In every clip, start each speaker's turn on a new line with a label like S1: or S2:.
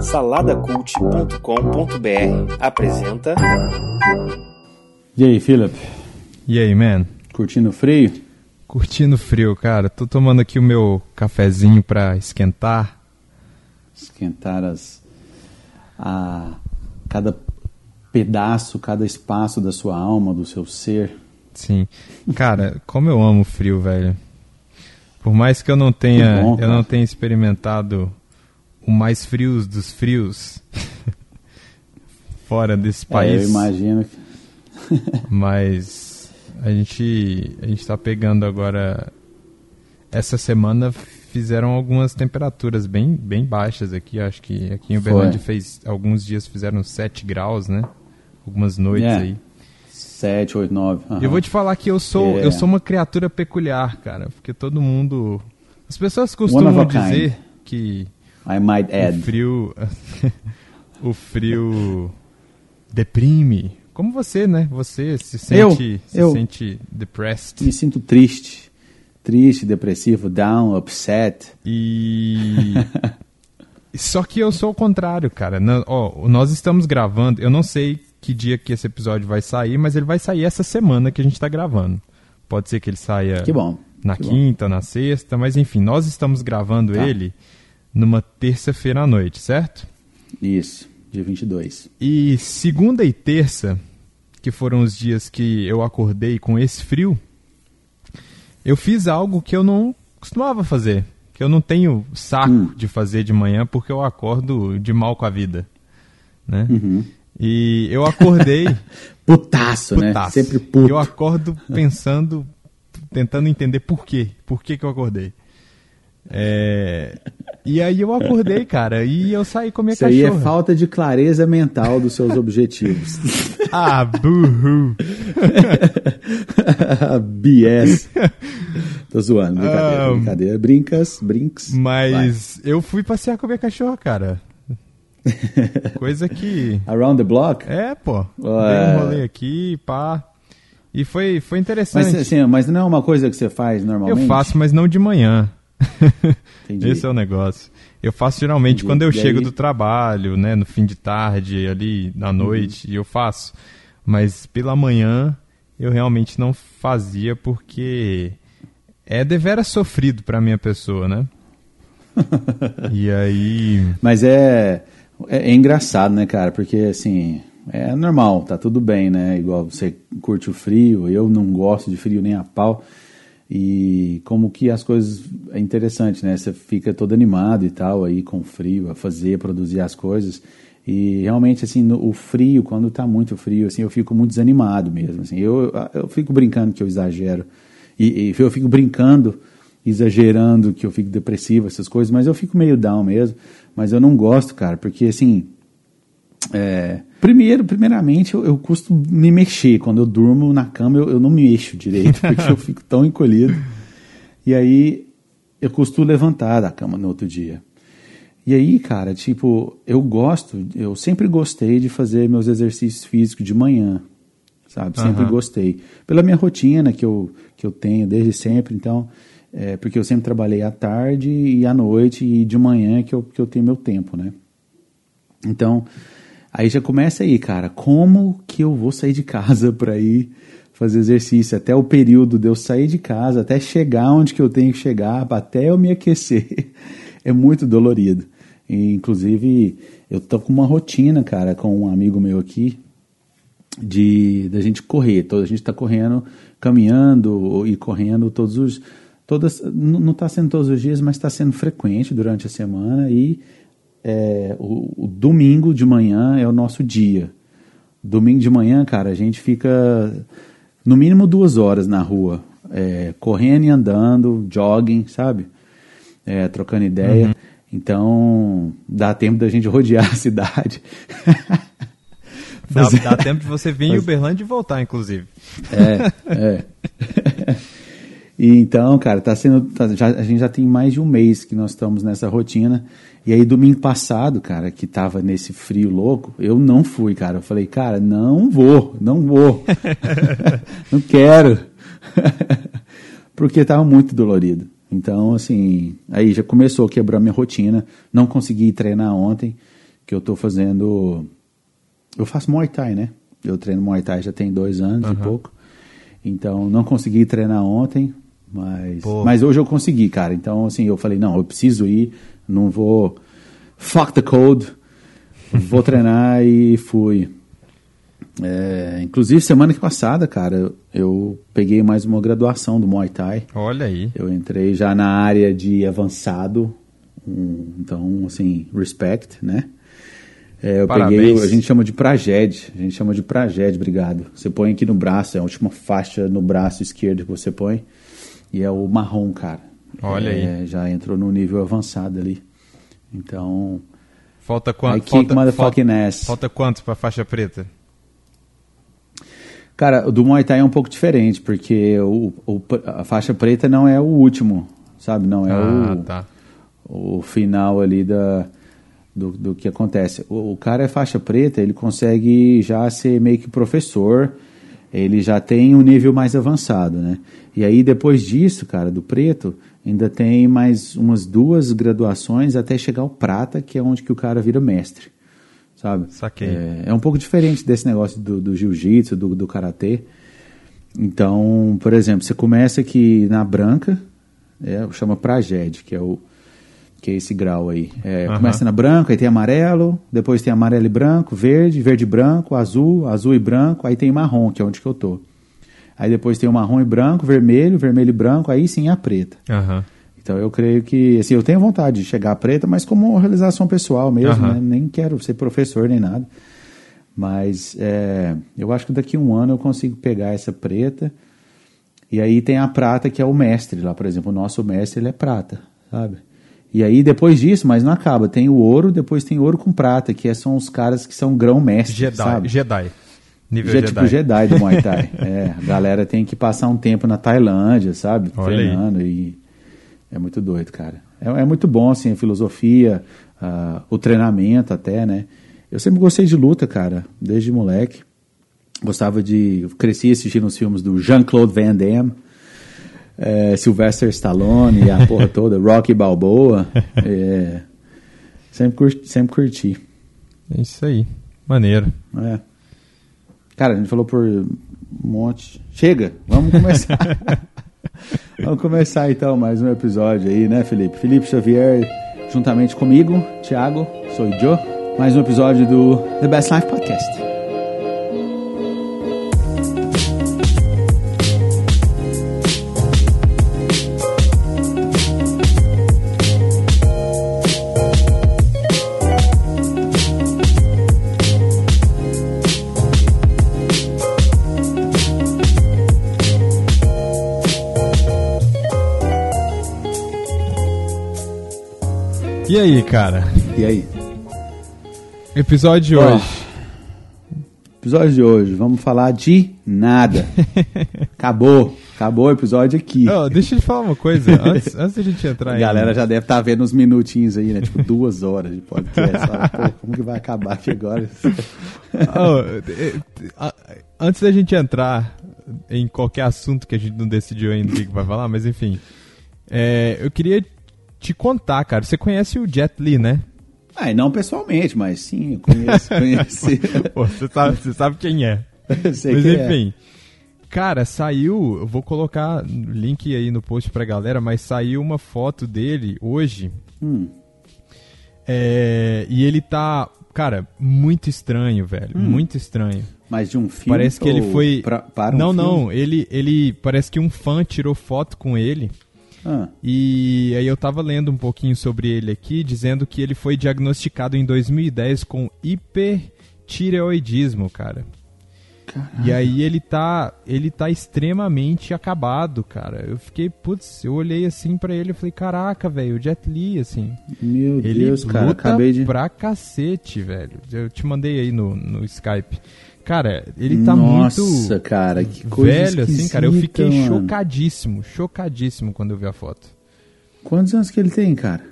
S1: Saladacult.com.br apresenta.
S2: E aí, Philip?
S3: E aí, man?
S2: Curtindo o frio?
S3: Curtindo o frio, cara. Tô tomando aqui o meu cafezinho pra esquentar.
S2: Esquentar as. A, cada pedaço, cada espaço da sua alma, do seu ser.
S3: Sim. Cara, como eu amo o frio, velho. Por mais que eu não tenha,
S2: bom,
S3: eu não tenha experimentado o mais frios dos frios fora desse
S2: É,
S3: país,
S2: eu imagino que.
S3: mas a gente a gente tá pegando agora essa semana fizeram algumas temperaturas bem bem baixas aqui, acho que aqui em
S2: Foi.
S3: Uberlândia fez alguns dias fizeram 7 graus, né? Algumas noites
S2: É.
S3: aí.
S2: 7, 8, 9.
S3: Eu vou te falar que eu sou,
S2: É.
S3: eu sou uma criatura peculiar, cara, porque todo mundo. As pessoas costumam dizer que
S2: I might
S3: o
S2: add.
S3: frio. o frio deprime. Como você, né? Você se
S2: Eu,
S3: sente, se
S2: eu.
S3: sente depressed.
S2: Me sinto triste. Triste, depressivo, down, upset.
S3: E. Só que eu sou o contrário, cara. Não- ó, nós estamos gravando. Eu não sei que dia que esse episódio vai sair, mas ele vai sair essa semana que a gente tá gravando. Pode ser que ele saia
S2: Que bom.
S3: na
S2: que bom.
S3: quinta, na sexta, mas enfim, nós estamos gravando
S2: Tá.
S3: ele numa terça-feira à noite, certo?
S2: Isso, dia 22.
S3: E segunda e terça, que foram os dias que eu acordei com esse frio, eu fiz algo que eu não costumava fazer, que eu não tenho saco
S2: Hum.
S3: de fazer de manhã porque eu acordo de mal com a vida, né?
S2: Uhum.
S3: E eu acordei
S2: Putaço, né?
S3: putaço.
S2: Sempre puto.
S3: Eu acordo pensando, tentando entender por quê. Por que, que eu acordei. É, E aí eu acordei, cara, e eu saí com a minha
S2: Isso aí é
S3: cachorra.
S2: falta de clareza mental dos seus objetivos.
S3: Ah, burro.
S2: BS. Tô zoando, brincadeira,
S3: Ah,
S2: brincadeira. Brincas, brinks.
S3: Mas eu fui passear com a minha cachorra, cara. Coisa que...
S2: Vai. Around the block?
S3: É, pô. Dei
S2: Ué.
S3: um rolê aqui, pá. E foi, foi interessante.
S2: Mas, assim, mas não é uma coisa que você faz normalmente?
S3: Eu faço, mas não de manhã.
S2: Entendi.
S3: Esse é o negócio. Eu faço geralmente
S2: Entendi.
S3: quando eu
S2: E
S3: chego
S2: aí?
S3: do trabalho, né, no fim de tarde, ali na noite, e eu faço. Mas pela manhã eu realmente não fazia porque é deveras sofrido pra minha pessoa, né? e aí,
S2: Mas é, é, é engraçado, né, cara? Porque, assim, é normal, tá tudo bem, né? Igual você curte o frio, eu não gosto de frio nem a pau. E como que as coisas... É interessante, né? Você fica todo animado e tal aí com frio, a fazer, produzir as coisas. E realmente, assim, no- o frio, quando tá muito frio, assim, eu fico muito desanimado mesmo, assim. Eu, eu fico brincando que eu exagero. E, e eu fico brincando exagerando que eu fico depressivo, essas coisas, mas eu fico meio down mesmo. Mas eu não gosto, cara, porque assim. É, primeiro, primeiramente, eu, eu costumo me mexer. Quando eu durmo na cama, eu, eu não me mexo direito, porque eu fico tão encolhido. E aí eu costumo levantar da cama no outro dia. E aí, cara, tipo, eu gosto, eu sempre gostei de fazer meus exercícios físicos de manhã, sabe? Sempre
S3: Aham.
S2: gostei. Pela minha rotina que eu, que eu tenho desde sempre, então, é, porque eu sempre trabalhei à tarde e à noite e de manhã que eu, que eu tenho meu tempo, né? Então, aí já começa aí, cara, como que eu vou sair de casa para ir fazer exercício? Até o período de eu sair de casa, até chegar onde que eu tenho que chegar, até eu me aquecer, é muito dolorido. E, inclusive, eu tô com uma rotina, cara, com um amigo meu aqui, de da gente correr. Toda a gente está correndo, caminhando e correndo todos os todas não está sendo todos os dias, mas está sendo frequente durante a semana e é, o, o domingo de manhã é o nosso dia. Domingo de manhã, cara, a gente fica no mínimo duas horas na rua, é, correndo e andando, jogging, sabe? É, trocando ideia. Então, dá tempo da gente rodear a cidade.
S3: dá, dá tempo de você vir em Uberlândia e voltar, inclusive.
S2: É, é. E então, cara, tá sendo. tá- já- a gente já tem mais de um mês que nós estamos nessa rotina. E aí, domingo passado, cara, que tava nesse frio louco, eu não fui, cara. Eu falei, cara, não vou, não vou. não quero. Porque tava muito dolorido. Então, assim, aí já começou a quebrar minha rotina. Não consegui treinar ontem, que eu tô fazendo. Eu faço Muay Thai, né? Eu treino Muay Thai já tem dois anos
S3: Aham.
S2: e pouco. Então, não consegui treinar ontem, mas,
S3: Pô.
S2: mas hoje eu consegui, cara. Então, assim, eu falei, não, eu preciso ir, não vou. Fuck the code, vou treinar e fui. É, inclusive, semana que passada, cara, eu peguei mais uma graduação do Muay Thai.
S3: Olha aí.
S2: Eu entrei já na área de avançado, um, então, assim, respect, né? É, eu
S3: Parabéns.
S2: peguei, a gente chama de Praged, a gente chama de Praged, obrigado. Você põe aqui no braço, é a última faixa no braço esquerdo que você põe, e é o marrom, cara.
S3: Olha
S2: É, Já entrou no nível avançado ali. Então,
S3: Falta quanto? Falta, falta,
S2: ass.
S3: falta quanto pra faixa preta?
S2: Cara, o do Muay Thai é um pouco diferente, porque o, o- a faixa preta não é o último, sabe? Não é
S3: ah,
S2: o,
S3: tá.
S2: o final ali da, do, do que acontece. O, o cara é faixa preta, ele consegue já ser meio que professor, ele já tem um nível mais avançado, né? E aí depois disso, cara, do preto, ainda tem mais umas duas graduações até chegar ao prata, que é onde que o cara vira mestre, sabe?
S3: Saquei.
S2: É, é um pouco diferente desse negócio do, do jiu-jitsu, do, do karatê. Então, por exemplo, você começa aqui na branca, é, chama Praged, que é o que é esse grau aí. É,
S3: Aham.
S2: Começa na branca, aí tem amarelo, depois tem amarelo e branco, verde, verde e branco, azul, azul e branco, aí tem marrom, que é onde que eu tô. Aí depois tem o marrom e branco, vermelho, vermelho e branco, aí sim a preta.
S3: Aham.
S2: Então eu creio que, assim, eu tenho vontade de chegar a preta, mas como realização pessoal mesmo,
S3: Aham.
S2: né? Nem quero ser professor nem nada. Mas é, eu acho que daqui a um ano eu consigo pegar essa preta. E aí tem a prata, que é o mestre lá, por exemplo. O nosso mestre, ele é prata, sabe? E aí depois disso, mas não acaba, tem o ouro, depois tem ouro com prata, que é- são os caras que são grão-mestre,
S3: Jedi.
S2: sabe?
S3: Jedi. Nível
S2: Já,
S3: Jedi.
S2: tipo Jedi do Muay Thai. é, a galera tem que passar um tempo na Tailândia, sabe?
S3: Olha aí.
S2: Treinando e é muito doido, cara. É, é muito bom, assim, a filosofia, ah, o treinamento até, né? Eu sempre gostei de luta, cara, desde moleque. Gostava de... eu Cresci assistindo os filmes do Jean-Claude Van Damme, é, Sylvester Stallone e a porra toda, Rocky Balboa. é, sempre, curti, sempre curti.
S3: É isso aí. Maneiro.
S2: É. Cara, a gente falou por um monte. Chega, vamos começar. vamos começar então mais um episódio aí, né, Felipe? Felipe Xavier, juntamente comigo, Thiago, sou o Joe. Mais um episódio do The Best Life Podcast.
S3: Aí, cara?
S2: E aí?
S3: Episódio de hoje.
S2: Episódio de hoje, vamos falar de nada. Acabou. Acabou o episódio aqui.
S3: Deixa eu te falar uma coisa. Antes, antes da gente entrar
S2: A
S3: em...
S2: galera já deve estar vendo uns minutinhos aí, né? Tipo, duas horas de podcast. Fala, Pô, como que vai acabar aqui agora?
S3: A- antes da gente entrar em qualquer assunto que a gente não decidiu ainda o que que vai falar, mas enfim. é, eu queria te contar, cara. Você conhece o Jet Li, né?
S2: Ah, não pessoalmente, mas sim, eu conheço, conheci.
S3: Pô, você sabe, você sabe quem é.
S2: Sei
S3: Mas
S2: é.
S3: enfim. Cara, saiu. Eu vou colocar o link aí no post pra galera, mas saiu uma foto dele hoje.
S2: Hum,
S3: é, e ele tá, cara, muito estranho, velho.
S2: Hum.
S3: Muito estranho.
S2: mas de um filme
S3: Parece que ele foi.
S2: pra- para um
S3: não,
S2: filme?
S3: não. Ele, ele. Parece que um fã tirou foto com ele.
S2: Ah,
S3: E aí eu tava lendo um pouquinho sobre ele aqui, dizendo que ele foi diagnosticado em 2010 com hipertireoidismo, cara. E aí ele tá, ele tá extremamente acabado, cara. Eu fiquei, putz, eu olhei assim pra ele e falei, caraca, velho, o Jet Li, assim.
S2: meu
S3: Ele
S2: Deus, cara, acabei de...
S3: pra cacete, velho. Eu te mandei aí no, no Skype. Cara, ele tá
S2: Nossa,
S3: muito
S2: cara, que coisa
S3: velho, assim, cara. Eu fiquei
S2: mano.
S3: chocadíssimo, chocadíssimo quando eu vi a foto.
S2: Quantos anos que ele tem, cara?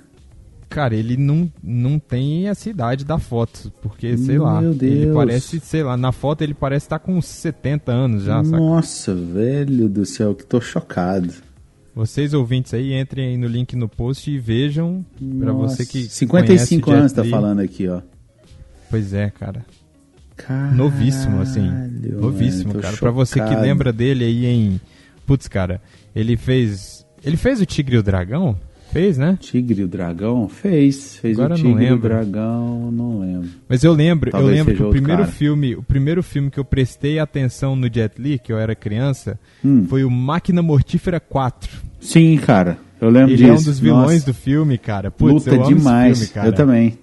S3: Cara, ele não, não tem essa idade da foto, porque, sei lá,
S2: Meu
S3: ele
S2: Deus.
S3: parece, sei lá, na foto ele parece estar com uns 70 anos já, saca?
S2: Nossa, velho do céu, que tô chocado.
S3: Vocês ouvintes aí, entrem aí no link no post e vejam. Pra você que.
S2: 55
S3: conhece
S2: anos tá falando aqui, ó.
S3: Pois é, cara.
S2: Caralho,
S3: Novíssimo, assim.
S2: mano,
S3: Novíssimo,
S2: tô
S3: cara. Pra você que
S2: chocado.
S3: lembra dele aí em. Putz, cara, ele fez. Ele fez o Tigre e o Dragão? Fez, né?
S2: Tigre e o Dragão? Fez. Fez
S3: Agora
S2: o Tigre e o. Dragão, não lembro.
S3: Mas eu lembro,
S2: Talvez
S3: eu lembro que o primeiro
S2: cara.
S3: filme, o primeiro filme que eu prestei atenção no Jet Li, que eu era criança,
S2: Hum.
S3: foi o Máquina Mortífera 4.
S2: Sim, cara. Eu lembro
S3: Ele
S2: disso.
S3: é um dos vilões
S2: Nossa,
S3: do filme, cara. Putz,
S2: Luta
S3: eu
S2: demais.
S3: filme, cara.
S2: Eu também.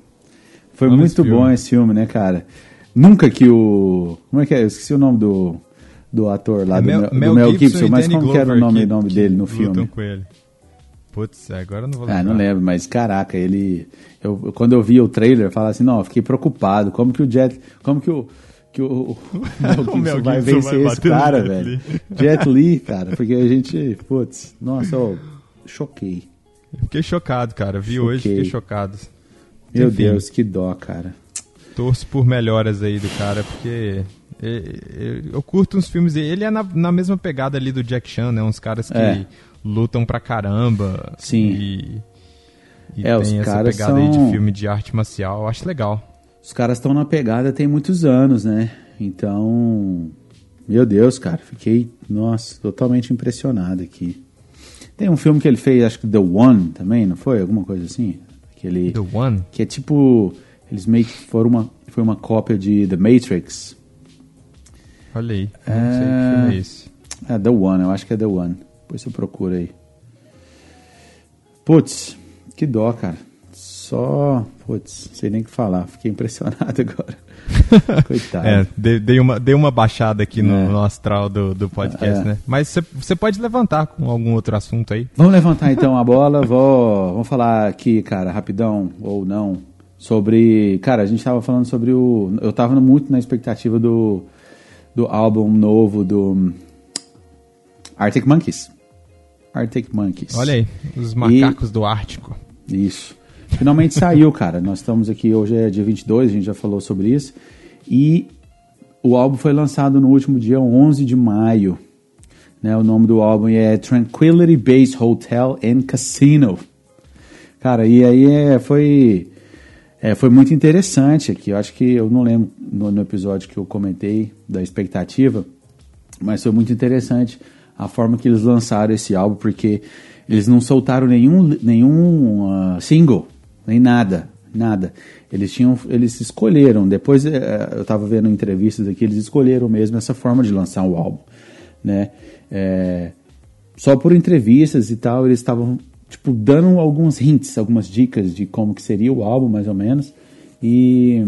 S2: Foi
S3: Amo
S2: muito
S3: esse
S2: bom esse filme, né, cara? Nunca que o. Como é que é? Eu esqueci o nome do, do ator lá,
S3: É
S2: do,
S3: Mel,
S2: Mel, do
S3: Mel Gibson,
S2: Gibson, mas
S3: Danny
S2: como que era o nome,
S3: que-
S2: nome
S3: que
S2: dele no filme?
S3: com ele. Putz, agora eu não vou lembrar.
S2: Ah, não lembro, mas caraca, ele. Eu, quando eu vi o trailer, eu falava assim, não, eu fiquei preocupado. Como que o Jet. Como que o. Que o, o Mel Gibson vai vencer
S3: vai
S2: esse cara, velho? Jet Li, cara, porque a gente. Putz, nossa, eu choquei.
S3: Fiquei chocado, cara. Vi hoje,
S2: Choquei.
S3: fiquei chocado.
S2: Meu
S3: Enfim.
S2: Deus, que dó, cara.
S3: Torço por melhoras aí do cara, porque eu curto uns filmes dele. Ele é na, na mesma pegada ali do Jack Chan, né? Uns caras que
S2: É.
S3: lutam pra caramba.
S2: Sim.
S3: E, e
S2: É, os
S3: tem essa
S2: caras
S3: pegada aí
S2: são-
S3: de filme de arte marcial. Eu acho legal.
S2: Os caras estão na pegada tem muitos anos, né? Então, meu Deus, cara, fiquei, nossa, totalmente impressionado aqui. Tem um filme que ele fez, acho que The One também, não foi? Alguma coisa assim? Aquele
S3: The One?
S2: que é tipo, eles meio que foram uma, foi uma cópia de The Matrix.
S3: Olha aí. Não sei que filme é esse.
S2: É The One, eu acho que é The One. Depois você procura aí. Putz, que dó, cara. Só, putz, sei nem o que falar. Fiquei impressionado agora. Coitado.
S3: É, dei, dei uma, dei uma baixada aqui no,
S2: É.
S3: no astral do, do podcast,
S2: É.
S3: né? Mas você- você pode levantar com algum outro assunto aí.
S2: Vamos levantar então a bola, vou, vamos falar aqui, cara, rapidão ou não, sobre, cara, a gente tava falando sobre o, eu tava muito na expectativa do, do álbum novo do Arctic Monkeys. Arctic Monkeys.
S3: Olha aí, os macacos do Ártico.
S2: Isso. Finalmente saiu, cara. Nós estamos aqui, hoje é dia 22, a gente já falou sobre isso. E o álbum foi lançado no último dia 11 de maio. Né, o nome do álbum é Tranquility Base Hotel and Casino. Cara, e aí é, foi, é, foi muito interessante aqui. Eu acho que eu não lembro no, no episódio que eu comentei da expectativa, mas foi muito interessante a forma que eles lançaram esse álbum, porque eles não soltaram nenhum, nenhum ah, single, nem nada, nada. Eles tinham, eles escolheram. Depois eh, eu estava vendo entrevistas aqui, eles escolheram mesmo essa forma de lançar o álbum, né? É, só por entrevistas e tal, eles estavam tipo dando alguns hints, algumas dicas de como que seria o álbum, mais ou menos. E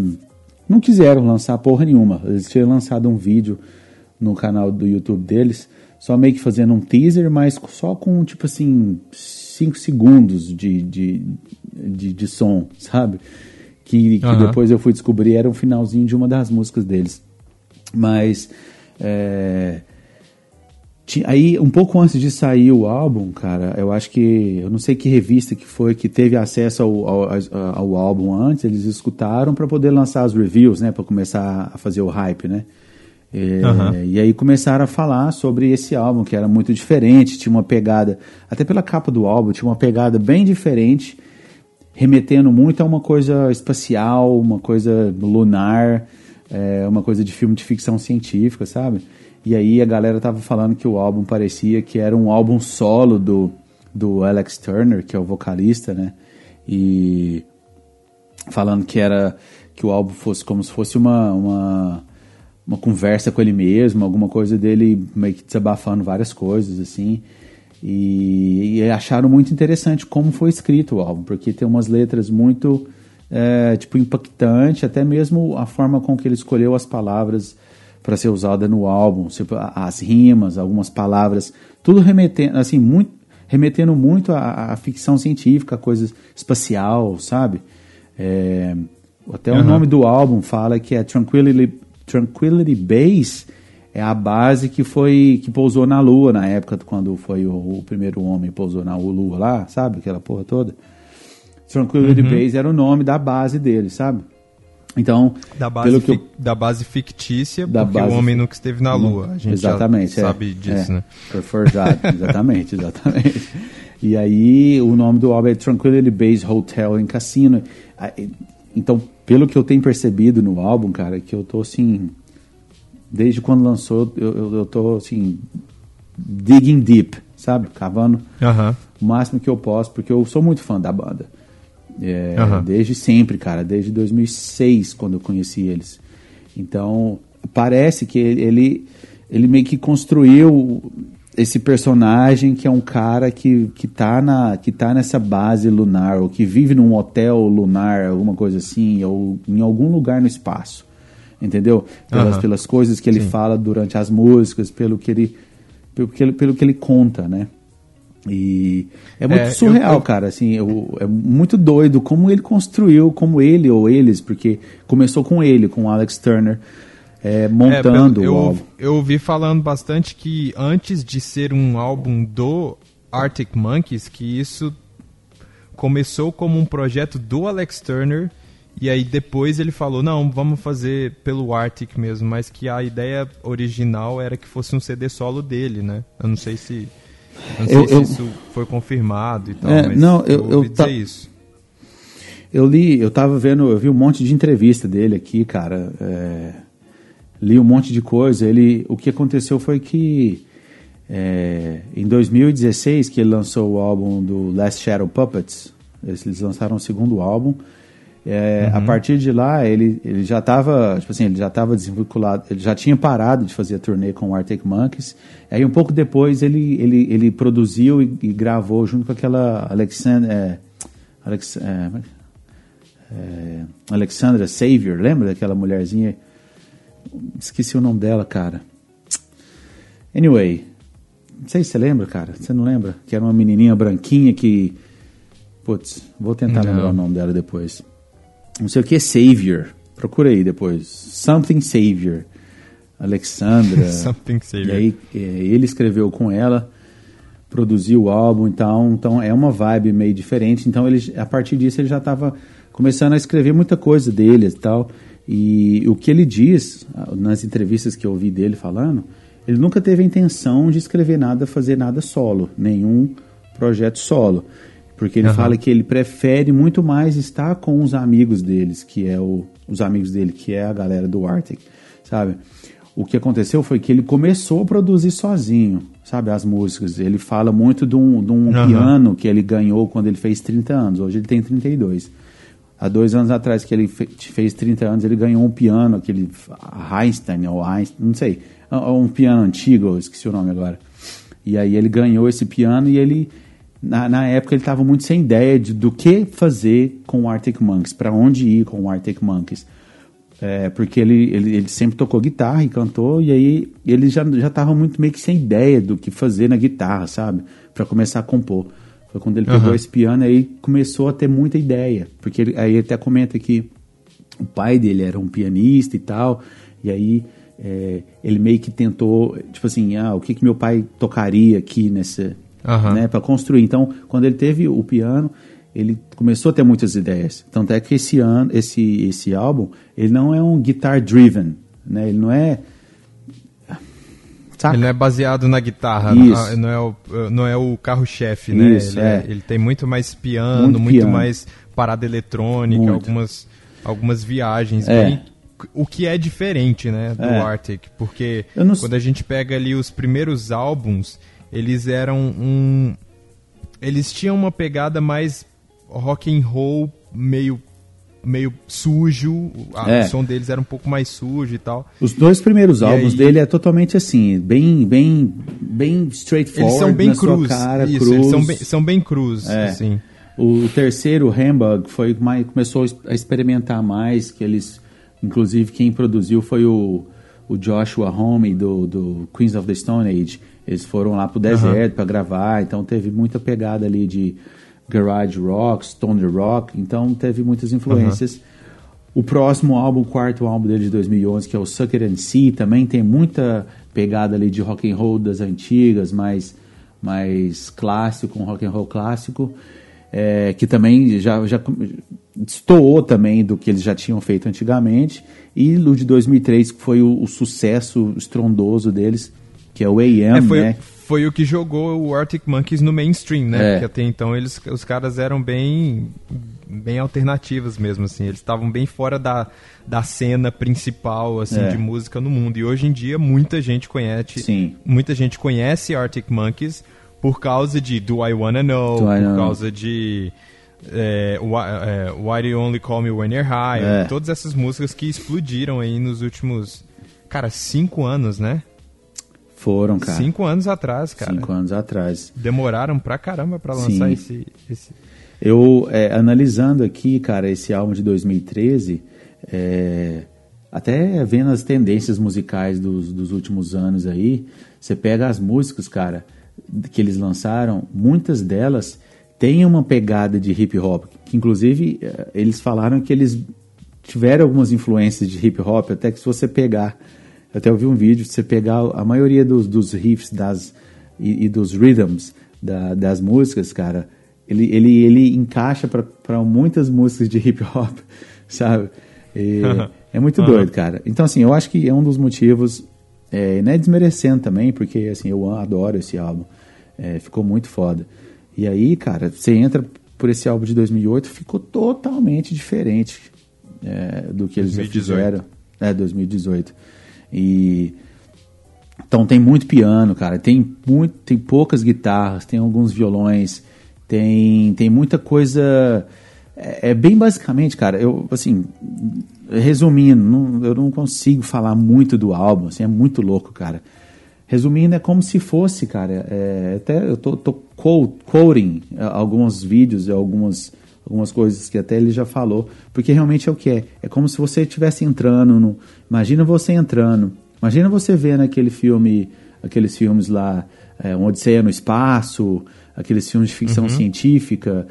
S2: não quiseram lançar porra nenhuma. Eles tinham lançado um vídeo no canal do YouTube deles, só meio que fazendo um teaser, mas só com tipo assim 5 segundos de, de, de, de som, sabe? Que, que
S3: Aham.
S2: depois eu fui descobrir era o finalzinho de uma das músicas deles. Mas é, Aí, um pouco antes de sair o álbum, cara, eu acho que. Eu não sei que revista que foi que teve acesso ao, ao, ao- álbum antes, eles escutaram para poder lançar as reviews, né? Para começar a fazer o hype, né? É,
S3: Aham.
S2: E aí começaram a falar sobre esse álbum, que era muito diferente, tinha uma pegada. Até pela capa do álbum, tinha uma pegada bem diferente, remetendo muito a uma coisa espacial, uma coisa lunar, é, uma coisa de filme de ficção científica, sabe? E aí a galera tava falando que o álbum parecia que era um álbum solo do, do Alex Turner, que é o vocalista, né? E falando que era que o álbum fosse como se fosse uma, uma, uma conversa com ele mesmo, alguma coisa dele meio que desabafando várias coisas, assim. E, e acharam muito interessante como foi escrito o álbum, porque tem umas letras muito é, tipo impactante, até mesmo a forma com que ele escolheu as palavras para ser usada no álbum, as rimas, algumas palavras, tudo remetendo assim muito remetendo muito à, à ficção científica, a coisa espacial, sabe? É, até o
S3: Aham.
S2: nome do álbum fala que é Tranquility, Tranquility Base é a base que foi que pousou na Lua na época quando foi o, o primeiro homem pousou na Lua lá, sabe? Aquela porra toda. Tranquility Base era o nome da base dele, sabe? Então,
S3: da base,
S2: pelo que eu,
S3: da base fictícia,
S2: da
S3: porque
S2: base,
S3: o homem nunca esteve na Lua. A gente
S2: exatamente,
S3: sabe disso,
S2: é,
S3: né?
S2: Forjado, exatamente, exatamente. E aí, o nome do álbum é Tranquility Base Hotel em Cassino. Então, pelo que eu tenho percebido no álbum, cara, que eu tô assim. Desde quando lançou, eu, eu, eu tô assim. Digging deep, sabe? Cavando
S3: Aham.
S2: o máximo que eu posso, porque eu sou muito fã da banda. É,
S3: Aham.
S2: Desde sempre, cara, desde 2006, quando eu conheci eles. Então, parece que ele, ele, meio que construiu esse personagem que é um cara que, que, tá na, que tá nessa base lunar, ou que vive num hotel lunar, alguma coisa assim, ou em algum lugar no espaço. Entendeu? Pelas,
S3: Aham.
S2: pelas coisas que ele
S3: Sim.
S2: fala durante as músicas, pelo que ele, pelo que ele, pelo que ele conta, né? E é muito
S3: É,
S2: surreal,
S3: eu-
S2: cara, assim, eu- é muito doido como ele construiu, como ele ou eles, porque começou com ele, com o Alex Turner, é,
S3: É,
S2: montando o
S3: eu,
S2: álbum.
S3: eu ouvi falando bastante que antes de ser um álbum do Arctic Monkeys, que isso começou como um projeto do Alex Turner e aí depois ele falou, não, vamos fazer pelo Arctic mesmo, mas que a ideia original era que fosse um CD solo dele, né? Eu não sei se, não sei
S2: Eu-
S3: se
S2: eu-
S3: isso foi confirmado e tal,
S2: É,
S3: mas
S2: não, eu- eu
S3: ouvi
S2: ta-
S3: isso.
S2: Eu li, eu tava vendo, eu vi um monte de entrevista dele aqui, cara. é, li um monte de coisa. Ele, o que aconteceu foi que é, em 2016, que ele lançou o álbum do Last Shadow Puppets, eles lançaram o segundo álbum. É, A partir de lá, ele, ele já estava, tipo assim, ele já estava desvinculado, ele já tinha parado de fazer a turnê com o Arctic Monkeys. Aí um pouco depois ele, ele, ele produziu e, e gravou junto com aquela Alexander, é, Alex, é, é, Alexandra Savior, lembra daquela mulherzinha? Esqueci o nome dela, cara. Anyway, não sei se você lembra, cara. Você não lembra? Que era uma menininha branquinha que. Putz, vou tentar
S3: Não.
S2: lembrar o nome dela depois. Não sei o que, Savior. Procura aí depois. Something Savior. Alexandra.
S3: Something Savior.
S2: E aí é, ele escreveu com ela, produziu o álbum, então, então é uma vibe meio diferente. Então ele, a partir disso ele já estava começando a escrever muita coisa dele e tal. E o que ele diz nas entrevistas que eu ouvi dele falando, ele nunca teve a intenção de escrever nada, fazer nada solo, nenhum projeto solo. Porque ele
S3: Aham.
S2: fala que ele prefere muito mais estar com os amigos deles, que é o, os amigos dele, que é a galera do Arctic, sabe? O que aconteceu foi que ele começou a produzir sozinho, sabe, as músicas. Ele fala muito de um, de um
S3: Aham.
S2: piano que ele ganhou quando ele fez 30 anos. Hoje ele tem 32. Há dois anos atrás que ele fe- fez 30 anos, ele ganhou um piano, aquele Einstein ou Einstein, não sei, um piano antigo, eu esqueci o nome agora. E aí ele ganhou esse piano e ele, na, na época, ele estava muito sem ideia de, do que fazer com o Arctic Monkeys, para onde ir com o Arctic Monkeys. É, porque ele, ele, ele sempre tocou guitarra e cantou, e aí ele já já muito meio que sem ideia do que fazer na guitarra, sabe? Para começar a compor. Foi quando ele pegou esse piano aí começou a ter muita ideia. Porque ele, aí ele até comenta que o pai dele era um pianista e tal, e aí é, ele meio que tentou, tipo assim, ah, o que, que meu pai tocaria aqui nessa,
S3: Aham.
S2: né, para construir. Então, quando ele teve o piano, ele começou a ter muitas ideias. Tanto é que esse ano, esse esse álbum, ele não é um guitar driven, né? Ele não é saca?
S3: Ele não é baseado na guitarra,
S2: Isso.
S3: ah, não é o, não é o carro-chefe, né?
S2: Isso,
S3: ele,
S2: é.
S3: ele tem muito mais piano,
S2: Muito
S3: muito,
S2: piano.
S3: mais parada eletrônica,
S2: Muito.
S3: algumas, algumas viagens.
S2: É.
S3: bem- o que é diferente, né, do
S2: É.
S3: Arctic, porque
S2: não
S3: quando a gente pega ali os primeiros álbuns, eles eram um... Eles tinham uma pegada mais rock and roll, meio meio sujo, a-
S2: É.
S3: o som deles era um pouco mais sujo e tal.
S2: Os dois primeiros
S3: E
S2: álbuns
S3: aí-
S2: dele é totalmente assim, bem bem bem straightforward
S3: Eles são bem cruz.
S2: cara,
S3: Isso,
S2: cruz.
S3: eles são bem, são bem cruz,
S2: É.
S3: assim.
S2: O terceiro, Hamburg, foi mais, começou a experimentar mais, que eles, inclusive quem produziu foi o, o Joshua Homme do, do Queens of the Stone Age. Eles foram lá pro deserto para gravar, então teve muita pegada ali de garage rock, stoner rock, então teve muitas influências. O próximo álbum, o quarto álbum dele de 2011, que é o Sucker and See, também tem muita pegada ali de rock and roll das antigas, mais mais clássico, um rock and roll clássico. é, que também já, já destoou também do que eles já tinham feito antigamente, e o de 2003, que foi o, o sucesso estrondoso deles, que é o AM, é,
S3: foi,
S2: né?
S3: Foi o que jogou o Arctic Monkeys no mainstream, né?
S2: É.
S3: Porque até então eles, os caras eram bem, bem alternativos mesmo, assim. Eles estavam bem fora da, da cena principal, assim,
S2: É.
S3: de música no mundo. E hoje em dia muita gente conhece,
S2: Sim.
S3: muita gente conhece Arctic Monkeys por causa de Do I Wanna Know,
S2: Do
S3: por
S2: Know.
S3: causa de é, Why, é, Why Do You Only Call Me When You're High,
S2: É.
S3: todas essas músicas que explodiram aí nos últimos, cara, cinco anos, né?
S2: Foram, cara.
S3: Cinco anos atrás, cara.
S2: Cinco anos atrás.
S3: Demoraram pra caramba pra lançar esse, esse.
S2: Eu, é, analisando aqui, cara, esse álbum de 2013, é, até vendo as tendências musicais dos, dos últimos anos aí, você pega as músicas, cara, que eles lançaram, muitas delas têm uma pegada de hip hop, que inclusive é, eles falaram que eles tiveram algumas influências de hip hop, até que se você pegar, eu até ouvi um vídeo, se você pegar a maioria dos, dos riffs das, e, e dos rhythms da- das músicas, cara, ele, ele, ele encaixa para muitas músicas de hip hop, sabe? E é muito doido, cara. Então, assim, eu acho que é um dos motivos, é, não é desmerecendo também, porque, assim, eu adoro esse álbum. É, ficou muito foda. E aí, cara, você entra por esse álbum de 2008, ficou totalmente diferente é, do que eles já
S3: 2018.
S2: fizeram. É, 2018. E então tem muito piano, cara. Tem muito, tem poucas guitarras, tem alguns violões, tem tem muita coisa. É, é bem basicamente, cara. Eu assim, resumindo, não- eu não consigo falar muito do álbum. Assim, é muito louco, cara. Resumindo, é como se fosse, cara. é, até eu tô, tô quoting é, alguns vídeos e algumas algumas coisas que até ele já falou, porque realmente é o que é. É como se você estivesse entrando no. Imagina você entrando. Imagina você vendo aquele filme, aqueles filmes lá, é, um Odisseia no Espaço, aqueles filmes de ficção científica.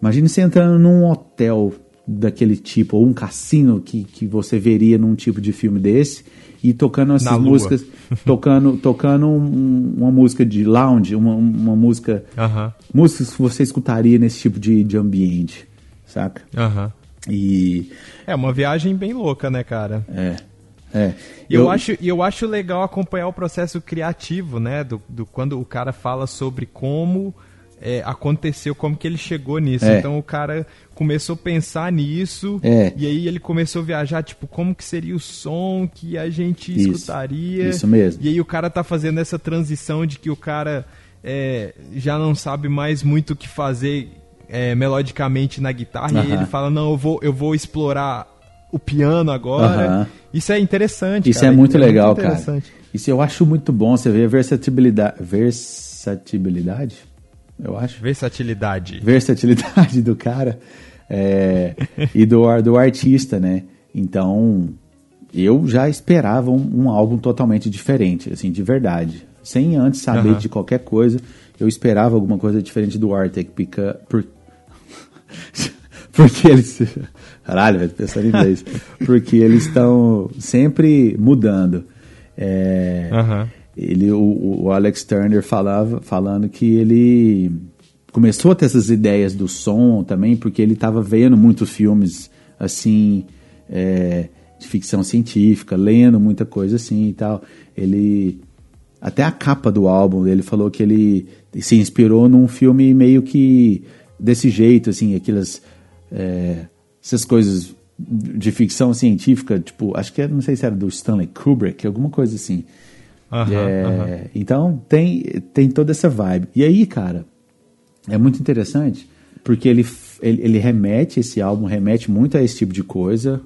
S2: Imagina você entrando num hotel daquele tipo, ou um cassino que, que você veria num tipo de filme desse, e tocando essas músicas, tocando, tocando um- uma música de lounge, uma, uma música
S3: Aham,
S2: músicas que você escutaria nesse tipo de, de ambiente, saca?
S3: aham.
S2: E
S3: É uma viagem bem louca, né, cara?
S2: é, é.
S3: E eu, acho, eu acho legal acompanhar o processo criativo, né? Do, do quando o cara fala sobre como é, aconteceu, como que ele chegou nisso.
S2: É.
S3: Então o cara começou a pensar nisso
S2: É.
S3: e aí ele começou a viajar, tipo, como que seria o som que a gente
S2: Isso,
S3: escutaria.
S2: isso mesmo.
S3: E aí o cara tá fazendo essa transição de que o cara é, já não sabe mais muito o que fazer é, melodicamente na guitarra. E aí
S2: Aham.
S3: ele fala, não, eu vou, eu vou explorar o piano agora.
S2: Aham.
S3: Isso é interessante,
S2: Isso
S3: cara.
S2: é muito legal, cara.
S3: interessante.
S2: Isso eu acho muito bom. Você vê a versatilidade, versatilidade, eu acho.
S3: Versatilidade.
S2: versatilidade do cara é, e do, do artista, né? Então, eu já esperava um, um álbum totalmente diferente, assim, de verdade. Sem antes saber
S3: Aham.
S2: de qualquer coisa, eu esperava alguma coisa diferente do Arctic, porque... Por, porque eles... Caralho, velho, pensando em inglês. Porque eles estão sempre mudando. É,
S3: Aham.
S2: ele, o, o Alex Turner falava, falando que ele começou a ter essas ideias do som também, porque ele estava vendo muitos filmes assim é, de ficção científica, lendo muita coisa assim e tal. Ele até a capa do álbum ele falou que ele se inspirou num filme meio que desse jeito, assim, aquelas é, essas coisas de ficção científica, tipo, acho que era, não sei se era do Stanley Kubrick, alguma coisa assim. É. Então tem, tem toda essa vibe. E aí, cara, é muito interessante porque ele, ele, ele remete, esse álbum remete muito a esse tipo de coisa,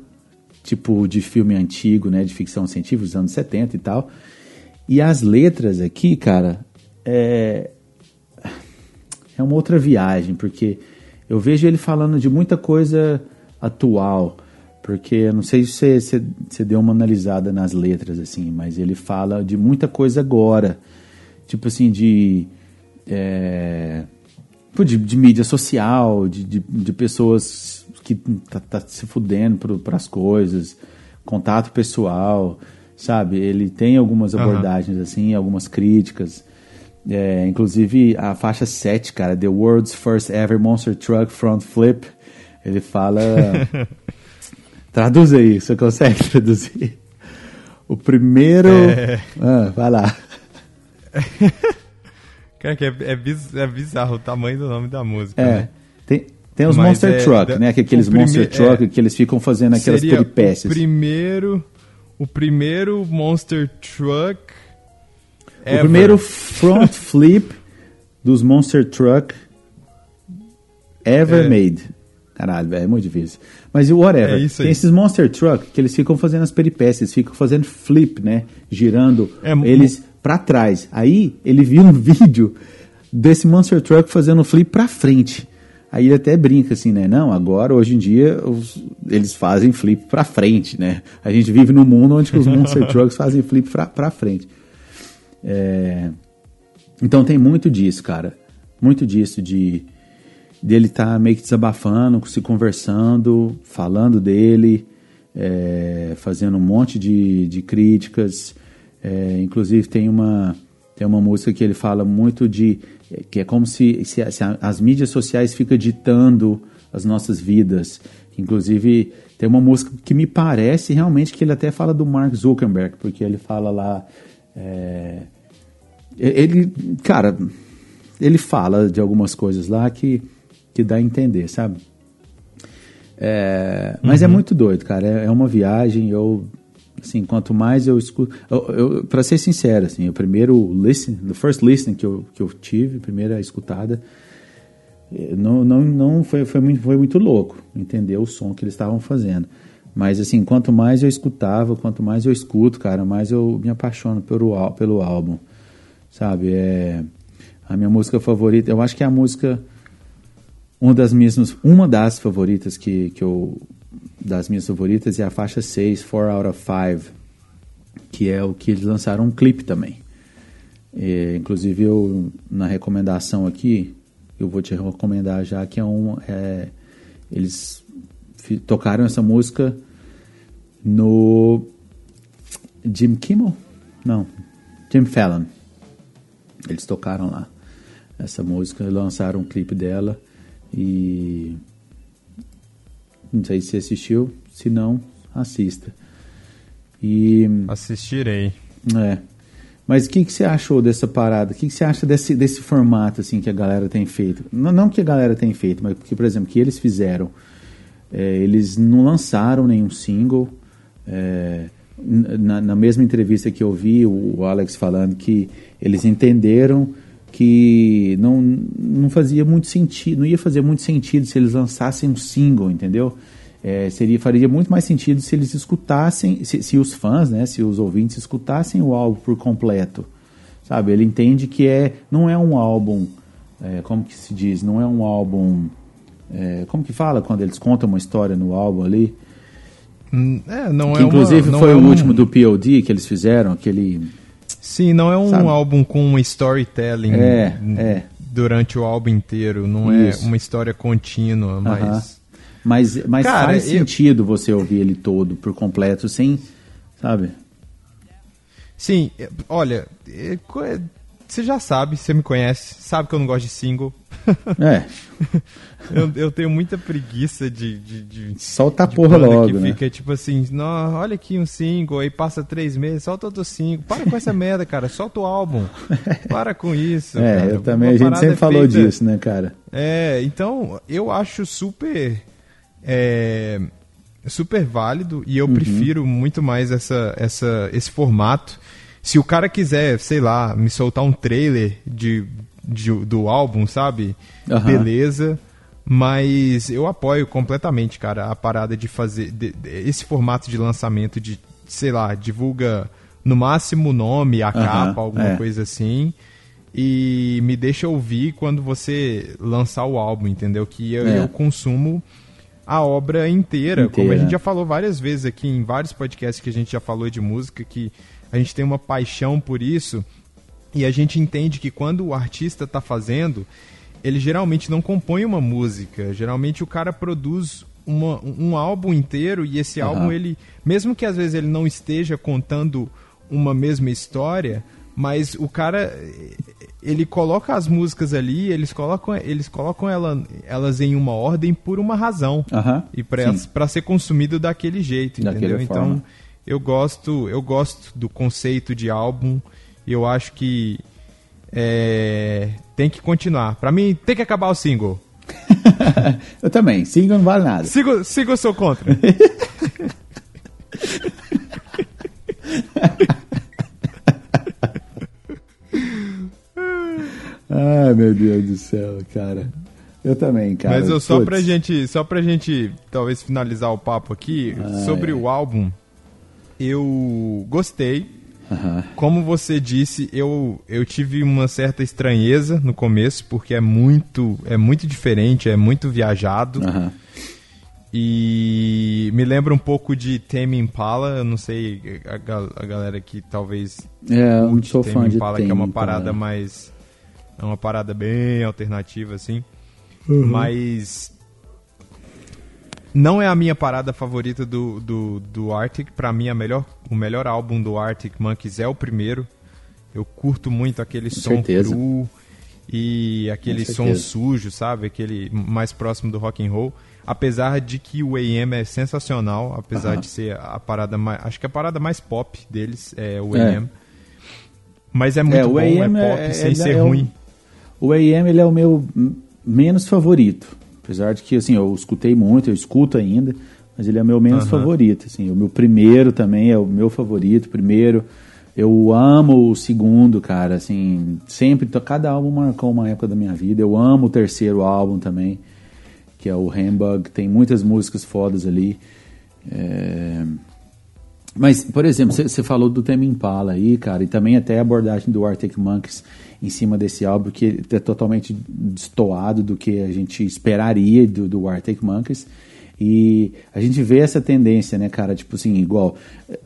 S2: tipo de filme antigo, né, de ficção científica, dos anos 70 e tal. E as letras aqui, cara, é, é uma outra viagem, porque eu vejo ele falando de muita coisa atual, porque não sei se você, você, você deu uma analisada nas letras, assim, mas ele fala de muita coisa agora, tipo assim, de. é, de, de mídia social, de, de, de pessoas que tá, tá se fudendo para as coisas, contato pessoal, sabe? Ele tem algumas abordagens assim, algumas críticas. É, inclusive a faixa 7, cara, The World's First Ever Monster Truck Front Flip, ele fala. Traduz aí, você consegue traduzir? O primeiro. É... Ah, vai lá.
S3: Cara, que é, é, biz, é, bizarro o tamanho do nome da música.
S2: É.
S3: Né?
S2: Tem, tem os Mas Monster é, Truck, da, né? Que aqueles Monster Truck é, que eles ficam fazendo aquelas peripécias.
S3: O primeiro. O primeiro Monster Truck.
S2: O ever. primeiro front flip dos Monster Truck ever é. made. Caralho, velho, é muito difícil. Mas o whatever. É Tem esses Monster Truck que eles ficam fazendo as peripécias, ficam fazendo flip, né? Girando é, eles para trás. Aí ele viu um vídeo desse Monster Truck fazendo flip para frente. Aí ele até brinca assim, né? Não, agora, hoje em dia, os, eles fazem flip para frente, né? A gente vive num mundo onde os Monster Trucks fazem flip para frente. É... Então tem muito disso, cara. Muito disso de dele estar tá meio que desabafando, se conversando, falando dele, é, fazendo um monte de, de críticas. É, inclusive tem uma, tem uma música que ele fala muito de que é como se, se, se as mídias sociais ficam ditando as nossas vidas. Inclusive tem uma música que me parece realmente que ele até fala do Mark Zuckerberg, porque ele fala lá. É, ele, cara, ele fala de algumas coisas lá que que dá a entender, sabe? É, mas é uhum. é muito doido, cara. É, é, uma viagem. Eu, assim, quanto mais eu escuto. Pra ser sincero, assim, o primeiro listen, the first listening que eu, que eu tive, primeira escutada, eh, não, não, não foi, foi, muito, foi muito louco entender o som que eles estavam fazendo. Mas, assim, quanto mais eu escutava, quanto mais eu escuto, cara, mais eu me apaixono pelo, pelo álbum, sabe? É, a minha música favorita, eu acho que é a música uma das minhas, uma das favoritas que, que eu das minhas favoritas é a faixa 6, 4 out of 5, que é o que eles lançaram um clipe também. É, inclusive eu na recomendação aqui, eu vou te recomendar já que é um é, eles tocaram essa música no Jim Kimmel? Não, Jim Fallon. Eles tocaram lá essa música, lançaram um clipe dela e não sei se assistiu, se não, assista. E
S3: assistirei.
S2: É. Mas o que, que você achou dessa parada? O que, que você acha desse, desse formato assim que a galera tem feito? Não, não que a galera tem feito, mas porque, por exemplo, que eles fizeram. É, eles não lançaram nenhum single. É, na, na, mesma entrevista que eu vi o Alex falando que eles entenderam que não, não fazia muito sentido, não ia fazer muito sentido se eles lançassem um single, entendeu? É, seria faria muito mais sentido se eles escutassem, se, se, os fãs, né, se os ouvintes escutassem o álbum por completo, sabe? Ele entende que é, não é um álbum, é, como que se diz, não é um álbum, é, como que fala quando eles contam uma história no álbum ali?
S3: Hum, é, não
S2: que
S3: é
S2: inclusive
S3: uma,
S2: foi o um... último do POD que eles fizeram, aquele
S3: Sim, não é um Sabe? álbum com storytelling
S2: é, é.
S3: durante o álbum inteiro, não é Isso. é uma história contínua, mas. Uh -huh.
S2: Mas, mas Cara, faz eu... sentido você ouvir ele todo por completo, sem. Sabe?
S3: Sim, olha, você já sabe, você me conhece, sabe que eu não gosto de single.
S2: É.
S3: eu, eu, tenho muita preguiça de. de, de
S2: solta a porra logo. Que
S3: né? fica tipo assim, olha aqui um single, aí passa três meses, solta outro single. Para com essa merda, cara, solta o álbum. Para com isso.
S2: É,
S3: cara.
S2: eu também, Uma a gente sempre é falou feita... disso, né, cara?
S3: É, então eu acho super. É, super válido e eu uhum. prefiro muito mais essa, essa, esse formato se o cara quiser, sei lá, me soltar um trailer de, de do álbum, sabe? Uhum. Beleza. Mas eu apoio completamente, cara, a parada de fazer de, de, esse formato de lançamento de, sei lá, divulga no máximo o nome, a uhum, capa, alguma é. coisa assim. E me deixa ouvir quando você lançar o álbum, entendeu? Que eu, é. eu consumo a obra inteira, inteira, como a gente já falou várias vezes aqui em vários podcasts que a gente já falou de música, que a gente tem uma paixão por isso e a gente entende que quando o artista está fazendo, ele geralmente não compõe uma música, geralmente o cara produz uma, um álbum inteiro e esse uhum. álbum ele, mesmo que às vezes ele não esteja contando uma mesma história, Mas o cara, ele coloca as músicas ali, eles colocam, eles colocam ela, elas em uma ordem por uma razão.
S2: Aham,
S3: E pra ser consumido daquele jeito,
S2: Daquela
S3: entendeu?
S2: forma.
S3: Então, eu gosto, eu gosto do conceito de álbum e eu acho que é, tem que continuar. Pra mim, tem que acabar o single.
S2: Eu também. Single não vale nada.
S3: Siga ou sou contra?
S2: Ai, meu Deus do céu, cara. Eu também, cara.
S3: Mas eu, só pra gente, só pra gente talvez finalizar o papo aqui sobre o álbum, eu gostei.
S2: Aham.
S3: Como você disse, eu, eu tive uma certa estranheza no começo, porque é muito, é muito diferente, é muito viajado.
S2: Aham.
S3: E me lembra um pouco de Tame Impala, eu não sei, a, a galera que talvez
S2: É, eu sou
S3: Tame
S2: fã de
S3: Impala, que é uma
S2: Tame Impala.
S3: parada mais... É uma parada bem alternativa, assim.
S2: Uhum.
S3: Mas... Não é a minha parada favorita do, do, do Arctic. Pra mim, a melhor, o melhor álbum do Arctic Monkeys é o primeiro. Eu curto muito aquele som
S2: certeza.
S3: cru e aquele
S2: Com
S3: som sujo, sabe? Aquele mais próximo do rock and roll. Apesar de que o AM é sensacional, apesar
S2: Aham.
S3: de ser a parada mais, acho que a parada mais pop deles é o
S2: É.
S3: AM. Mas é muito
S2: É, o
S3: bom, é
S2: AM
S3: pop
S2: é-
S3: sem
S2: é-
S3: ser
S2: é
S3: ruim.
S2: O AM ele é o meu menos favorito. Apesar de que assim, eu escutei muito, eu escuto ainda, mas ele é o meu menos
S3: Aham.
S2: favorito. Assim, o meu primeiro também é o meu favorito. Primeiro, eu amo o segundo, cara. Assim, sempre, cada álbum marcou uma época da minha vida. Eu amo o terceiro álbum também, que é o Hamburg. Tem muitas músicas fodas ali. É, Mas, por exemplo, você falou do Tame Impala aí, cara, e também até a abordagem do Arctic Monkeys em cima desse álbum, que é totalmente destoado do que a gente esperaria do, do Arctic Monkeys. E a gente vê essa tendência, né, cara? Tipo assim, igual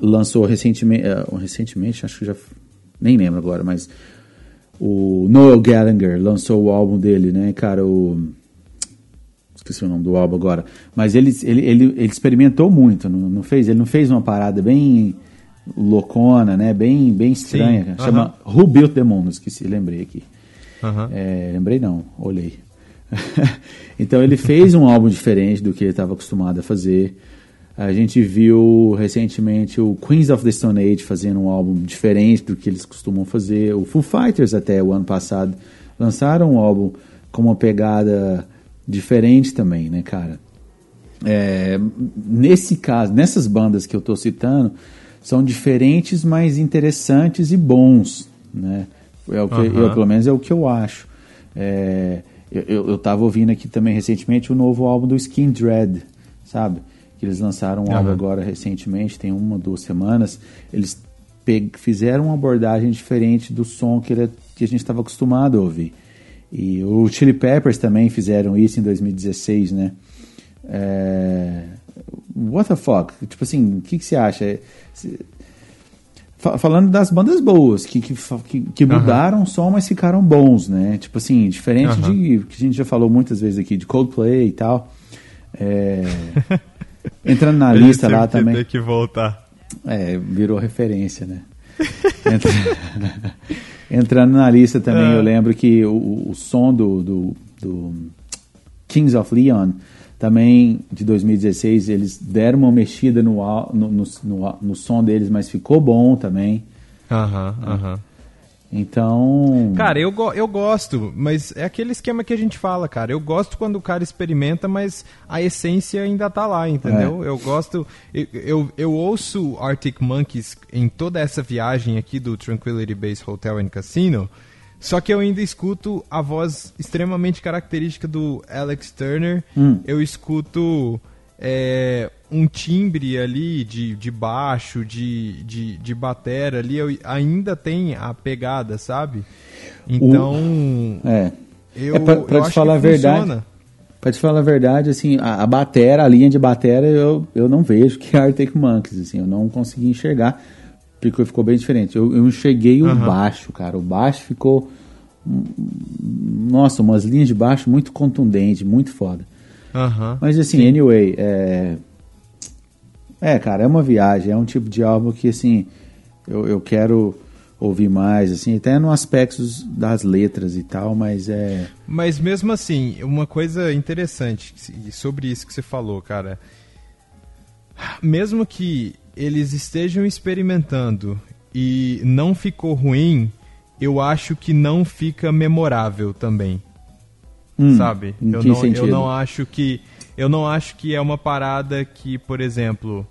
S2: lançou recentemente, eh, recentemente, acho que já nem lembro agora, mas o Noel Gallagher lançou o álbum dele, né, cara? O esqueci o nome do álbum agora, mas ele, ele, ele, ele experimentou muito, não, não fez? Ele não fez uma parada bem loucona, né? Bem, bem estranha.
S3: Sim,
S2: cara. Chama Who Built the Moon, esqueci, lembrei aqui.
S3: Aham.
S2: É, lembrei não, olhei. então ele fez um álbum diferente do que ele estava acostumado a fazer. A gente viu recentemente o Queens of the Stone Age fazendo um álbum diferente do que eles costumam fazer. O Foo Fighters até o ano passado lançaram um álbum com uma pegada diferente também, né, cara? É, nesse caso, nessas bandas que eu estou citando, são diferentes, mas interessantes e bons, né? É o que,
S3: Aham.
S2: eu, pelo menos é o que eu acho. É, eu, eu, eu tava ouvindo aqui também recentemente o novo álbum do Skin Dread, sabe? Que eles lançaram um álbum
S3: Aham.
S2: agora recentemente, tem uma, duas semanas. Eles fizeram uma abordagem diferente do som que, ele- que a gente estava acostumado a ouvir. E o Chili Peppers também fizeram isso em 2016, né? É... What the fuck? Tipo assim, o que, que você acha? Falando das bandas boas, que, que, que, mudaram o som, mas ficaram bons, né? Tipo assim, diferente
S3: Aham.
S2: de que a gente já falou muitas vezes aqui, de Coldplay e tal. É, Entrando na lista lá também.
S3: Tem que voltar.
S2: É, virou referência, né? Entra- Entrando na lista também,
S3: É.
S2: eu lembro que o, o som do, do, do Kings of Leon, também de 2016, eles deram uma mexida no, no, no, no, no som deles, mas ficou bom também.
S3: Aham, aham.
S2: Então.
S3: Cara, eu, go- eu gosto, mas é aquele esquema que a gente fala, cara. Eu gosto quando o cara experimenta, mas a essência ainda tá lá, entendeu? Eu gosto. Eu, eu, eu ouço Arctic Monkeys em toda essa viagem aqui do Tranquility Base Hotel and Casino. Só que eu ainda escuto a voz extremamente característica do Alex Turner.
S2: Hum.
S3: Eu escuto é, um timbre ali de, de baixo, de, de, de batera ali. Eu, ainda tem a pegada, sabe? Então.
S2: é.
S3: Eu,
S2: É, pra- pra
S3: eu
S2: te falar a verdade,
S3: funciona.
S2: Pra te falar a verdade, assim, a, a batera, a linha de batera, eu, eu não vejo que é Arctic Monkeys, assim, eu não consegui enxergar, porque ficou bem diferente. Eu, eu enxerguei o
S3: Aham.
S2: baixo, cara, o baixo ficou, nossa, umas linhas de baixo muito contundente, muito foda.
S3: Aham.
S2: Mas assim, anyway, é... É, cara, é uma viagem, é um tipo de álbum que, assim, eu, eu quero ouvir mais, assim, até no aspecto das letras e tal, mas é.
S3: Mas mesmo assim, uma coisa interessante sobre isso que você falou, cara. Mesmo que eles estejam experimentando e não ficou ruim, eu acho que não fica memorável também. Hum, sabe? Eu não, eu não acho que eu não acho que é uma parada que, por exemplo,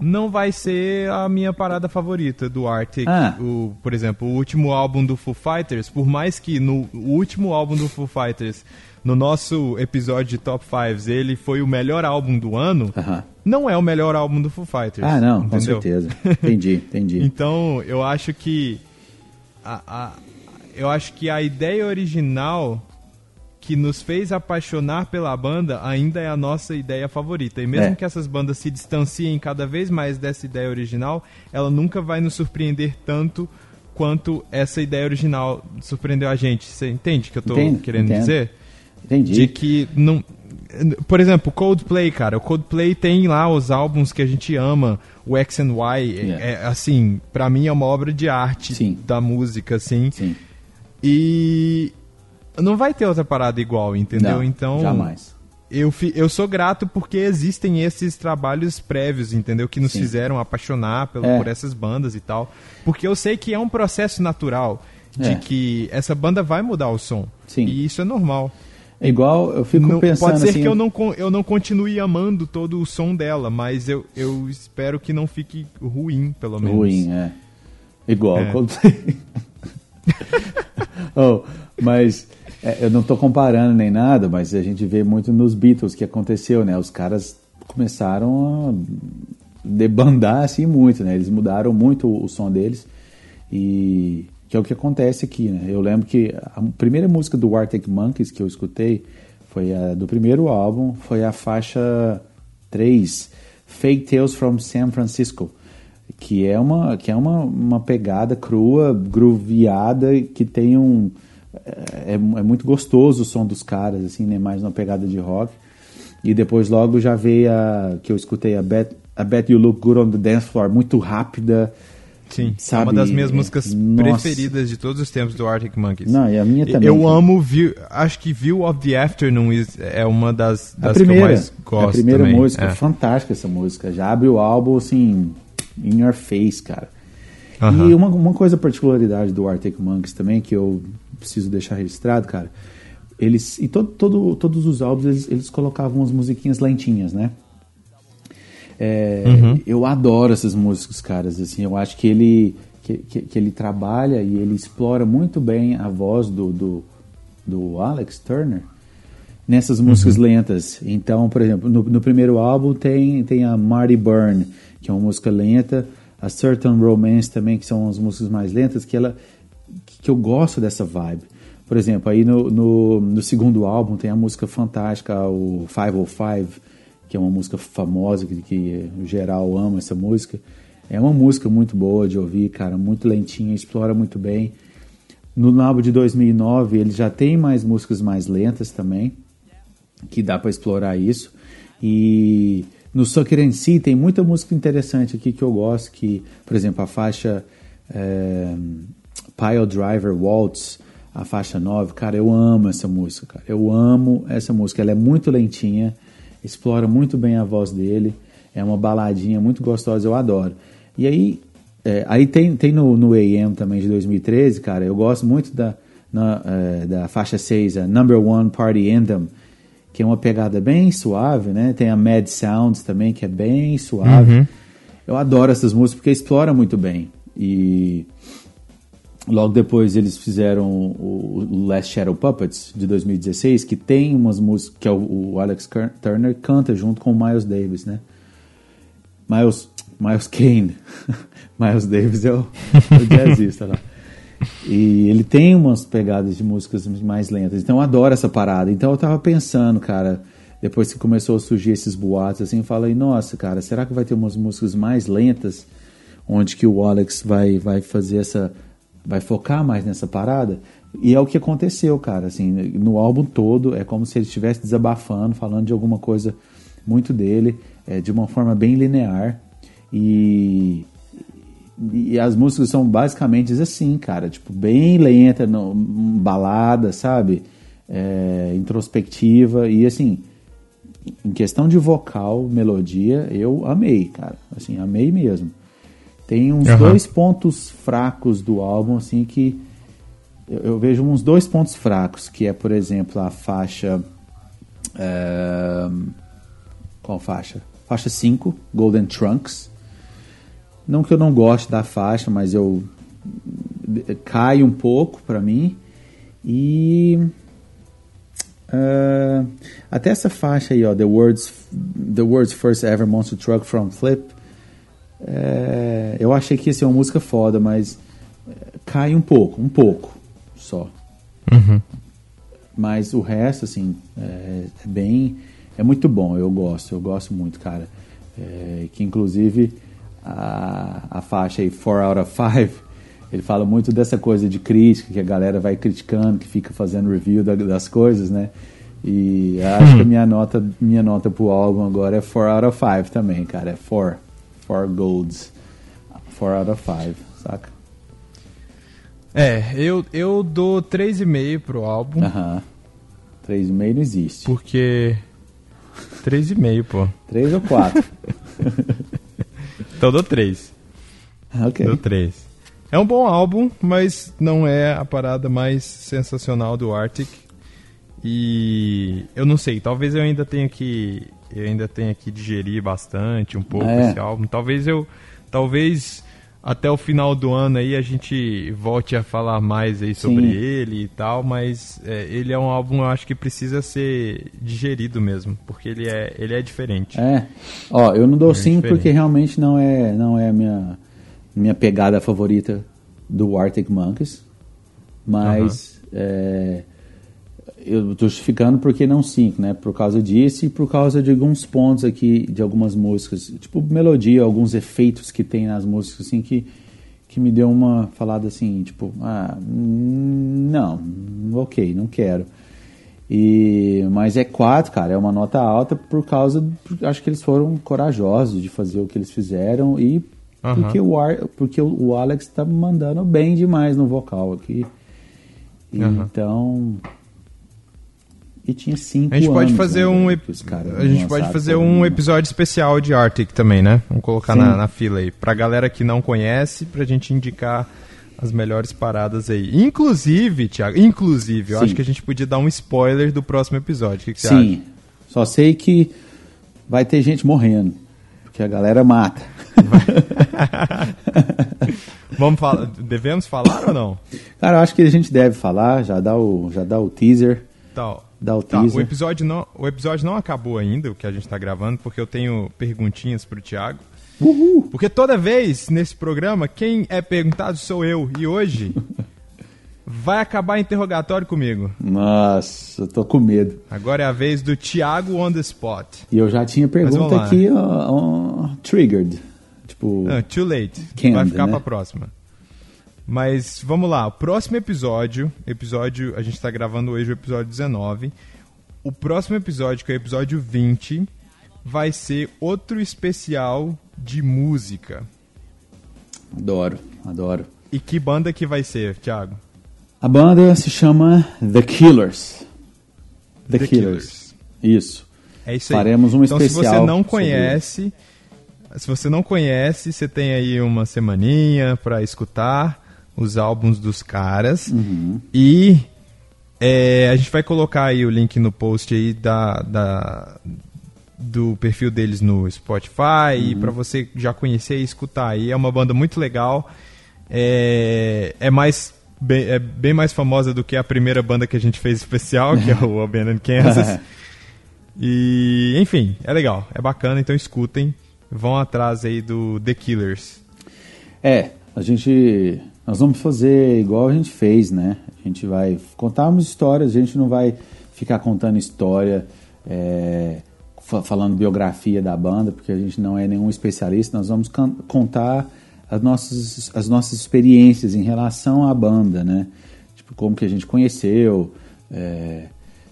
S3: não vai ser a minha parada favorita do Arctic. Ah. O, por exemplo, o último álbum do Foo Fighters, por mais que no último álbum do Foo Fighters, no nosso episódio de Top 5, ele foi o melhor álbum do ano, uh -huh. não é o melhor álbum do Foo Fighters.
S2: Ah, não, entendeu? com certeza. Entendi, entendi.
S3: então, eu acho que a, a, eu acho que a ideia original que nos fez apaixonar pela banda ainda é a nossa ideia favorita. E mesmo é. que essas bandas se distanciem cada vez mais dessa ideia original, ela nunca vai nos surpreender tanto quanto essa ideia original surpreendeu a gente. Você entende o que eu estou querendo entendo. dizer?
S2: Entendi.
S3: De que não. Por exemplo, Coldplay, cara. O Coldplay tem lá os álbuns que a gente ama, o X and Y. Yeah. É, é, assim, para mim é uma obra de arte Sim. da música, assim.
S2: Sim.
S3: E não vai ter outra parada igual, entendeu?
S2: Não,
S3: então.
S2: Jamais.
S3: Eu, eu sou grato porque existem esses trabalhos prévios, entendeu? Que nos Sim. fizeram apaixonar pelo, é. por essas bandas e tal. Porque eu sei que é um processo natural de é. que essa banda vai mudar o som.
S2: Sim.
S3: E isso é normal.
S2: É igual, eu fico
S3: não,
S2: pensando
S3: Pode ser
S2: assim,
S3: que eu não, eu não continue amando todo o som dela, mas eu, eu espero que não fique ruim, pelo menos.
S2: Ruim, é. Igual é. oh, mas é, eu não estou comparando nem nada, mas a gente vê muito nos Beatles que aconteceu, né? Os caras começaram a debandar assim muito, né? Eles mudaram muito o som deles e que é o que acontece aqui, né? Eu lembro que a primeira música do Arctic Monkeys que eu escutei foi a do primeiro álbum, foi a faixa 3, Fake Tales from San Francisco, que é uma que é uma, uma pegada crua, grooveada que tem um é, é, muito gostoso o som dos caras, assim, né? Mais uma pegada de rock. E depois logo já veio a que eu escutei a Bet, a Bet You Look Good on the Dance Floor, muito rápida.
S3: Sim, sabe? é uma das minhas músicas Nossa. preferidas de todos os tempos do Arctic Monkeys.
S2: Não, e a minha também.
S3: Eu amo, view, acho que View of the Afternoon é uma das, das a primeira, que eu mais gosto.
S2: A primeira
S3: também.
S2: música, é. fantástica essa música. Já abre o álbum assim, in your face, cara. Uh -huh. E uma, uma coisa particularidade do Arctic Monkeys também, que eu preciso deixar registrado, cara. Eles, e todo, todo, todos os álbuns eles, eles colocavam umas musiquinhas lentinhas, né? É, uhum. Eu adoro essas músicas, caras. Assim, eu acho que ele, que, que, que, ele trabalha e ele explora muito bem a voz do, do, do Alex Turner nessas músicas uhum. lentas. Então, por exemplo, no, no, primeiro álbum tem, tem a Marty Byrne, que é uma música lenta, a Certain Romance também, que são as músicas mais lentas, que ela que eu gosto dessa vibe. Por exemplo, aí no, no, no, segundo álbum tem a música fantástica, o 505, que é uma música famosa, que, que geral ama essa música. É uma música muito boa de ouvir, cara, muito lentinha, explora muito bem. No álbum de 2009 ele já tem mais músicas mais lentas também, que dá para explorar isso. E no Sucker em si tem muita música interessante aqui que eu gosto, que, por exemplo, a faixa é, Pile Driver Waltz, a faixa 9, cara, eu amo essa música, cara. Eu amo essa música. Ela é muito lentinha, explora muito bem a voz dele. É uma baladinha muito gostosa, eu adoro. E aí, é, aí tem, tem no, no AM também de 2013, cara, eu gosto muito da, na, é, da faixa 6, a Number One Party Anthem, que é uma pegada bem suave, né? Tem a Mad Sounds também, que é bem suave. Uhum. Eu adoro essas músicas porque explora muito bem. E Logo depois eles fizeram o Last Shadow Puppets de 2016, que tem umas músicas que é o Alex Turner canta junto com o Miles Davis, né? Miles, Miles Kane. Miles Davis é o, o jazzista lá. E ele tem umas pegadas de músicas mais lentas. Então eu adoro essa parada. Então eu tava pensando, cara, depois que começou a surgir esses boatos assim, eu falei, nossa, cara, será que vai ter umas músicas mais lentas onde que o Alex vai vai fazer essa vai focar mais nessa parada. E é o que aconteceu, cara. Assim, no álbum todo, é como se ele estivesse desabafando, falando de alguma coisa muito dele, é, de uma forma bem linear. E, e as músicas são basicamente assim, cara, tipo, bem lenta, no, balada, sabe? É, introspectiva e assim, em questão de vocal, melodia, eu amei, cara. Assim, amei mesmo. Tem uns uhum. dois pontos fracos do álbum, assim, que eu, eu, vejo uns dois pontos fracos, que é, por exemplo, a faixa. É, qual faixa? Faixa 5, Golden Trunks. Não que eu não goste da faixa, mas eu cai um pouco para mim. E uh, até essa faixa aí, ó, The Words, The Words First Ever Monster Truck from Flip. É, eu achei que ia ser uma música foda, mas cai um pouco, um pouco só.
S3: Uhum.
S2: Mas o resto, assim, é, é, bem. É muito bom, eu gosto, eu gosto muito, cara. É, que inclusive a, a faixa aí 4 out of 5 ele fala muito dessa coisa de crítica, que a galera vai criticando, que fica fazendo review da, das coisas, né? E acho que a minha nota, minha nota pro álbum agora é 4 out of 5 também, cara. É 4. 4 golds. 4 out of 5, saca?
S3: É, eu, eu dou 3,5 pro álbum.
S2: Aham. 3,5 não existe.
S3: Porque. 3,5, pô.
S2: 3 ou 4?
S3: então dou 3.
S2: Ok.
S3: Dou 3. É um bom álbum, mas não é a parada mais sensacional do Arctic. E eu não sei, talvez eu ainda tenha que eu ainda tenha que digerir bastante um pouco é. esse álbum. Talvez eu talvez até o final do ano aí a gente volte a falar mais aí sobre Sim. ele e tal, mas é, ele é um álbum eu acho que precisa ser digerido mesmo, porque ele é, ele é diferente.
S2: É. Ó, eu não dou 5 é porque realmente não é não é a minha minha pegada favorita do Arctic Monkeys, mas uh -huh. é, eu estou justificando porque não 5, né? Por causa disso e por causa de alguns pontos aqui, de algumas músicas, tipo melodia, alguns efeitos que tem nas músicas, assim, que, que me deu uma falada assim, tipo, ah, não, ok, não quero. E, mas é 4, cara, é uma nota alta por causa, acho que eles foram corajosos de fazer o que eles fizeram e uhum. porque, o, Ar, porque o Alex tá mandando bem demais no vocal aqui. Uhum. Então, e tinha cinco
S3: A gente pode fazer um a gente pode fazer um episódio especial de Arctic também, né? Vamos colocar na, na, fila aí pra galera que não conhece, pra gente indicar as melhores paradas aí. Inclusive, Thiago, inclusive, eu Sim. acho que a gente podia dar um spoiler do próximo episódio. O que, que você Sim.
S2: acha? Só sei que vai ter gente morrendo, porque a galera mata.
S3: Vamos falar, devemos falar ou não?
S2: Cara, eu acho que a gente deve falar, já dá o, já dá o teaser.
S3: Então,
S2: Dá o, tá,
S3: o episódio não O episódio não acabou ainda, o que a gente está gravando, porque eu tenho perguntinhas para o Thiago.
S2: Uhul.
S3: Porque toda vez nesse programa, quem é perguntado sou eu. E hoje vai acabar interrogatório comigo.
S2: Nossa, eu tô com medo.
S3: Agora é a vez do Thiago on the spot.
S2: E eu já tinha pergunta aqui, uh, uh, triggered. Tipo.
S3: Uh, too late. Canned, vai ficar né? pra próxima. Mas vamos lá, o próximo episódio, episódio, a gente está gravando hoje o episódio 19. O próximo episódio, que é o episódio 20, vai ser outro especial de música.
S2: Adoro, adoro.
S3: E que banda que vai ser, Thiago?
S2: A banda se chama The Killers. The, The Killers. Killers. Isso.
S3: É isso aí.
S2: Faremos um
S3: então,
S2: especial.
S3: Se você não conhece, se você não conhece, você tem aí uma semaninha para escutar os álbuns dos caras.
S2: Uhum.
S3: E é, a gente vai colocar aí o link no post aí da, da do perfil deles no Spotify uhum. e para você já conhecer e escutar aí. É uma banda muito legal. É, é mais bem, é bem mais famosa do que a primeira banda que a gente fez especial, que é o Abandoned Kansas. e, enfim, é legal, é bacana, então escutem. Vão atrás aí do The Killers.
S2: É, a gente nós vamos fazer igual a gente fez, né? A gente vai contar umas histórias, a gente não vai ficar contando história, é, falando biografia da banda, porque a gente não é nenhum especialista. Nós vamos contar as nossas, as nossas experiências em relação à banda, né? Tipo, como que a gente conheceu, é,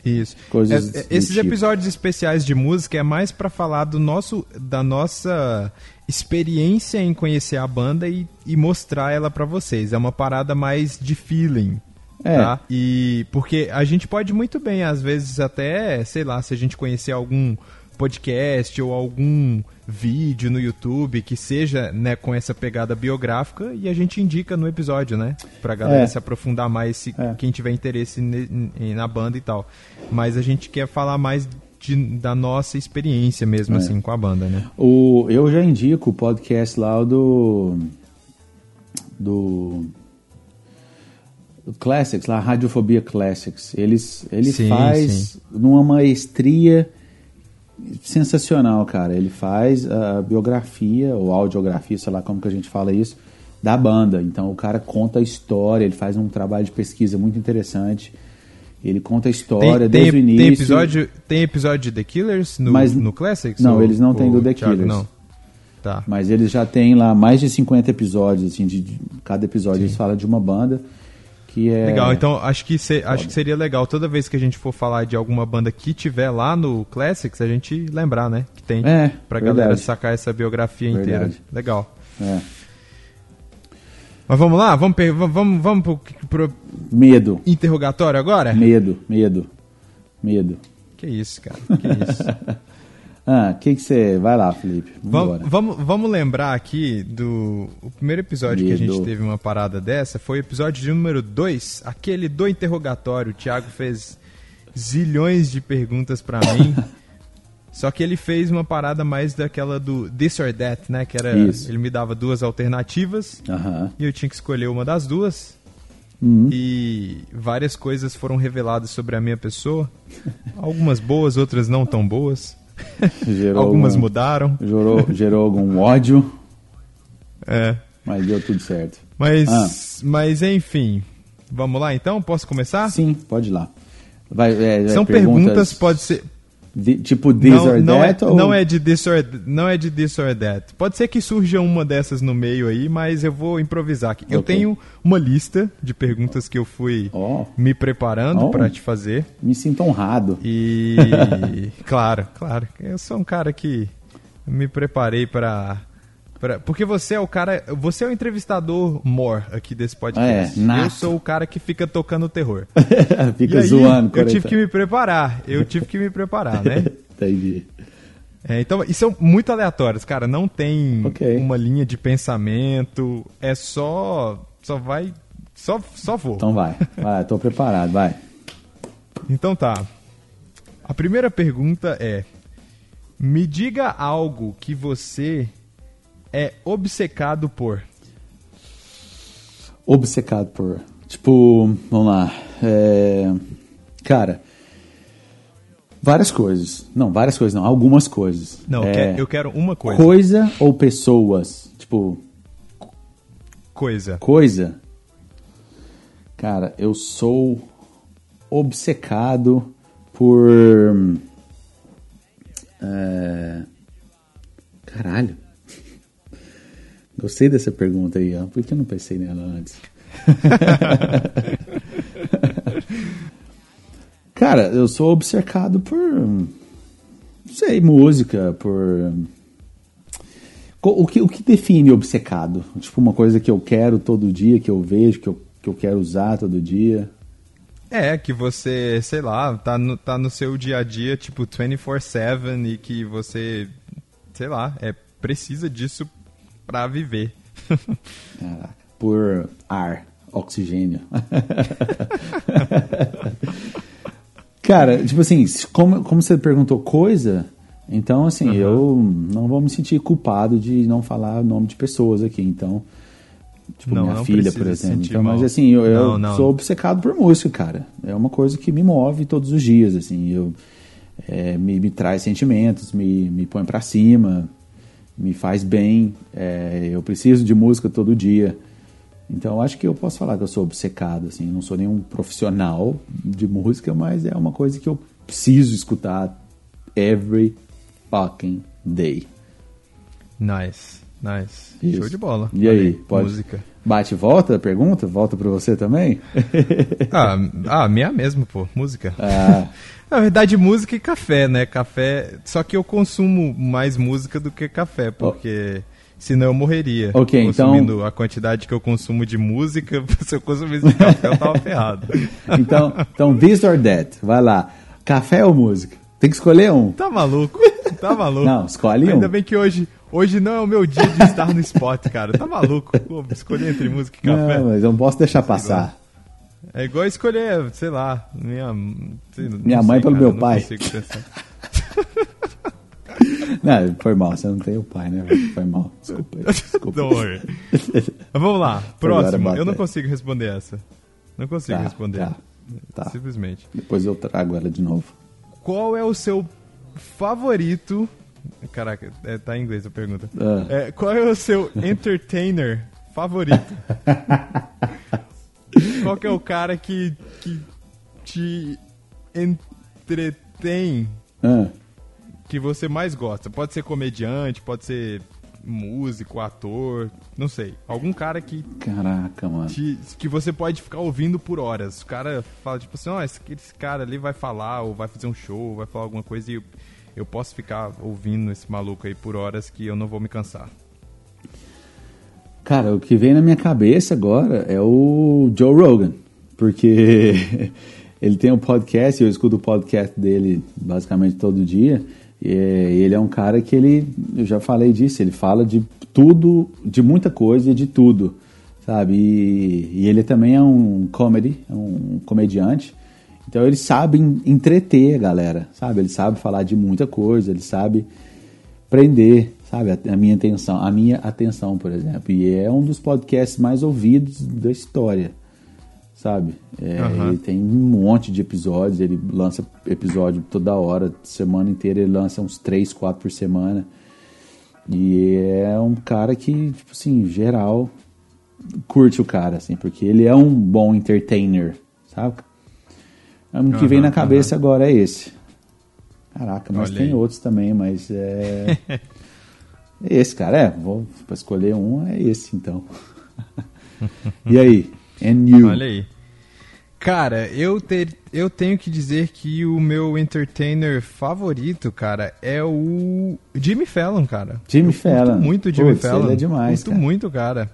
S3: Isso. É, é, esses
S2: tipo.
S3: episódios especiais de música é mais pra falar do nosso, da nossa experiência em conhecer a banda e, e mostrar ela pra vocês. É uma parada mais de feeling.
S2: É.
S3: Tá? E porque a gente pode muito bem, às vezes até, sei lá, se a gente conhecer algum podcast ou algum vídeo no YouTube que seja, né, com essa pegada biográfica e a gente indica no episódio, né, pra galera
S2: É.
S3: se aprofundar mais se
S2: É.
S3: quem tiver interesse ne- na banda e tal. Mas a gente quer falar mais de- da nossa experiência mesmo
S2: É.
S3: assim com a banda, né?
S2: O, eu já indico o podcast lá. Do. do Classics, lá, Radiofobia Classics. Eles, ele
S3: Sim,
S2: faz
S3: sim.
S2: numa maestria sensacional, cara. Ele faz a biografia, ou audiografia, sei lá como que a gente fala isso, da banda. Então o cara conta a história, ele faz um trabalho de pesquisa muito interessante. Ele conta a história
S3: tem,
S2: desde
S3: tem,
S2: o início.
S3: tem episódio, tem episódio de The Killers no,
S2: Mas-
S3: no Classics?
S2: não,
S3: ou-
S2: eles não têm do The
S3: Thiago,
S2: Killers.
S3: Não. Tá.
S2: Mas eles já têm lá mais de 50 episódios, assim, de, de- cada episódio eles falam de uma banda que é...
S3: Legal, então acho que, se- acho que seria legal toda vez que a gente for falar de alguma banda que tiver lá no Classics, a gente lembrar, né? Que tem.
S2: É,
S3: pra
S2: verdade.
S3: galera sacar essa biografia inteira.
S2: Verdade.
S3: Legal.
S2: é,
S3: Mas vamos lá? Vamos, vamos, vamos pro, pro
S2: medo,
S3: interrogatório agora?
S2: medo, medo, medo.
S3: Que isso, cara. Que isso.
S2: Ah, o que você... Vai lá, Felipe,
S3: Vamos, vamos, vamos lembrar aqui do. O primeiro episódio que a gente
S2: Medo.
S3: teve uma parada dessa foi o episódio de número 2, aquele do interrogatório. O Thiago fez zilhões de perguntas pra mim. Só que ele fez uma parada mais daquela do This or That, né? Que era.
S2: Isso.
S3: Ele me dava duas alternativas
S2: Aham.
S3: e eu tinha que escolher uma das duas.
S2: Uhum.
S3: E várias coisas foram reveladas sobre a minha pessoa. Algumas boas, outras não tão boas. Algumas
S2: algum-
S3: mudaram.
S2: Gerou, gerou algum ódio,
S3: É.
S2: mas deu tudo certo.
S3: Mas,
S2: Ah.
S3: mas enfim, vamos lá então? Posso começar?
S2: Sim, pode ir lá. Vai, é, é,
S3: São perguntas, pode ser.
S2: De- tipo this
S3: Não,
S2: or
S3: não, é,
S2: that? ou...
S3: não é de this or, não é de this or that. Pode ser que surja uma dessas no meio aí, mas eu vou improvisar aqui. Eu
S2: Ok.
S3: tenho uma lista de perguntas que eu fui
S2: Ó,
S3: me preparando
S2: Oh.
S3: pra te fazer.
S2: me sinto honrado.
S3: E claro, claro, eu sou um cara que me preparei pra pra- porque você é o cara, você é o entrevistador more aqui desse podcast.
S2: É, nato.
S3: eu sou o cara que fica tocando terror.
S2: Fica
S3: aí,
S2: zoando.
S3: eu
S2: 40.
S3: tive que me preparar. Eu tive que me preparar, né?
S2: Entendi.
S3: É, então, e são muito aleatórios, cara. Não tem
S2: Ok.
S3: uma linha de pensamento. É só. Só vai. Só, só vou.
S2: Então vai, vai, tô preparado, vai.
S3: Então tá. A primeira pergunta é: Me diga algo que você é obcecado por.
S2: Obcecado por. Tipo, vamos lá. é, Cara, várias coisas. Não, várias coisas não, algumas coisas.
S3: Não, eu
S2: É,
S3: quero- eu quero uma coisa.
S2: Coisa ou pessoas? Tipo,
S3: Coisa.
S2: coisa. Cara, eu sou obcecado por. é, Caralho. Gostei dessa pergunta aí, ó. Por que eu não pensei nela antes? Cara, eu sou obcecado por. Não sei, música, por. O que, o que define obcecado? Tipo, uma coisa que eu quero todo dia, que eu vejo, que eu, que eu quero usar todo dia.
S3: É, que você, sei lá, tá no, tá no seu dia a dia, tipo, 24-7 e que você, sei lá, é, precisa disso pra viver.
S2: Caraca. Por ar, oxigênio. Cara, tipo assim, como, como você perguntou coisa, então assim, eu não vou me sentir culpado de não falar o nome de pessoas aqui. Então, tipo,
S3: Não,
S2: minha
S3: não
S2: filha, por exemplo. Então, mas assim, eu, eu
S3: Não, não.
S2: sou obcecado por música, cara. É uma coisa que me move todos os dias, assim. Eu, é, me, me traz sentimentos, me, me põe pra cima, me faz bem. é, eu preciso de música todo dia. Então, acho que eu posso falar que eu sou obcecado, assim. Não sou nenhum profissional de música, mas é uma coisa que eu preciso escutar every fucking day.
S3: Nice, Nice.
S2: Isso.
S3: Show de bola.
S2: E aí,
S3: Valeu.
S2: pode-
S3: Música.
S2: Bate e volta a pergunta? Volta pra você também?
S3: Ah, ah, minha mesmo, pô. Música.
S2: Ah,
S3: Na verdade, música e café, né? Café. Só que eu consumo mais música do que café, porque senão eu morreria.
S2: Ok, então-
S3: Consumindo a quantidade que eu consumo de música, se eu consumisse café, eu tava ferrado.
S2: então, então, this or that. Vai lá. Café ou música? Tem que escolher um.
S3: Tá maluco? Tá maluco?
S2: Não, escolhe
S3: Ainda
S2: um.
S3: bem que hoje, hoje não é o meu dia de estar no spot, cara. Tá maluco? Escolher entre música e café.
S2: Não, mas eu não posso deixar passar.
S3: É igual escolher, sei lá, minha. sei-
S2: Minha mãe
S3: sei,
S2: pelo
S3: cara,
S2: meu pai. Não, foi mal. Você não tem o pai, né? Foi mal. Desculpa. aí, Desculpa.
S3: Vamos lá, próximo. Eu não consigo responder essa. Não consigo
S2: Tá,
S3: responder.
S2: tá, tá.
S3: Simplesmente.
S2: Depois eu trago ela de novo.
S3: Qual é o seu favorito? Caraca, é, tá em inglês a pergunta.
S2: Ah.
S3: É, qual é o seu entertainer favorito? qual que é o cara que, que te entretém
S2: Ah,
S3: que você mais gosta? Pode ser comediante, pode ser músico, ator, não sei. Algum cara que
S2: caraca, mano.
S3: te- que você pode ficar ouvindo por horas. O cara fala, tipo assim, ó, esse, esse cara ali vai falar, ou vai fazer um show, ou vai falar alguma coisa e eu, posso ficar ouvindo esse maluco aí por horas que eu não vou me cansar.
S2: Cara, o que vem na minha cabeça agora é o Joe Rogan. Porque ele tem um podcast, eu escuto o podcast dele basicamente todo dia. E ele é um cara que ele, eu já falei disso, ele fala de tudo, de muita coisa e de tudo, sabe? E, e ele também é um comedy, é um comediante. Então ele sabe en- entreter a galera, sabe? Ele sabe falar de muita coisa, ele sabe prender, sabe, a, a minha atenção, a minha atenção, por exemplo. E é um dos podcasts mais ouvidos da história, sabe? É,
S3: Aham.
S2: Ele tem um monte de episódios, ele lança episódio toda hora, semana inteira ele lança uns três, quatro por semana. E é um cara que, tipo assim, geral curte o cara, assim, porque ele é um bom entertainer, sabe? O que vem
S3: Aham,
S2: na cabeça agora é esse. Caraca, mas
S3: Olha
S2: tem outros também, mas é. é esse, cara, é. Vou pra escolher um, é esse então. e aí? And you?
S3: Olha aí. Cara, eu, ter, eu tenho que dizer que o meu entertainer favorito, cara, é o Jimmy Fallon, cara.
S2: Jimmy
S3: eu
S2: Fallon.
S3: Muito Jimmy
S2: Putz,
S3: Fallon.
S2: ele é demais,
S3: Curto
S2: cara.
S3: muito, cara.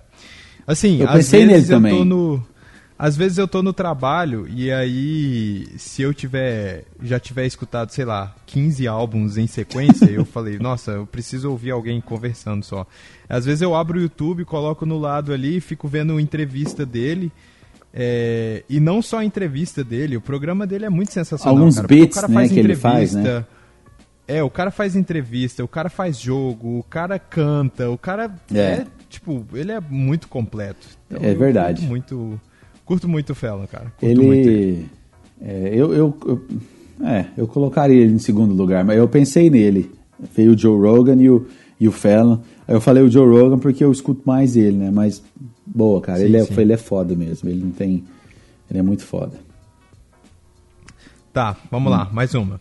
S3: Assim,
S2: Eu
S3: às
S2: pensei
S3: vezes
S2: nele
S3: eu tô
S2: também.
S3: no às vezes eu tô no trabalho e aí se eu tiver já tiver escutado, sei lá, 15 álbuns em sequência, eu falei, nossa, eu preciso ouvir alguém conversando só. Às vezes eu abro o YouTube, coloco no lado ali, e fico vendo entrevista dele. é, e não só a entrevista dele, o programa dele é muito sensacional.
S2: Alguns
S3: cara,
S2: beats,
S3: o cara
S2: né,
S3: faz
S2: que ele faz, né?
S3: É, o cara faz entrevista, o cara faz jogo, o cara canta, o cara
S2: É.
S3: é, tipo, ele é muito completo. Então,
S2: É verdade.
S3: Muito, curto muito o Fallon, cara. Curto muito
S2: Ele. é, eu, eu, eu- é, eu colocaria ele em segundo lugar, mas eu pensei nele. Veio o Joe Rogan e o, e o Fallon. Aí eu falei o Joe Rogan porque eu escuto mais ele, né? Mas, boa, cara,
S3: Sim,
S2: ele, é,
S3: sim.
S2: ele é foda mesmo. Ele não tem. Ele é muito foda.
S3: Tá, vamos lá, mais uma.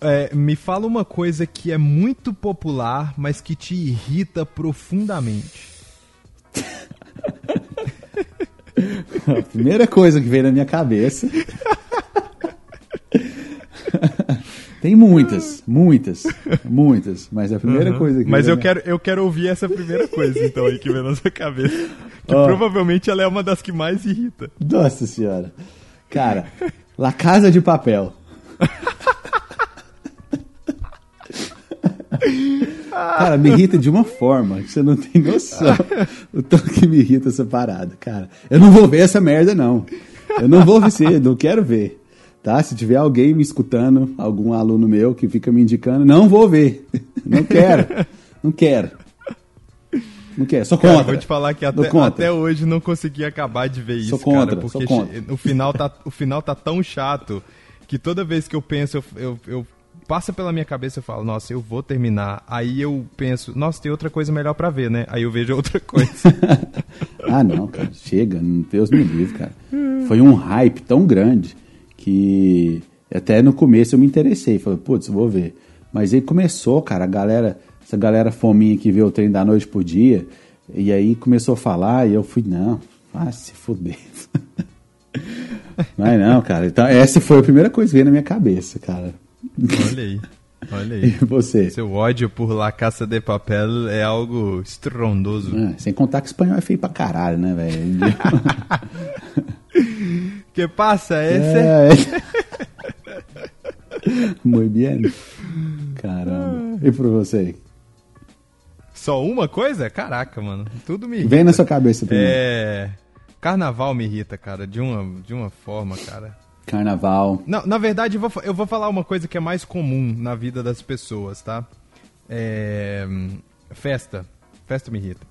S3: É, me fala uma coisa que é muito popular, mas que te irrita profundamente.
S2: A primeira coisa que veio na minha cabeça. Tem muitas, muitas, muitas, mas a primeira
S3: Uhum.
S2: coisa que
S3: Mas
S2: veio
S3: eu
S2: na
S3: quero, eu quero ouvir essa primeira coisa, então, aí que vem na sua cabeça. Que
S2: Ó.
S3: provavelmente ela é uma das que mais irrita.
S2: Nossa senhora. Cara, La Casa de Papel. Cara, me irrita de uma forma que você não tem noção. O tanto que me irrita essa parada, cara. Eu não vou ver essa merda, não. Eu não vou ver, não quero ver. Tá? Se tiver alguém me escutando, algum aluno meu que fica me indicando, não vou ver. Não quero. Não quero. Não quero. Sou
S3: Cara,
S2: contra.
S3: vou te falar que
S2: Sou
S3: até,
S2: contra.
S3: até hoje não consegui acabar de ver isso,
S2: Sou contra,
S3: cara.
S2: sou
S3: Porque
S2: contra.
S3: che- o final, tá, o final tá tão chato que toda vez que eu penso, eu, eu, eu- passa pela minha cabeça eu falo, nossa, eu vou terminar. Aí eu penso, nossa, tem outra coisa melhor pra ver, né? Aí eu vejo outra coisa.
S2: Ah, não, cara, chega, Deus me livre, cara. Foi um hype tão grande que até no começo eu me interessei, falei, putz, vou ver. Mas aí começou, cara, a galera, essa galera fominha que vê o trem da noite por dia. E aí começou a falar e eu fui, não, vai se fuder. Mas não, cara. Então, essa foi a primeira coisa que veio na minha cabeça, cara.
S3: Olha aí. Olha aí.
S2: E você?
S3: Seu ódio por La Caça de Papel é algo estrondoso.
S2: É, sem contar que espanhol é feio pra caralho, né, velho?
S3: que passa esse?
S2: É. Muito bem. Caramba. E pra você?
S3: Só uma coisa? Caraca, mano. Tudo me irrita.
S2: Vem na sua cabeça primeiro.
S3: É. Carnaval me irrita, cara, de uma, de uma forma, cara.
S2: Carnaval.
S3: Não, na verdade, eu vou, eu vou falar uma coisa que é mais comum na vida das pessoas, tá? É. Festa. Festa me irrita.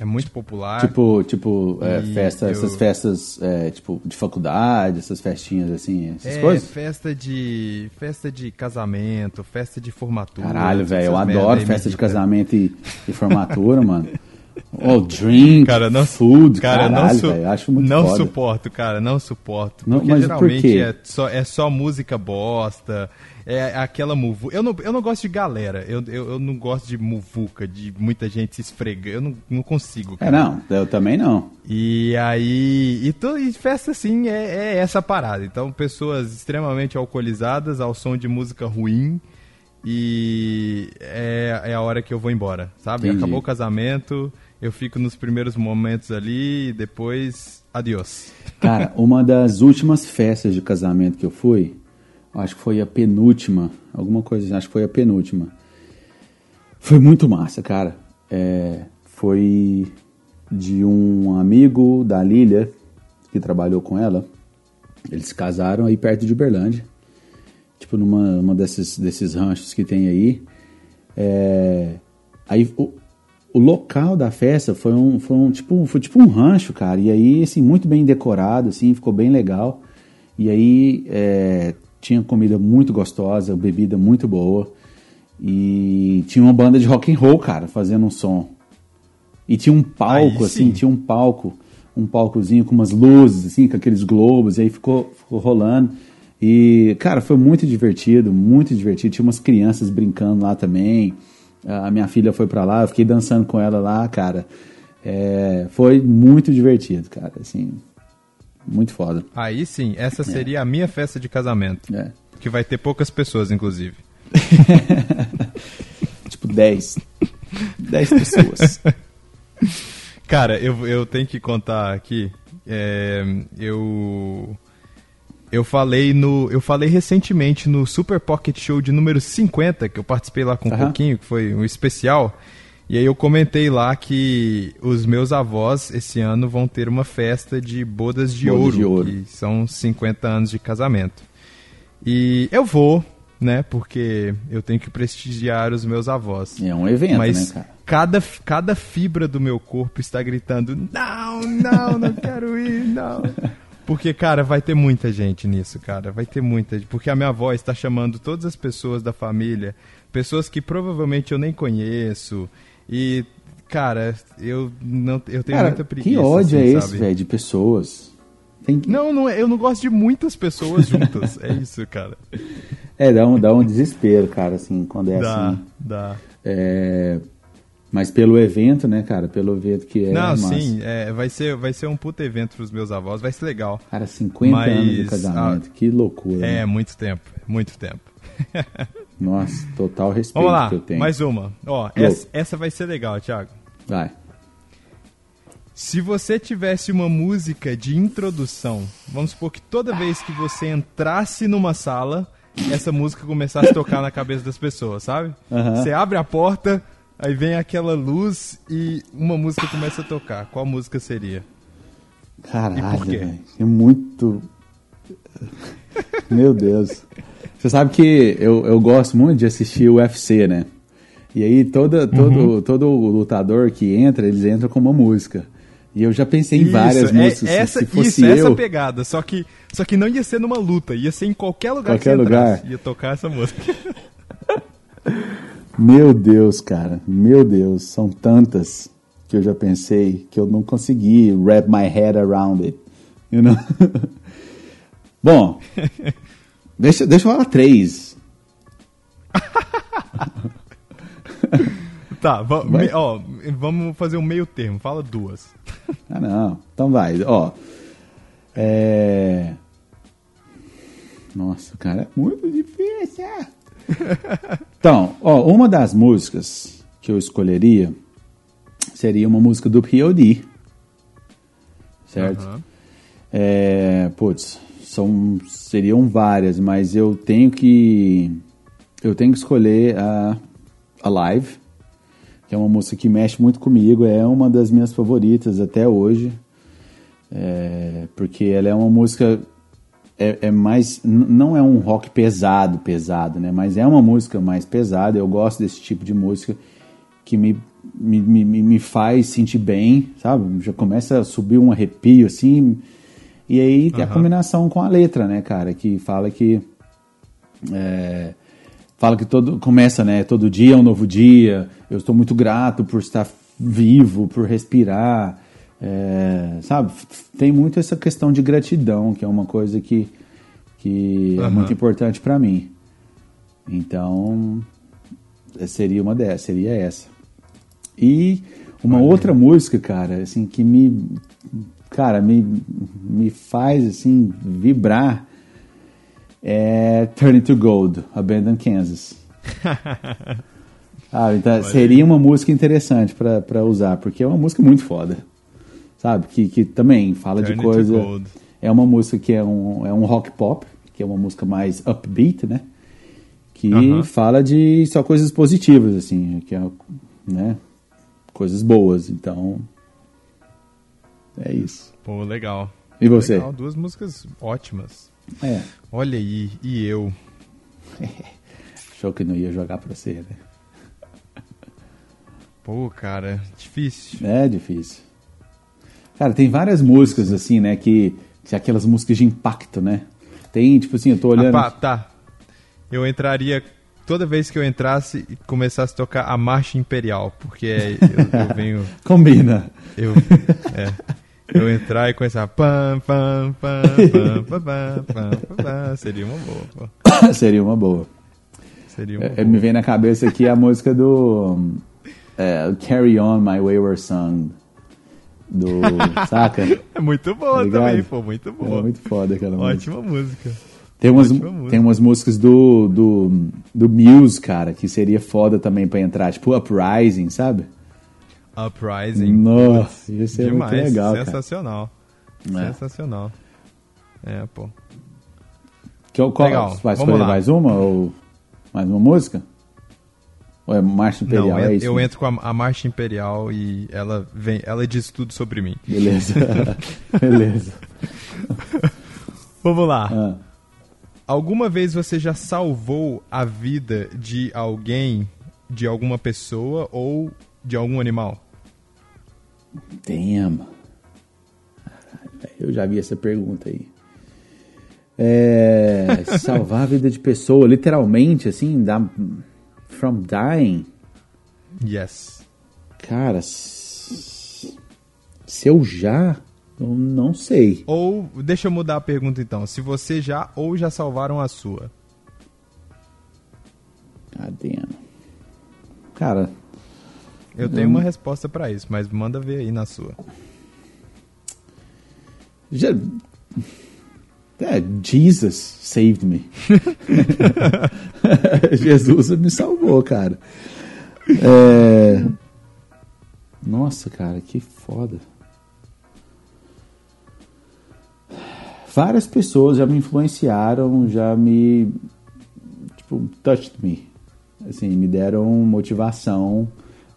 S3: É muito popular.
S2: Tipo, tipo é, festa,
S3: eu-
S2: essas festas é, tipo, de faculdade, essas festinhas assim, essas
S3: é,
S2: coisas?
S3: festa de. Festa de casamento, festa de formatura.
S2: Caralho, velho, eu adoro festa de casamento e, e formatura, mano. Oh, drink,
S3: Cara, não,
S2: food,
S3: cara,
S2: caralho,
S3: não, su-
S2: velho, acho muito
S3: não
S2: foda.
S3: suporto, cara, não suporto.
S2: Não,
S3: porque
S2: por
S3: geralmente
S2: quê?
S3: é só, é só música bosta, é aquela muvu. Eu não, eu não gosto de galera, eu, eu, eu não gosto de muvuca, de muita gente se esfrega, eu não, não consigo.
S2: É,
S3: Cara.
S2: não, eu também não.
S3: E aí. E, to, e festa, assim, é, é essa parada. Então, pessoas extremamente alcoolizadas ao som de música ruim. E é, é a hora que eu vou embora, sabe?
S2: Entendi.
S3: Acabou o casamento, eu fico nos primeiros momentos ali e depois. Adiós.
S2: Cara, uma das últimas festas de casamento que eu fui, acho que foi a penúltima, alguma coisa assim, acho que foi a penúltima. Foi muito massa, cara. É, foi de um amigo da Lilia, que trabalhou com ela. Eles se casaram aí perto de Uberlândia. Tipo, numa uma desses, desses ranchos que tem aí. É, aí o, o local da festa foi um, foi um tipo foi tipo um rancho, cara. E aí assim muito bem decorado, assim, ficou bem legal. E aí é, tinha comida muito gostosa, bebida muito boa e tinha uma banda de rock and roll, cara, fazendo um som. E tinha um palco, assim,
S3: sim.
S2: tinha um palco, um palcozinho com umas luzes, assim, com aqueles globos, e aí ficou, ficou rolando. E, cara, foi muito divertido, muito divertido. Tinha umas crianças brincando lá também. A minha filha foi pra lá, eu fiquei dançando com ela lá, cara. É, foi muito divertido, cara, assim, muito foda.
S3: Aí sim, essa seria a minha festa de casamento.
S2: É.
S3: Que vai ter poucas pessoas, inclusive.
S2: Tipo 10. 10 pessoas.
S3: Cara, eu, eu tenho que contar aqui. é, eu. Eu falei no. Eu falei recentemente no Super Pocket Show de número 50, que eu participei lá com um pouquinho, que foi um especial. E aí eu comentei lá que os meus avós esse ano vão ter uma festa de bodas de,
S2: Bodas
S3: ouro,
S2: de ouro.
S3: que são 50 anos de casamento. E eu vou, né? Porque eu tenho que prestigiar os meus avós.
S2: É um evento,
S3: Mas
S2: né, cara?
S3: cada, cada fibra do meu corpo está gritando: não, não, não quero ir, não. Porque, cara, vai ter muita gente nisso, cara. Vai ter muita gente. Porque a minha avó está chamando todas as pessoas da família, pessoas que provavelmente eu nem conheço. E, cara, eu não eu tenho
S2: Cara,
S3: muita preguiça.
S2: que ódio
S3: assim,
S2: é esse, velho, de pessoas? Que...
S3: Não, não, é- eu não gosto de muitas pessoas juntas. é isso, cara.
S2: É, dá um, dá um desespero, cara, assim, quando é
S3: dá,
S2: assim.
S3: dá.
S2: É, Mas pelo evento, né, cara? Pelo evento que é.
S3: não,
S2: massa.
S3: sim, é, vai, ser, vai ser um puta evento pros meus avós, vai ser legal.
S2: Cara, 50
S3: Mas,
S2: anos de casamento, que loucura.
S3: É,
S2: né?
S3: muito tempo, muito tempo.
S2: Nossa, total respeito
S3: Vamos lá,
S2: que eu tenho.
S3: mais uma. Ó, essa, essa vai ser legal, Thiago.
S2: Vai.
S3: Se você tivesse uma música de introdução, vamos supor que toda vez que você entrasse numa sala, essa música começasse a tocar na cabeça das pessoas, sabe?
S2: Aham.
S3: Você abre a porta, aí vem aquela luz e uma música começa a tocar. Qual música seria?
S2: Caralho, velho. É muito. Meu Deus. Você sabe que eu, eu gosto muito de assistir o UFC, né? E aí toda, todo,
S3: Uhum.
S2: todo lutador que entra, eles entram com uma música. E eu já pensei em várias
S3: Isso, é-
S2: músicas.
S3: essa,
S2: se fosse
S3: isso, essa
S2: eu,
S3: pegada. Só que, só que não ia ser numa luta, ia ser em qualquer lugar
S2: Qualquer
S3: que você
S2: lugar.
S3: entrasse. Ia tocar essa música.
S2: Meu Deus, cara. Meu Deus. São tantas que eu já pensei que eu não consegui wrap my head around it. You know? Bom, deixa, deixa eu falar três.
S3: Tá, va me, ó, vamos fazer um meio termo. Fala duas.
S2: Ah, não. Então vai. Ó. É... Nossa, cara, é muito difícil. Então, ó, uma das músicas que eu escolheria seria uma música do P.O.D. Certo?
S3: Aham.
S2: É, putz, são, seriam várias, mas eu tenho que eu tenho que escolher a Alive, que é uma música que mexe muito comigo, é uma das minhas favoritas até hoje, é, porque ela é uma música é, é mais não é um rock pesado, pesado, né? Mas é uma música mais pesada. Eu gosto desse tipo de música que me me, me, me- faz sentir bem, sabe? Já começa a subir um arrepio assim. E aí tem a combinação com a letra, né, cara? Que fala que. é, fala que todo. Começa, né? Todo dia é um novo dia. Eu estou muito grato por estar vivo, por respirar. É, sabe? Tem muito essa questão de gratidão, que é uma coisa que, que é
S3: Aham.
S2: muito importante para mim. Então, seria uma dessas, seria essa. E uma outra música, cara, assim, que me, cara, me, me faz, assim, vibrar é Turn to Gold, Abandon Kansas. ah, então seria uma música interessante pra usar, porque é uma música muito foda, sabe? Que, que também fala
S3: Turn
S2: de coisa... É uma música que é um, é um rock pop, que é uma música mais upbeat, né? Que
S3: Aham.
S2: fala de só coisas positivas, assim, que é, né? Coisas boas, então... É isso.
S3: Pô, legal.
S2: E você?
S3: Legal, duas músicas ótimas.
S2: É,
S3: Olha aí, e eu?
S2: achou que não ia jogar pra você, né?
S3: Pô, cara, difícil.
S2: É difícil. Cara, tem várias músicas, assim, né? Que, que aquelas músicas de impacto, né? Tem, tipo assim, eu tô olhando.
S3: Ah, tá. Eu entraria. Toda vez que eu entrasse e começasse a tocar a Marcha Imperial, porque é, eu, eu, venho.
S2: Combina!
S3: Eu, é, eu entrar e começar. Pam, pam, pam, pam, pam, pam, pam, Seria uma boa. Pô.
S2: Seria uma boa.
S3: Seria uma
S2: é, é,
S3: boa.
S2: Me vem na cabeça aqui a música do. É, Carry On My Wayward Son do. saca?
S3: É muito boa
S2: Ligado?
S3: também, pô. Muito
S2: É
S3: boa.
S2: muito foda aquela música.
S3: Ótima música.
S2: Tem umas,
S3: ótima música.
S2: tem umas músicas do, do, do Muse, cara, que seria foda também pra entrar. Tipo Uprising, sabe?
S3: Uprising.
S2: Nossa, isso é
S3: Demais.
S2: muito legal, cara.
S3: Sensacional.
S2: É.
S3: Sensacional. É, pô.
S2: Que, qual,
S3: Legal,
S2: Vai escolher mais uma? Ou mais uma música? Ou é Marcha Imperial?
S3: Não,
S2: é
S3: eu,
S2: isso?
S3: eu entro com a, a Marcha Imperial e ela vem, ela diz tudo sobre mim.
S2: Beleza. Beleza.
S3: Vamos lá.
S2: Ah.
S3: Alguma vez você já salvou a vida de alguém, de alguma pessoa ou de algum animal?
S2: Damn. Eu já vi essa pergunta aí. É, salvar a vida de pessoa, literalmente, assim, da, from dying.
S3: Yes.
S2: Cara, se eu já, eu não sei.
S3: Ou, deixa eu mudar a pergunta então. Se você já ou já salvaram a sua.
S2: Damn. Cara,
S3: Eu tenho uma resposta pra isso, mas manda ver aí na sua.
S2: já, é, Jesus saved me. Jesus me salvou, cara. É, Nossa, cara, que foda. Várias pessoas já me influenciaram, já me. Tipo, touched me. Assim, me deram motivação.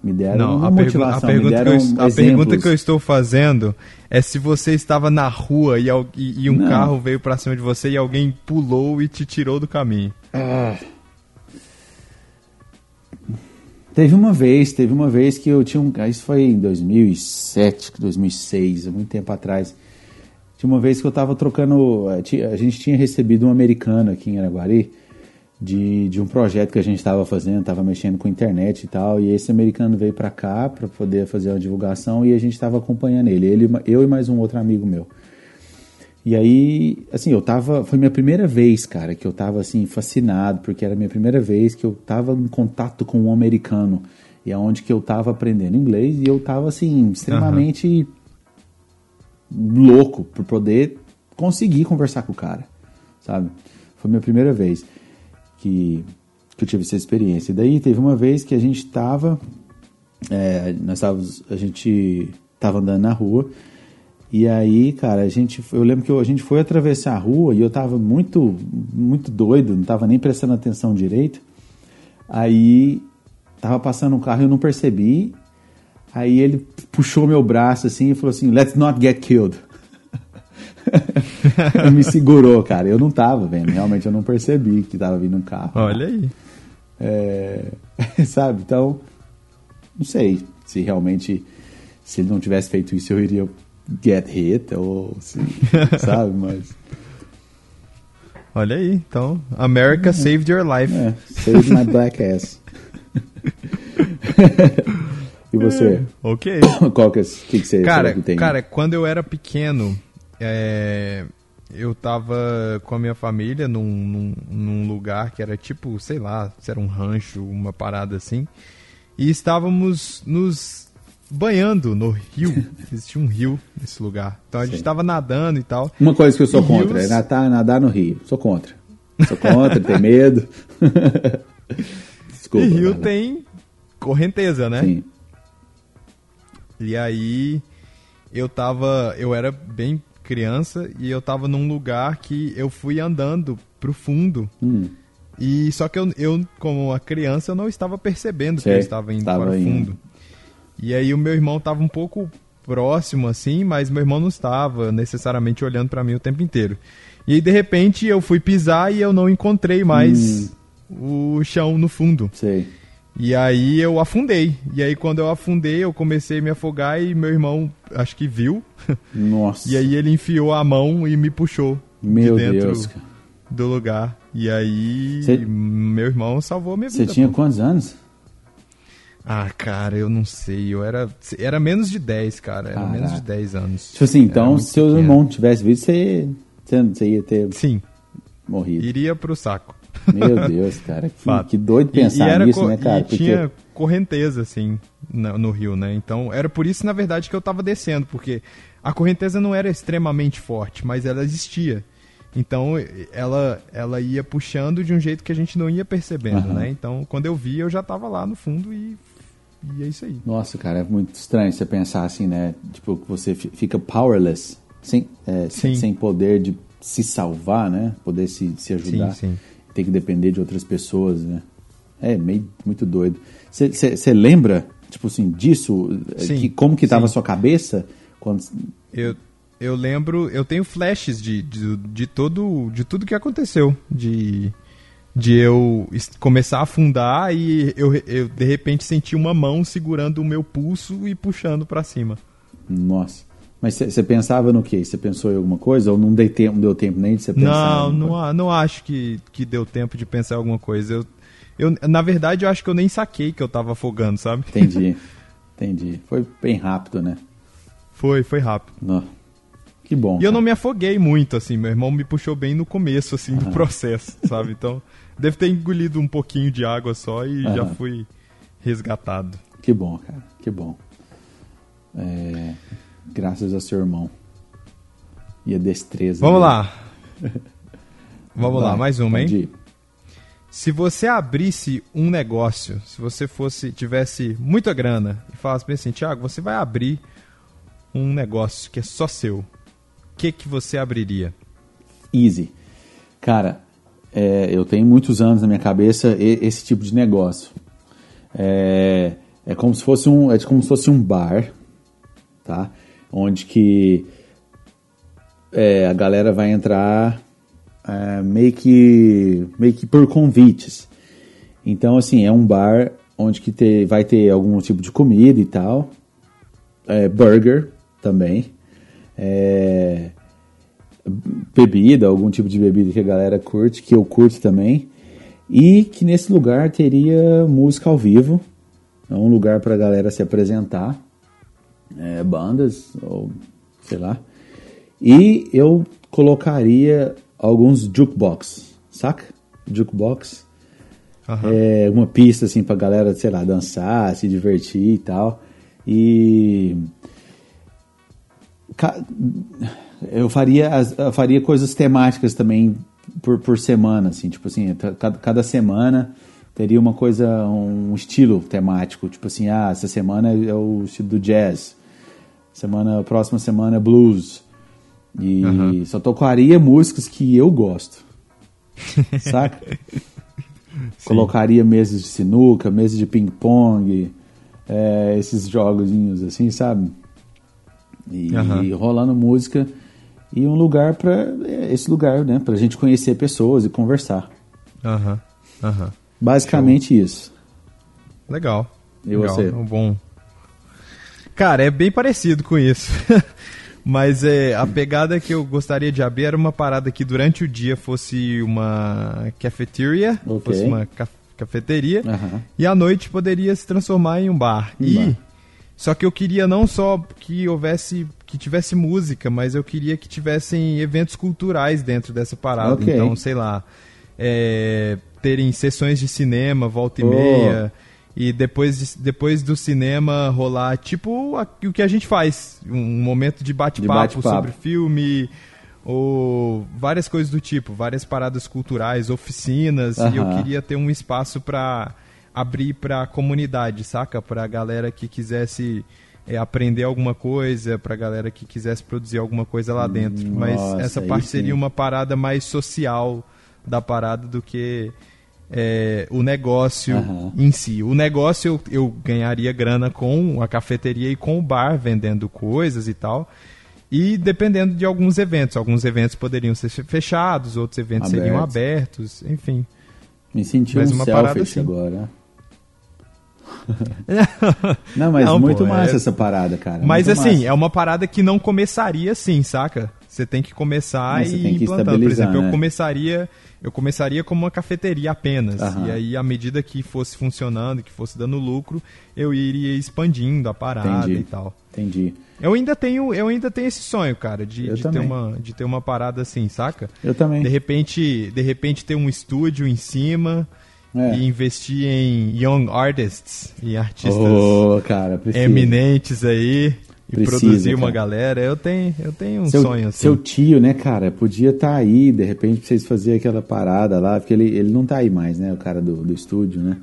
S2: Me deram
S3: Não, a, pergu- a
S2: motivação, me
S3: pergunta, que
S2: deram
S3: eu, a pergunta que eu estou fazendo é se você estava na rua e, e- e um
S2: Não.
S3: carro veio pra cima de você e alguém pulou e te tirou do caminho.
S2: Ah. Teve uma vez, teve uma vez que eu tinha um. ah, Isso foi em 2007, 2006, há muito tempo atrás. Tinha uma vez que eu tava trocando. eh, A gente tinha recebido um americano aqui em Araguari de, de um projeto que a gente estava fazendo, estava mexendo com internet e tal. E esse americano veio para cá para poder fazer uma divulgação e a gente estava acompanhando ele. ele. Eu e mais um outro amigo meu. E aí, assim, eu tava. Foi minha primeira vez, cara, que eu tava assim, fascinado, porque era a minha primeira vez que eu tava em contato com um americano. E é onde que eu tava aprendendo inglês e eu tava assim, extremamente louco por poder conseguir conversar com o cara, sabe? Foi a minha primeira vez que, que eu tive essa experiência. E daí teve uma vez que a gente tava, é, nós távamos, a gente tava andando na rua e aí, cara, a gente, eu lembro que a gente foi atravessar a rua e eu tava muito, muito doido, não tava nem prestando atenção direito. Aí tava passando um carro e eu não percebi. Aí ele puxou meu braço assim e falou assim: Let's not get killed. me segurou, cara. Eu não tava vendo, realmente eu não percebi que tava vindo um carro.
S3: Olha aí.
S2: É, sabe? Então, não sei se realmente, se ele não tivesse feito isso, eu iria get hit ou se, sabe? Mas.
S3: Olha aí, então, America é. saved your life.
S2: É, saved my black ass. e você?
S3: Ok.
S2: Qual que, é, que, que você
S3: cara,
S2: que tem?
S3: Cara, quando eu era pequeno, é, eu tava com a minha família num, num, num, lugar que era tipo, sei lá, se era um rancho, uma parada assim. E estávamos nos banhando no rio. Existia um rio nesse lugar. Então a gente estava nadando e tal.
S2: Uma coisa que eu sou e contra rios... é nadar, nadar no rio. Sou contra. Sou contra, tem medo.
S3: Desculpa. E rio tem correnteza, né? Sim. E aí eu tava. Eu era bem criança e eu tava num lugar que eu fui andando pro fundo.
S2: Hum.
S3: E só que eu, eu, como uma criança, eu não estava percebendo Sei, que eu estava indo para o fundo. E aí o meu irmão tava um pouco próximo assim, mas meu irmão não estava necessariamente olhando para mim o tempo inteiro. E aí de repente eu fui pisar e eu não encontrei mais hum. o chão no fundo.
S2: Sei.
S3: E aí eu afundei. E aí quando eu afundei, eu comecei a me afogar e meu irmão acho que viu.
S2: Nossa.
S3: e aí ele enfiou a mão e me puxou
S2: meu
S3: de dentro
S2: Deus.
S3: do lugar. E aí Cê... meu irmão salvou minha vida.
S2: Você tinha pô. quantos anos?
S3: Ah, cara, eu não sei. Eu era era menos de 10, cara. Era Caraca. menos de 10 anos.
S2: Tipo assim, então se seu irmão tivesse visto, você, você ia ter
S3: Sim.
S2: morrido.
S3: Iria pro saco.
S2: Meu Deus, cara. Que, que doido pensar e, e nisso, né, cara?
S3: E Porque... tinha correnteza, assim, no, no, rio, né? Então, era por isso, na verdade, que eu tava descendo, porque a correnteza não era extremamente forte, mas ela existia. Então, ela, ela ia puxando de um jeito que a gente não ia percebendo, uhum. né? Então, quando eu vi, eu já tava lá no fundo e, e é isso aí.
S2: Nossa, cara, é muito estranho você pensar assim, né? Tipo, que você fica powerless, sem, é, sem poder de se salvar, né? Poder se, se ajudar.
S3: Sim, sim
S2: tem que depender de outras pessoas, né? É meio muito doido. Você lembra, tipo assim, disso?
S3: Sim,
S2: que, como que tava a sua cabeça quando?
S3: Eu eu lembro, eu tenho flashes de, de, de todo de tudo que aconteceu, de de eu começar a afundar e eu, eu de repente senti uma mão segurando o meu pulso e puxando para cima.
S2: Nossa. Mas você pensava no quê? Você pensou em alguma coisa ou não deu tempo, não deu tempo nem de você pensar?
S3: Não, não, não acho que, que deu tempo de pensar em alguma coisa. Eu, eu, na verdade, eu acho que eu nem saquei que eu tava afogando, sabe?
S2: Entendi. Entendi. Foi bem rápido, né?
S3: Foi, foi rápido.
S2: Não. Que bom.
S3: E cara. eu não me afoguei muito, assim. Meu irmão me puxou bem no começo, assim, do processo, sabe? Então, deve ter engolido um pouquinho de água só e já fui resgatado.
S2: Que bom, cara. Que bom. É... Graças a seu irmão. E a destreza.
S3: Vamos dele. lá. Vamos Vai, lá, mais uma, hein? Ir. Se você abrisse um negócio, se você fosse tivesse muita grana e falasse bem assim, Tiago, você vai abrir um negócio que é só seu. O que que você abriria?
S2: Easy. Cara, é, eu tenho muitos anos na minha cabeça esse tipo de negócio. É, é como se fosse um, é como se fosse um bar, tá? Onde que é, a galera vai entrar é, meio, que, meio que por convites. Então, assim, é um bar onde que ter, vai ter algum tipo de comida e tal. É, burger também. É, bebida, algum tipo de bebida que a galera curte, que eu curto também. E que nesse lugar teria música ao vivo. É um lugar para a galera se apresentar é, bandas, ou sei lá. E eu colocaria alguns jukebox, saca? Jukebox.
S3: Aham.
S2: é, uma pista assim pra galera, sei lá, dançar, se divertir e tal. E eu faria eu faria coisas temáticas também por, por semana, assim, tipo assim, cada, cada semana teria uma coisa, um estilo temático, tipo assim, ah, essa semana é o estilo do jazz, semana, próxima semana é blues. E
S3: Aham.
S2: só tocaria músicas que eu gosto. Saca? Colocaria mesas de sinuca, mesas de ping-pong, é, esses jogozinhos assim, sabe? E,
S3: Aham.
S2: rolando música e um lugar para esse lugar, né, pra gente conhecer pessoas e conversar.
S3: Aham. Aham.
S2: Basicamente isso.
S3: Legal.
S2: E
S3: Legal.
S2: você?
S3: É um bom. Cara, é bem parecido com isso. Mas é, a pegada que eu gostaria de abrir era uma parada que durante o dia fosse uma cafeteria,
S2: Ok.
S3: fosse uma ca- cafeteria, e à noite poderia se transformar em um bar.
S2: Um
S3: e
S2: bar.
S3: só que eu queria não só que houvesse que tivesse música, mas eu queria que tivessem eventos culturais dentro dessa parada.
S2: Ok.
S3: Então, sei lá, é, terem sessões de cinema, volta e
S2: Oh.
S3: meia. E depois, de- depois do cinema rolar, tipo a- o que a gente faz, um momento de bate-papo
S2: bate-papo.
S3: sobre filme, ou várias coisas do tipo, várias paradas culturais, oficinas, e eu queria ter um espaço pra abrir pra comunidade, saca? Pra galera que quisesse é, aprender alguma coisa, pra galera que quisesse produzir alguma coisa lá dentro. Mas essa parte seria uma parada mais social da parada do que é, o negócio
S2: Aham.
S3: em si. O negócio eu, eu ganharia grana com a cafeteria e com o bar vendendo coisas e tal. E dependendo de alguns eventos. Alguns eventos poderiam ser fechados, outros eventos seriam
S2: Abertos.
S3: enfim.
S2: Me senti
S3: Mas
S2: um
S3: uma parada assim.
S2: agora. Não, mas
S3: Não,
S2: muito
S3: pô,
S2: massa
S3: é-
S2: essa parada, cara.
S3: Mas
S2: muito
S3: assim,
S2: massa.
S3: é uma parada que não começaria assim, saca? Você tem que começar
S2: Mas
S3: e
S2: que
S3: implantando. Por exemplo,
S2: né?
S3: eu começaria, eu começaria como uma cafeteria apenas.
S2: Aham.
S3: E aí, à medida que fosse funcionando, que fosse dando lucro, eu iria expandindo a parada
S2: Entendi.
S3: e tal.
S2: Entendi.
S3: Eu ainda tenho, eu ainda tenho esse sonho, cara, de, de ter uma, de ter uma parada assim, saca?
S2: Eu também.
S3: De repente, de repente ter um estúdio em cima
S2: É.
S3: e investir em young artists, em artistas
S2: Ô, cara,
S3: eminentes aí e
S2: Precisa,
S3: produzir uma
S2: cara.
S3: galera. Eu tenho, eu tenho um
S2: seu,
S3: sonho assim.
S2: Seu tio, né, cara, podia estar aí, de repente, pra vocês fazerem aquela parada lá, porque ele, ele não tá aí mais, né, o cara do, do estúdio, né?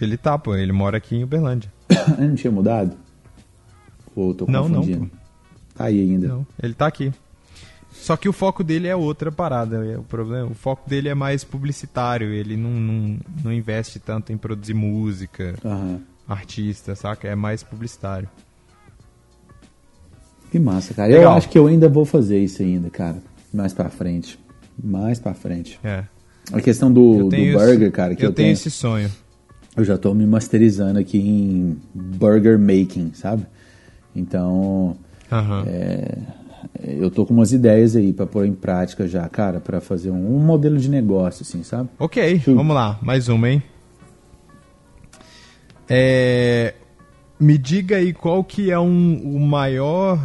S3: Ele tá, pô, ele mora aqui em Uberlândia.
S2: Ele não tinha mudado? Ou tô
S3: Não, não,
S2: confundindo? Tá aí ainda.
S3: Não, ele tá aqui. Só que o foco dele é outra parada. é O problema, o foco dele é mais publicitário. Ele não, não, não investe tanto em produzir música,
S2: Aham.
S3: artista, saca? É mais publicitário.
S2: Que massa, cara. Eu
S3: Legal.
S2: acho que eu ainda vou fazer isso ainda, cara. Mais pra frente. Mais pra frente.
S3: É.
S2: A questão do,
S3: Eu
S2: do burger,
S3: esse-
S2: cara, que
S3: eu,
S2: eu,
S3: tenho
S2: tenho,
S3: esse sonho.
S2: eu já tô me masterizando aqui em burger making, sabe? Então,
S3: Aham.
S2: é, eu tô com umas ideias aí pra pôr em prática já, cara, pra fazer um, um modelo de negócio, assim, sabe?
S3: Ok,
S2: Sim.
S3: vamos lá, mais uma, hein? É, me diga aí qual que é um, o maior,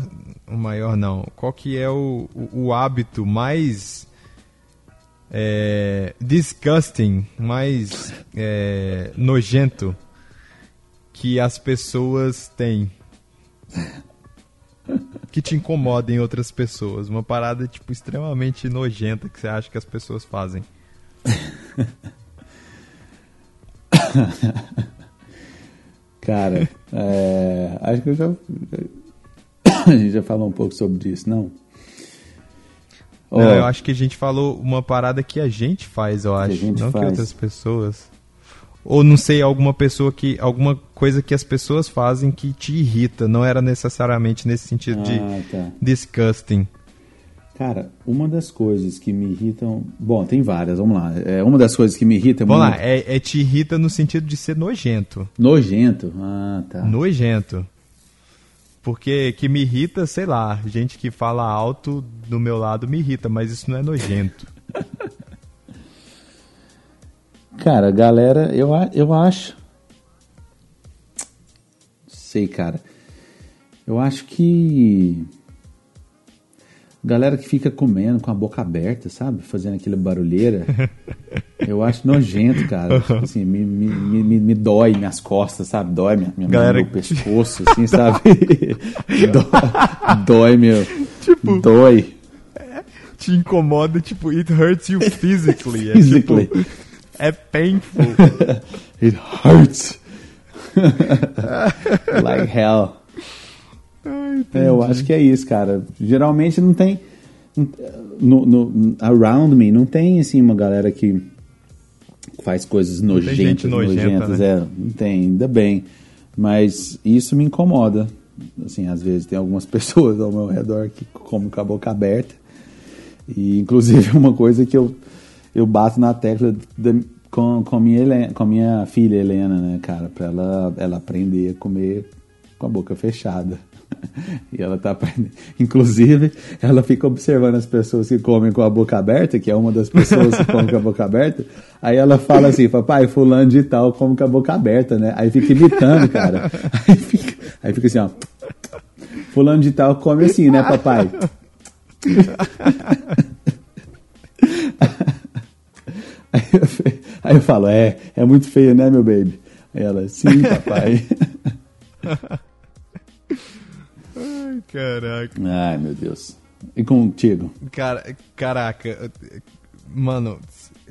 S3: o maior não, qual que é o, o, o hábito mais é, disgusting, mais é, nojento que as pessoas têm. Que te incomoda em outras pessoas. Uma parada, tipo, extremamente nojenta que você acha que as pessoas fazem.
S2: Cara, é, acho que eu já. A gente já falou um pouco sobre isso, não?
S3: Não, eu acho que a gente falou uma parada que a gente faz, eu acho, não
S2: faz.
S3: que outras pessoas. Ou não sei, alguma pessoa que. alguma coisa que as pessoas fazem que te irrita. Não era necessariamente nesse sentido de
S2: Ah, tá.
S3: disgusting.
S2: Cara, uma das coisas que me irritam. Bom, tem várias, vamos lá. É, uma das coisas que me irrita
S3: Vamos
S2: muito.
S3: lá, é, é te irrita no sentido de ser nojento.
S2: Nojento. Ah, tá.
S3: Nojento. Porque que me irrita, sei lá, gente que fala alto do meu lado me irrita, mas isso não é nojento.
S2: Cara, galera, eu, eu acho. Sei, cara. Eu acho que. Galera que fica comendo com a boca aberta, sabe? Fazendo aquela barulheira. Eu acho nojento, cara. Tipo assim, me, me, me, me dói minhas costas, sabe? Dói minha, minha
S3: Galera-
S2: meu pescoço, assim, sabe? dói, dói, meu.
S3: Tipo-
S2: Dói.
S3: Te incomoda, tipo, it hurts you physically. É,
S2: Physically.
S3: tipo, é painful.
S2: It hurts. like hell. É, eu acho que é isso, cara. Geralmente não tem. No, no- around me, não tem assim uma galera que faz coisas
S3: tem
S2: nojentas,
S3: gente nojenta,
S2: nojentas,
S3: né?
S2: é, não tem, ainda bem. Mas isso me incomoda. Assim, às vezes tem algumas pessoas ao meu redor que comem com a boca aberta. E inclusive uma coisa que eu, eu bato na tecla da- com, com, minha Helena, com minha filha Helena, né, cara, pra ela, ela aprender a comer com a boca fechada. E ela tá aprendendo. Inclusive, ela fica observando as pessoas que comem com a boca aberta, que é uma das pessoas que come com a boca aberta. Aí ela fala assim, papai, fulano de tal come com a boca aberta, né? Aí fica imitando, cara. Aí fica, aí fica assim, ó. Fulano de tal come assim, né, papai? Aí eu, aí eu falo, é, é muito feio, né, meu baby? Aí ela, sim, papai.
S3: Caraca.
S2: Ai, meu Deus. E contigo?
S3: Cara, caraca. Mano,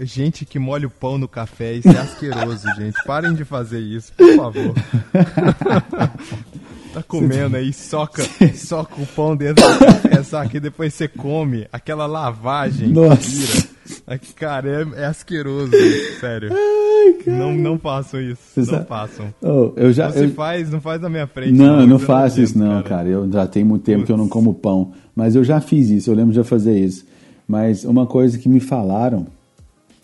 S3: gente que molha o pão no café, isso é asqueroso, gente. Parem de fazer isso, por favor. tá comendo aí, soca, soca o pão dentro do café, saca? E depois você come aquela lavagem. que
S2: Nossa.
S3: vira. É que, Cara, é, é asqueroso, sério. Não, não façam isso.
S2: Você
S3: não
S2: sabe-
S3: façam.
S2: Oh, eu já.
S3: Você
S2: eu-
S3: faz, não faz na minha frente.
S2: Não, eu não faço isso não, cara. Eu já tenho muito tempo que eu não
S3: Putz.
S2: como pão. Mas eu já fiz isso, eu lembro de fazer isso. Mas uma coisa que me falaram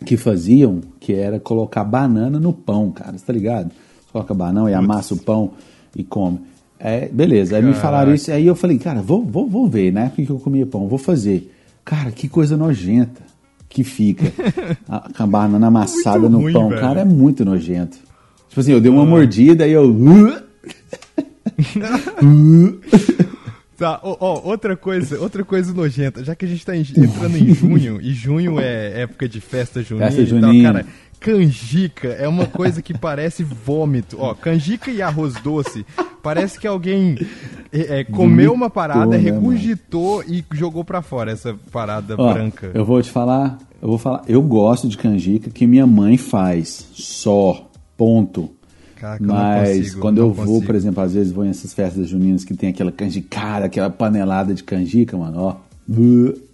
S2: que faziam, que era colocar banana no pão, cara. Você tá ligado? Você coloca banana e amassa o pão e come. É, beleza, aí me
S3: Caraca.
S2: falaram isso, aí eu falei, cara, vou, vou, vou ver, né? Porque eu comia pão, vou fazer. Cara, que coisa nojenta que fica a, com a banana amassada
S3: Muito
S2: no
S3: ruim,
S2: pão.
S3: velho.
S2: Cara, é muito nojento. Tipo assim, eu dei uma
S3: Ah.
S2: mordida e eu.
S3: Tá, ó, outra coisa, outra coisa nojenta, já que a gente tá entrando em junho, e junho é época de festa junina
S2: Festa
S3: tal,
S2: junina.
S3: cara, canjica é uma coisa que parece vômito. Ó, canjica e arroz doce, parece que alguém é, é, comeu uma parada,
S2: né,
S3: regurgitou e jogou pra fora essa parada
S2: Ó,
S3: branca.
S2: Eu vou te falar, eu vou falar, eu gosto de canjica que minha mãe faz, só, ponto.
S3: Caraca, eu não
S2: Mas
S3: consigo,
S2: quando eu vou,
S3: consigo.
S2: por exemplo, às vezes vou em essas festas juninas que tem aquela canjicada, aquela panelada de canjica, mano, ó.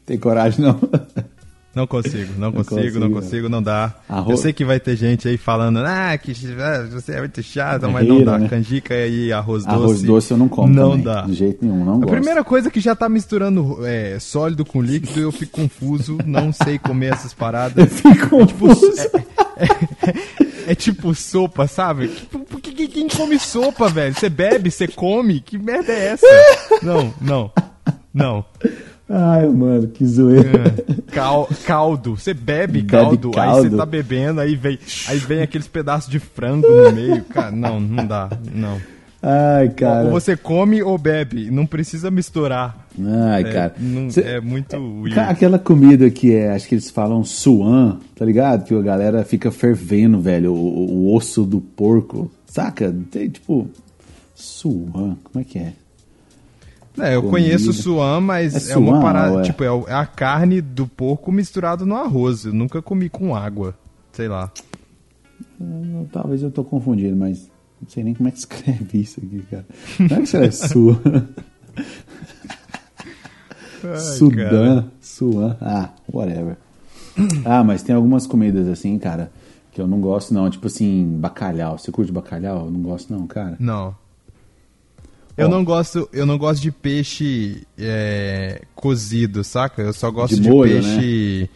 S2: Tem coragem não?
S3: Não consigo, não consigo,
S2: consigo,
S3: não
S2: né?
S3: consigo, não dá. Eu sei que vai ter gente aí falando, ah, que ah, você é muito chato, mas
S2: Guerreira,
S3: não dá.
S2: né?
S3: Canjica e arroz doce.
S2: Arroz doce eu não como
S3: Não
S2: também,
S3: dá.
S2: de jeito nenhum, não
S3: A
S2: gosto.
S3: primeira coisa que já tá misturando é, sólido com líquido, eu fico confuso, não sei comer essas paradas.
S2: Fico confuso.
S3: É tipo sopa, sabe? Tipo, por que- quem come sopa, velho? Você bebe, você come? Que merda é essa? Não, não, não.
S2: Ai, mano, que zoeira.
S3: É. Cal- caldo. Você bebe
S2: Bebe
S3: caldo, aí
S2: caldo.
S3: você tá bebendo, aí vem, aí vem aqueles pedaços de frango no meio. Cara, não, não dá, não.
S2: Ai, cara.
S3: Ou você come ou bebe, não precisa misturar.
S2: Ai,
S3: É,
S2: cara.
S3: não-
S2: Cê-
S3: é muito weird.
S2: Aquela comida que é, acho que eles falam suan, tá ligado? Que a galera fica fervendo, velho, o, o osso do porco. Saca? Tem tipo. Suan, como é que é?
S3: É, eu
S2: Comida.
S3: conheço suan, mas
S2: É
S3: é, uma
S2: suan,
S3: parada,
S2: ou é?
S3: tipo, é é a carne do porco misturado no arroz. Eu nunca comi com água, sei lá.
S2: Eu- talvez eu tô confundindo, mas não sei nem como é que escreve isso aqui, cara. Como é que suan?
S3: Ai,
S2: Sudã,
S3: cara.
S2: suan, ah, whatever. Ah, mas tem algumas comidas assim, cara, que eu não gosto não. Tipo assim, bacalhau. Você curte bacalhau? Eu não gosto não, cara.
S3: Não. Eu não gosto, eu não gosto de peixe é, cozido, saca? Eu só gosto
S2: De
S3: de,
S2: molho, né?
S3: peixe.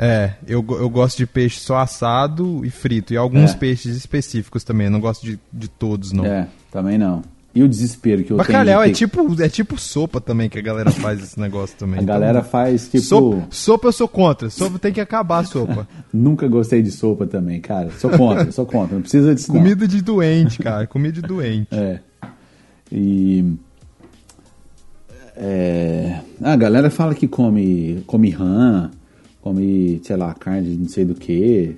S3: É, eu, eu gosto de peixe só assado e frito. E alguns
S2: É.
S3: peixes específicos também. Eu não gosto de, de todos, não.
S2: É, também não. E o desespero que eu
S3: Bacalhau é
S2: tenho de ter-
S3: tipo, é tipo sopa também que a galera faz esse negócio também.
S2: A
S3: Então,
S2: galera faz tipo.
S3: sopa, sopa eu sou contra. Sopa tem que acabar a sopa.
S2: Nunca gostei de sopa também, cara. Sou contra, sou contra. Não precisa disso. não.
S3: Comida de doente, cara. Comida de doente.
S2: É. E. É, a galera fala que come, come rã, come, sei lá, carne de não sei do que.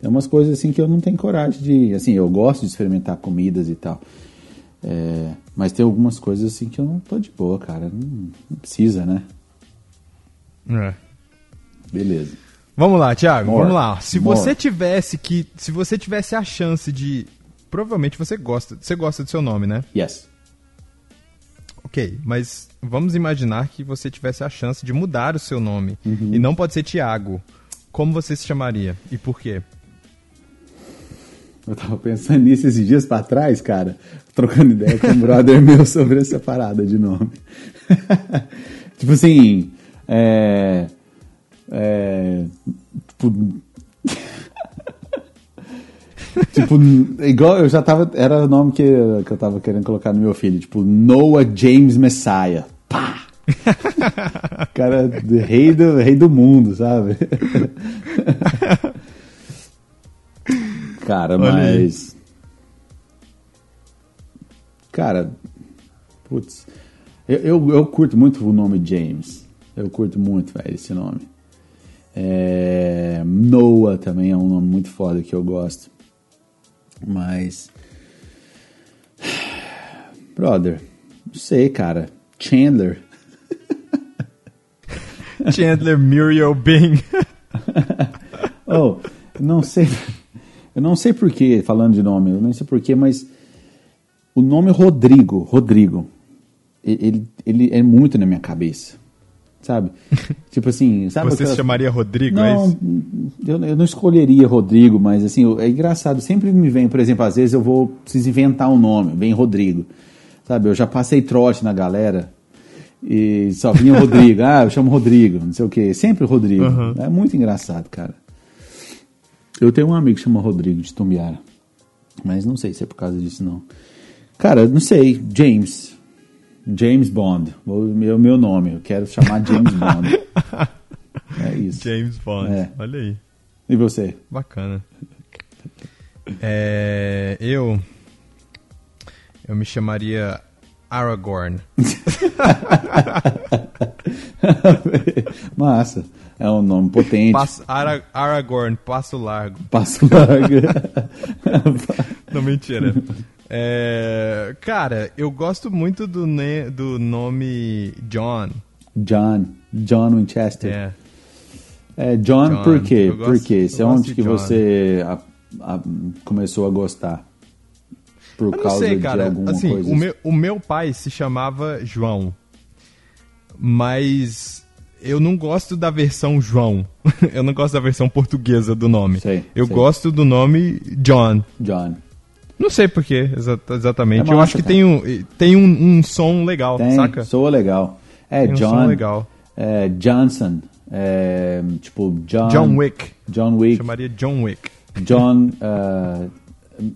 S2: Tem umas coisas assim que eu não tenho coragem de. Assim, eu gosto de experimentar comidas e tal. É, mas tem algumas coisas assim que eu não tô de boa, cara. Não, não precisa, né?
S3: É.
S2: Beleza.
S3: Vamos lá, Thiago,
S2: More.
S3: vamos lá. Se
S2: More.
S3: você tivesse que. Se você tivesse a chance de. Provavelmente você gosta. Você gosta do seu nome, né?
S2: Yes.
S3: Ok, mas vamos imaginar que você tivesse a chance de mudar o seu nome.
S2: Uhum.
S3: E não pode ser Thiago. Como você se chamaria? E por quê?
S2: Eu tava pensando nisso esses dias pra trás, cara, trocando ideia com um brother meu sobre essa parada de nome. tipo assim, é. É. Tipo. Tipo, igual eu já tava. Era o nome que, que eu tava querendo colocar no meu filho, tipo, Noah James Messiah. Pá! Cara, rei do, rei do mundo, sabe? Cara,
S3: Olha aí.
S2: mas. Cara, putz. Eu, eu, eu curto muito o nome James. Eu curto muito, velho, esse nome. É, Noah também é um nome muito foda que eu gosto. Mas. Brother, não sei, cara. Chandler.
S3: Chandler Muriel Bing.
S2: Oh, não sei. Eu não sei porquê, falando de nome, eu não sei porquê, mas o nome Rodrigo, Rodrigo, e- ele, ele é muito na minha cabeça. Sabe? tipo assim, sabe?
S3: você se
S2: aquelas-
S3: chamaria Rodrigo, é
S2: Não,
S3: isso?
S2: eu, eu não escolheria Rodrigo, mas assim, eu- é engraçado. Sempre me vem, por exemplo, às vezes eu vou preciso inventar um nome, vem Rodrigo. Sabe? Eu já passei trote na galera e só vinha Rodrigo. ah, eu chamo Rodrigo, não sei o quê. Sempre Rodrigo.
S3: Uhum.
S2: É muito engraçado, cara. Eu tenho um amigo que chama Rodrigo de Tumbiara. Mas não sei se é por causa disso, não. Cara, não sei. James. James Bond. O meu, meu nome. Eu quero chamar James Bond. É isso.
S3: James Bond.
S2: É.
S3: Olha aí.
S2: E você?
S3: Bacana. É, eu. Eu me chamaria Aragorn.
S2: Massa. É um nome potente.
S3: Passo, Ara, Aragorn, passo largo.
S2: Passo largo.
S3: Não, mentira. É, cara, eu gosto muito do, ne- do nome John.
S2: John. John Winchester.
S3: É.
S2: É, John,
S3: John.
S2: por quê?
S3: Gosto-
S2: por quê? Isso é onde
S3: de
S2: que
S3: John.
S2: você a- a- começou a gostar? Por
S3: Eu
S2: causa
S3: sei,
S2: de
S3: cara.
S2: alguma
S3: Assim,
S2: coisa?
S3: o meu, o meu pai se chamava João. Mas eu não gosto da versão João. eu não gosto da versão portuguesa do nome.
S2: Sei,
S3: eu
S2: sei.
S3: gosto do nome John.
S2: John.
S3: Não sei porquê, exa- exatamente.
S2: É
S3: eu
S2: massa,
S3: acho que
S2: cara.
S3: tem, um, tem um, um som legal,
S2: Tem,
S3: saca?
S2: soa legal. É,
S3: Tem um
S2: John.
S3: som legal.
S2: É, Johnson. É, tipo, John.
S3: John Wick.
S2: John Wick.
S3: Chamaria John Wick.
S2: John. ah,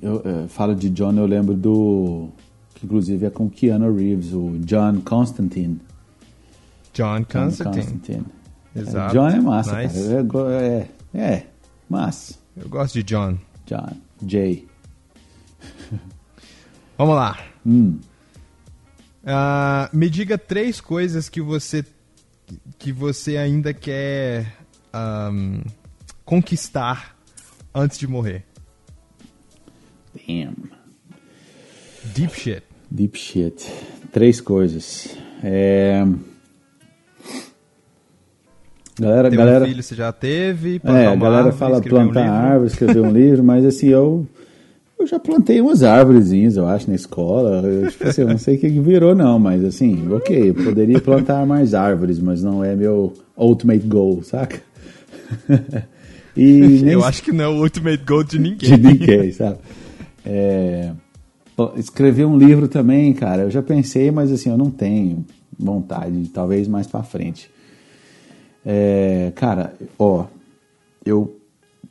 S2: eu, eu falo de John, eu lembro do. Que inclusive é com Keanu Reeves, o John Constantine.
S3: John
S2: John
S3: Constantine.
S2: Constantine.
S3: Exato.
S2: John é massa,
S3: Nice.
S2: cara. É, é, é, massa.
S3: Eu gosto de John.
S2: John. Jay.
S3: Vamos lá.
S2: Hum.
S3: Ah, me diga três coisas que você que você ainda quer ahm, conquistar antes de morrer.
S2: Damn.
S3: Deep shit.
S2: Deep shit. Três coisas. É... Galera,
S3: Ter
S2: galera,
S3: um filho você já teve,
S2: é, a galera
S3: árvore,
S2: fala
S3: um
S2: plantar
S3: livro.
S2: árvore, escrever um livro, mas assim, eu, eu já plantei umas árvorezinhas, eu acho, na escola. Eu, tipo assim, eu não sei o que virou, não, mas assim, ok, eu poderia plantar mais árvores, mas não é meu ultimate goal, saca? e
S3: Eu acho que não é o ultimate goal de ninguém.
S2: de ninguém, sabe? É, escrever um livro também, cara, eu já pensei, mas assim, eu não tenho vontade, talvez mais pra frente. É, cara, ó, eu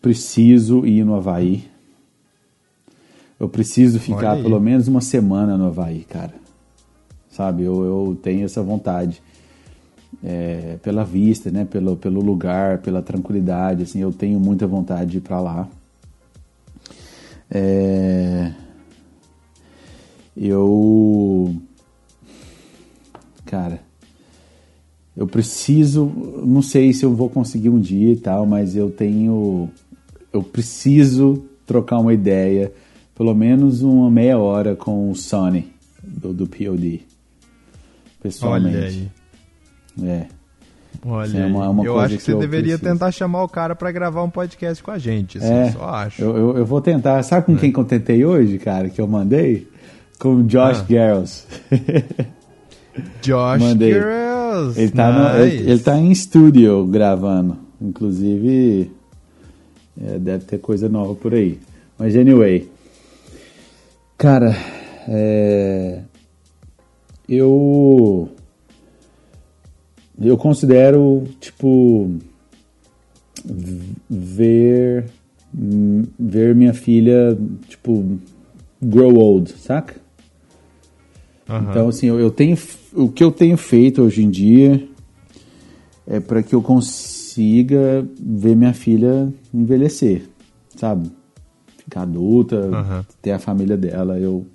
S2: preciso ir no Havaí. Eu preciso ficar pelo menos uma semana no Havaí, cara. Sabe, eu, eu tenho essa vontade. É, pela vista, né? Pelo, pelo lugar, pela tranquilidade, assim, eu tenho muita vontade de ir pra lá. É, eu. Cara, eu preciso. Não sei se eu vou conseguir um dia e tal, mas eu tenho. eu preciso trocar uma ideia, pelo menos uma meia hora com o Sonny, do, do POD. Pessoalmente.
S3: Olha aí.
S2: É.
S3: Olha,
S2: é uma- uma
S3: eu
S2: coisa
S3: acho que
S2: que
S3: você deveria
S2: preciso.
S3: tentar chamar o cara pra gravar um podcast com a gente, assim,
S2: É,
S3: só acho.
S2: Eu, eu, eu vou tentar. Sabe com quem que eu tentei hoje, cara, que eu mandei? Com o Josh
S3: Ah.
S2: Garros.
S3: Josh
S2: Mandei.
S3: Girls.
S2: ele, tá no-
S3: nice.
S2: ele, ele tá em estúdio gravando. Inclusive, é, deve ter coisa nova por aí. Mas, anyway. Cara, é, eu. Eu considero, tipo. Ver. Ver minha filha, tipo. Grow old, saca?
S3: Aham.
S2: Então, assim, eu, eu tenho. O que eu tenho feito hoje em dia é para que eu consiga ver minha filha envelhecer, sabe? Ficar adulta,
S3: Aham.
S2: ter a família dela. Eu,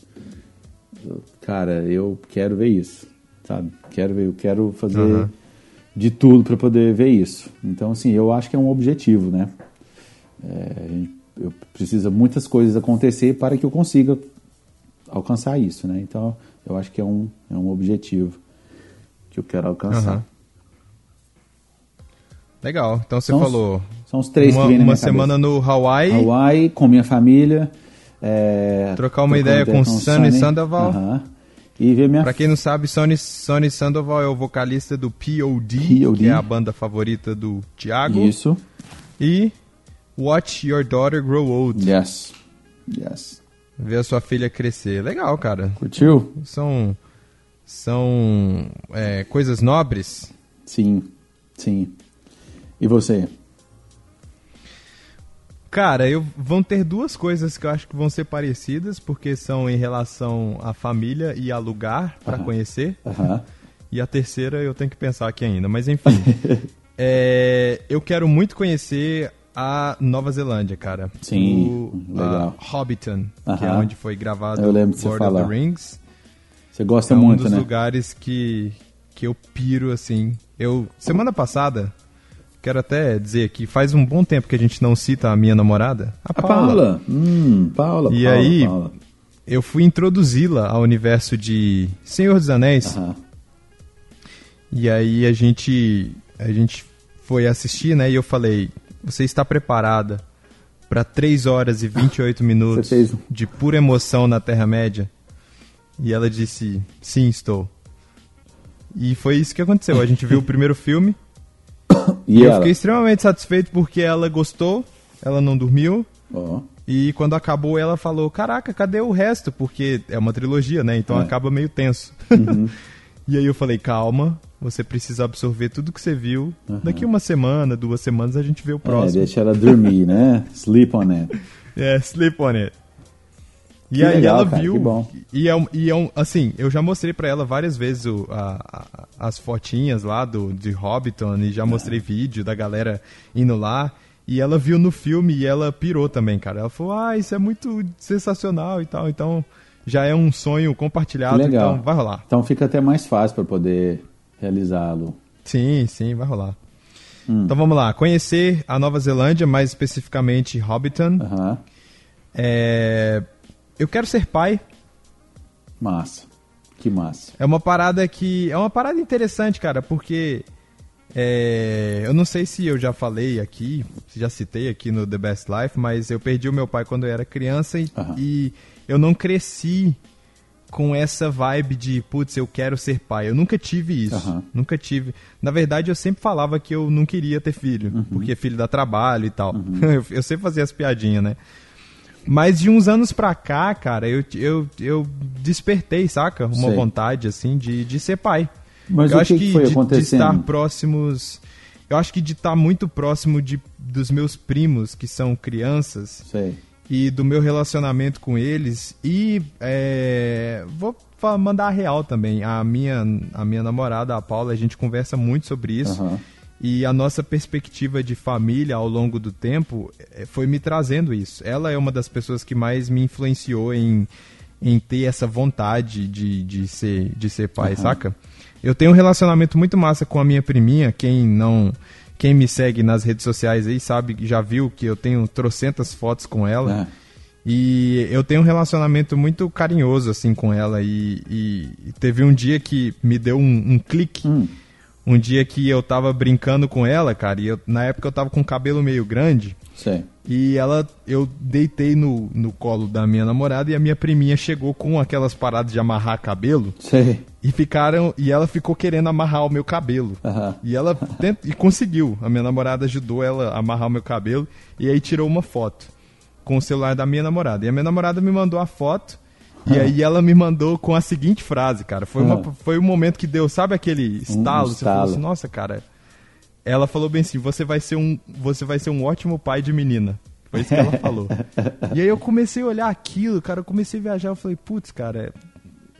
S2: eu- Cara, eu quero ver isso, sabe? Quero ver, eu quero fazer
S3: Aham.
S2: de tudo para poder ver isso. Então, assim, eu acho que é um objetivo, né? É, a gente- eu precisa muitas coisas acontecer para que eu consiga alcançar isso, né? Então, eu acho que é um, é um objetivo que eu quero alcançar.
S3: Aham. Legal. Então você
S2: São os-
S3: falou
S2: São os três
S3: uma,
S2: que vem na
S3: uma semana
S2: cabeça.
S3: no Hawaii,
S2: Hawaii, com minha família. é,
S3: Trocar uma ideia com o
S2: o
S3: Sonny Sandoval.
S2: Aham. E ver minha
S3: Pra quem não sabe, Sonny, Sonny Sandoval é o vocalista do POD,
S2: POD.
S3: que é a banda favorita do Thiago.
S2: Isso.
S3: E Watch Your Daughter Grow Old.
S2: Yes. Yes.
S3: Ver a sua filha crescer. Legal, cara.
S2: Curtiu?
S3: São, são é, coisas nobres.
S2: Sim. Sim. E você?
S3: Cara, eu, vão ter duas coisas que eu acho que vão ser parecidas, porque são em relação à família e a lugar
S2: Aham.
S3: conhecer. E a terceira eu tenho que pensar aqui ainda. Mas enfim, é, eu quero muito conhecer a Nova Zelândia, cara.
S2: Sim,
S3: O,
S2: legal.
S3: Hobbiton, que é onde foi gravado
S2: Eu lembro
S3: Lord of the Rings.
S2: Você gosta
S3: é um
S2: muito,
S3: dos
S2: né?
S3: lugares que, que eu piro, assim. Eu, semana passada, quero até dizer aqui, faz um bom tempo que a gente não cita a minha namorada, a
S2: A
S3: Paula.
S2: Paula. Hum, Paula,
S3: E
S2: Paula,
S3: aí-
S2: Paula.
S3: Eu fui introduzi-la ao universo de Senhor dos Anéis.
S2: Aham.
S3: E aí a gente a gente foi assistir, né? E eu falei: "Você está preparada para 3 horas e 28 minutos
S2: fez
S3: de pura emoção na Terra Média?" E ela disse: "Sim, estou." E foi isso que aconteceu. A gente viu o primeiro filme
S2: E
S3: eu
S2: ela?
S3: fiquei extremamente satisfeito porque ela gostou, ela não dormiu. E quando acabou, ela falou: Caraca, cadê o resto? Porque é uma trilogia, né? Então
S2: É.
S3: acaba meio tenso. e aí eu falei: Calma, você precisa absorver tudo que você viu. Daqui uma semana, duas semanas, a gente vê o
S2: É,
S3: próximo.
S2: deixa ela dormir, né? Sleep on it.
S3: É, sleep on it. E
S2: Que
S3: aí
S2: legal,
S3: ela
S2: cara,
S3: viu. E é, e é um. Assim, eu já mostrei pra ela várias vezes o- a- a- as fotinhas lá do, de Hobbiton e já
S2: É.
S3: mostrei vídeo da galera indo lá. E ela viu no filme e ela pirou também, cara. Ela falou, ah, isso é muito sensacional e tal. Então já é um sonho compartilhado,
S2: legal.
S3: então vai rolar.
S2: Então fica até mais fácil para poder realizá-lo.
S3: Sim, sim, vai rolar.
S2: Hum.
S3: Então vamos lá, conhecer a Nova Zelândia, mais especificamente Hobbiton.
S2: Aham.
S3: É, Eu quero ser pai.
S2: Massa. Que massa.
S3: É uma parada que. É uma parada interessante, cara, porque. é, eu não sei se eu já falei aqui, se já citei aqui no The Best Life, mas eu perdi o meu pai quando eu era criança e,
S2: Aham.
S3: e eu não cresci com essa vibe de, putz, eu quero ser pai. Eu nunca tive isso.
S2: Aham.
S3: Nunca tive. Na verdade, eu sempre falava que eu não queria ter filho,
S2: Uhum.
S3: porque filho dá trabalho e tal. eu, eu sempre fazia as piadinhas, né? Mas de uns anos pra cá, cara, eu, eu, eu despertei, saca? Uma
S2: Sei.
S3: vontade, assim, de, de ser pai.
S2: Mas
S3: eu acho
S2: que, que foi
S3: de, de
S2: acontecendo?
S3: estar próximos. Eu acho que de estar muito próximo de, dos meus primos, que são crianças,
S2: Sei.
S3: e do meu relacionamento com eles. E é, vou mandar a real também. A minha, a minha namorada, a Paula, a gente conversa muito sobre isso.
S2: Aham.
S3: E a nossa perspectiva de família ao longo do tempo eh, foi me trazendo isso. Ela é uma das pessoas que mais me influenciou em, em ter essa vontade de, de, ser, de ser pai, saca? Eu tenho um relacionamento muito massa com a minha priminha. Quem não, quem me segue nas redes sociais aí sabe, já viu que eu tenho trocentas fotos com ela.
S2: É.
S3: E eu tenho um relacionamento muito carinhoso, assim, com ela. E, e teve um dia que me deu um, um clique.
S2: Hum.
S3: Um dia que eu tava brincando com ela, cara, e eu- na época eu tava com o cabelo meio grande.
S2: Sei.
S3: E ela, eu deitei no, no colo da minha namorada e a minha priminha chegou com aquelas paradas de amarrar cabelo
S2: Sei.
S3: e ficaram e ela ficou querendo amarrar o meu cabelo. E ela tent, e conseguiu. A minha namorada ajudou ela a amarrar o meu cabelo e aí tirou uma foto com o celular da minha namorada. E a minha namorada me mandou a foto e aí ela me mandou com a seguinte frase, cara. Foi, uma,
S2: Ah.
S3: foi um momento que deu, sabe aquele estalo? Você falou
S2: estalo.
S3: assim, nossa, cara. Ela falou bem assim, você vai ser um, você vai ser um ótimo pai de menina. Foi isso que ela falou. e aí eu comecei a olhar aquilo, cara, eu comecei a viajar, eu falei, putz, cara,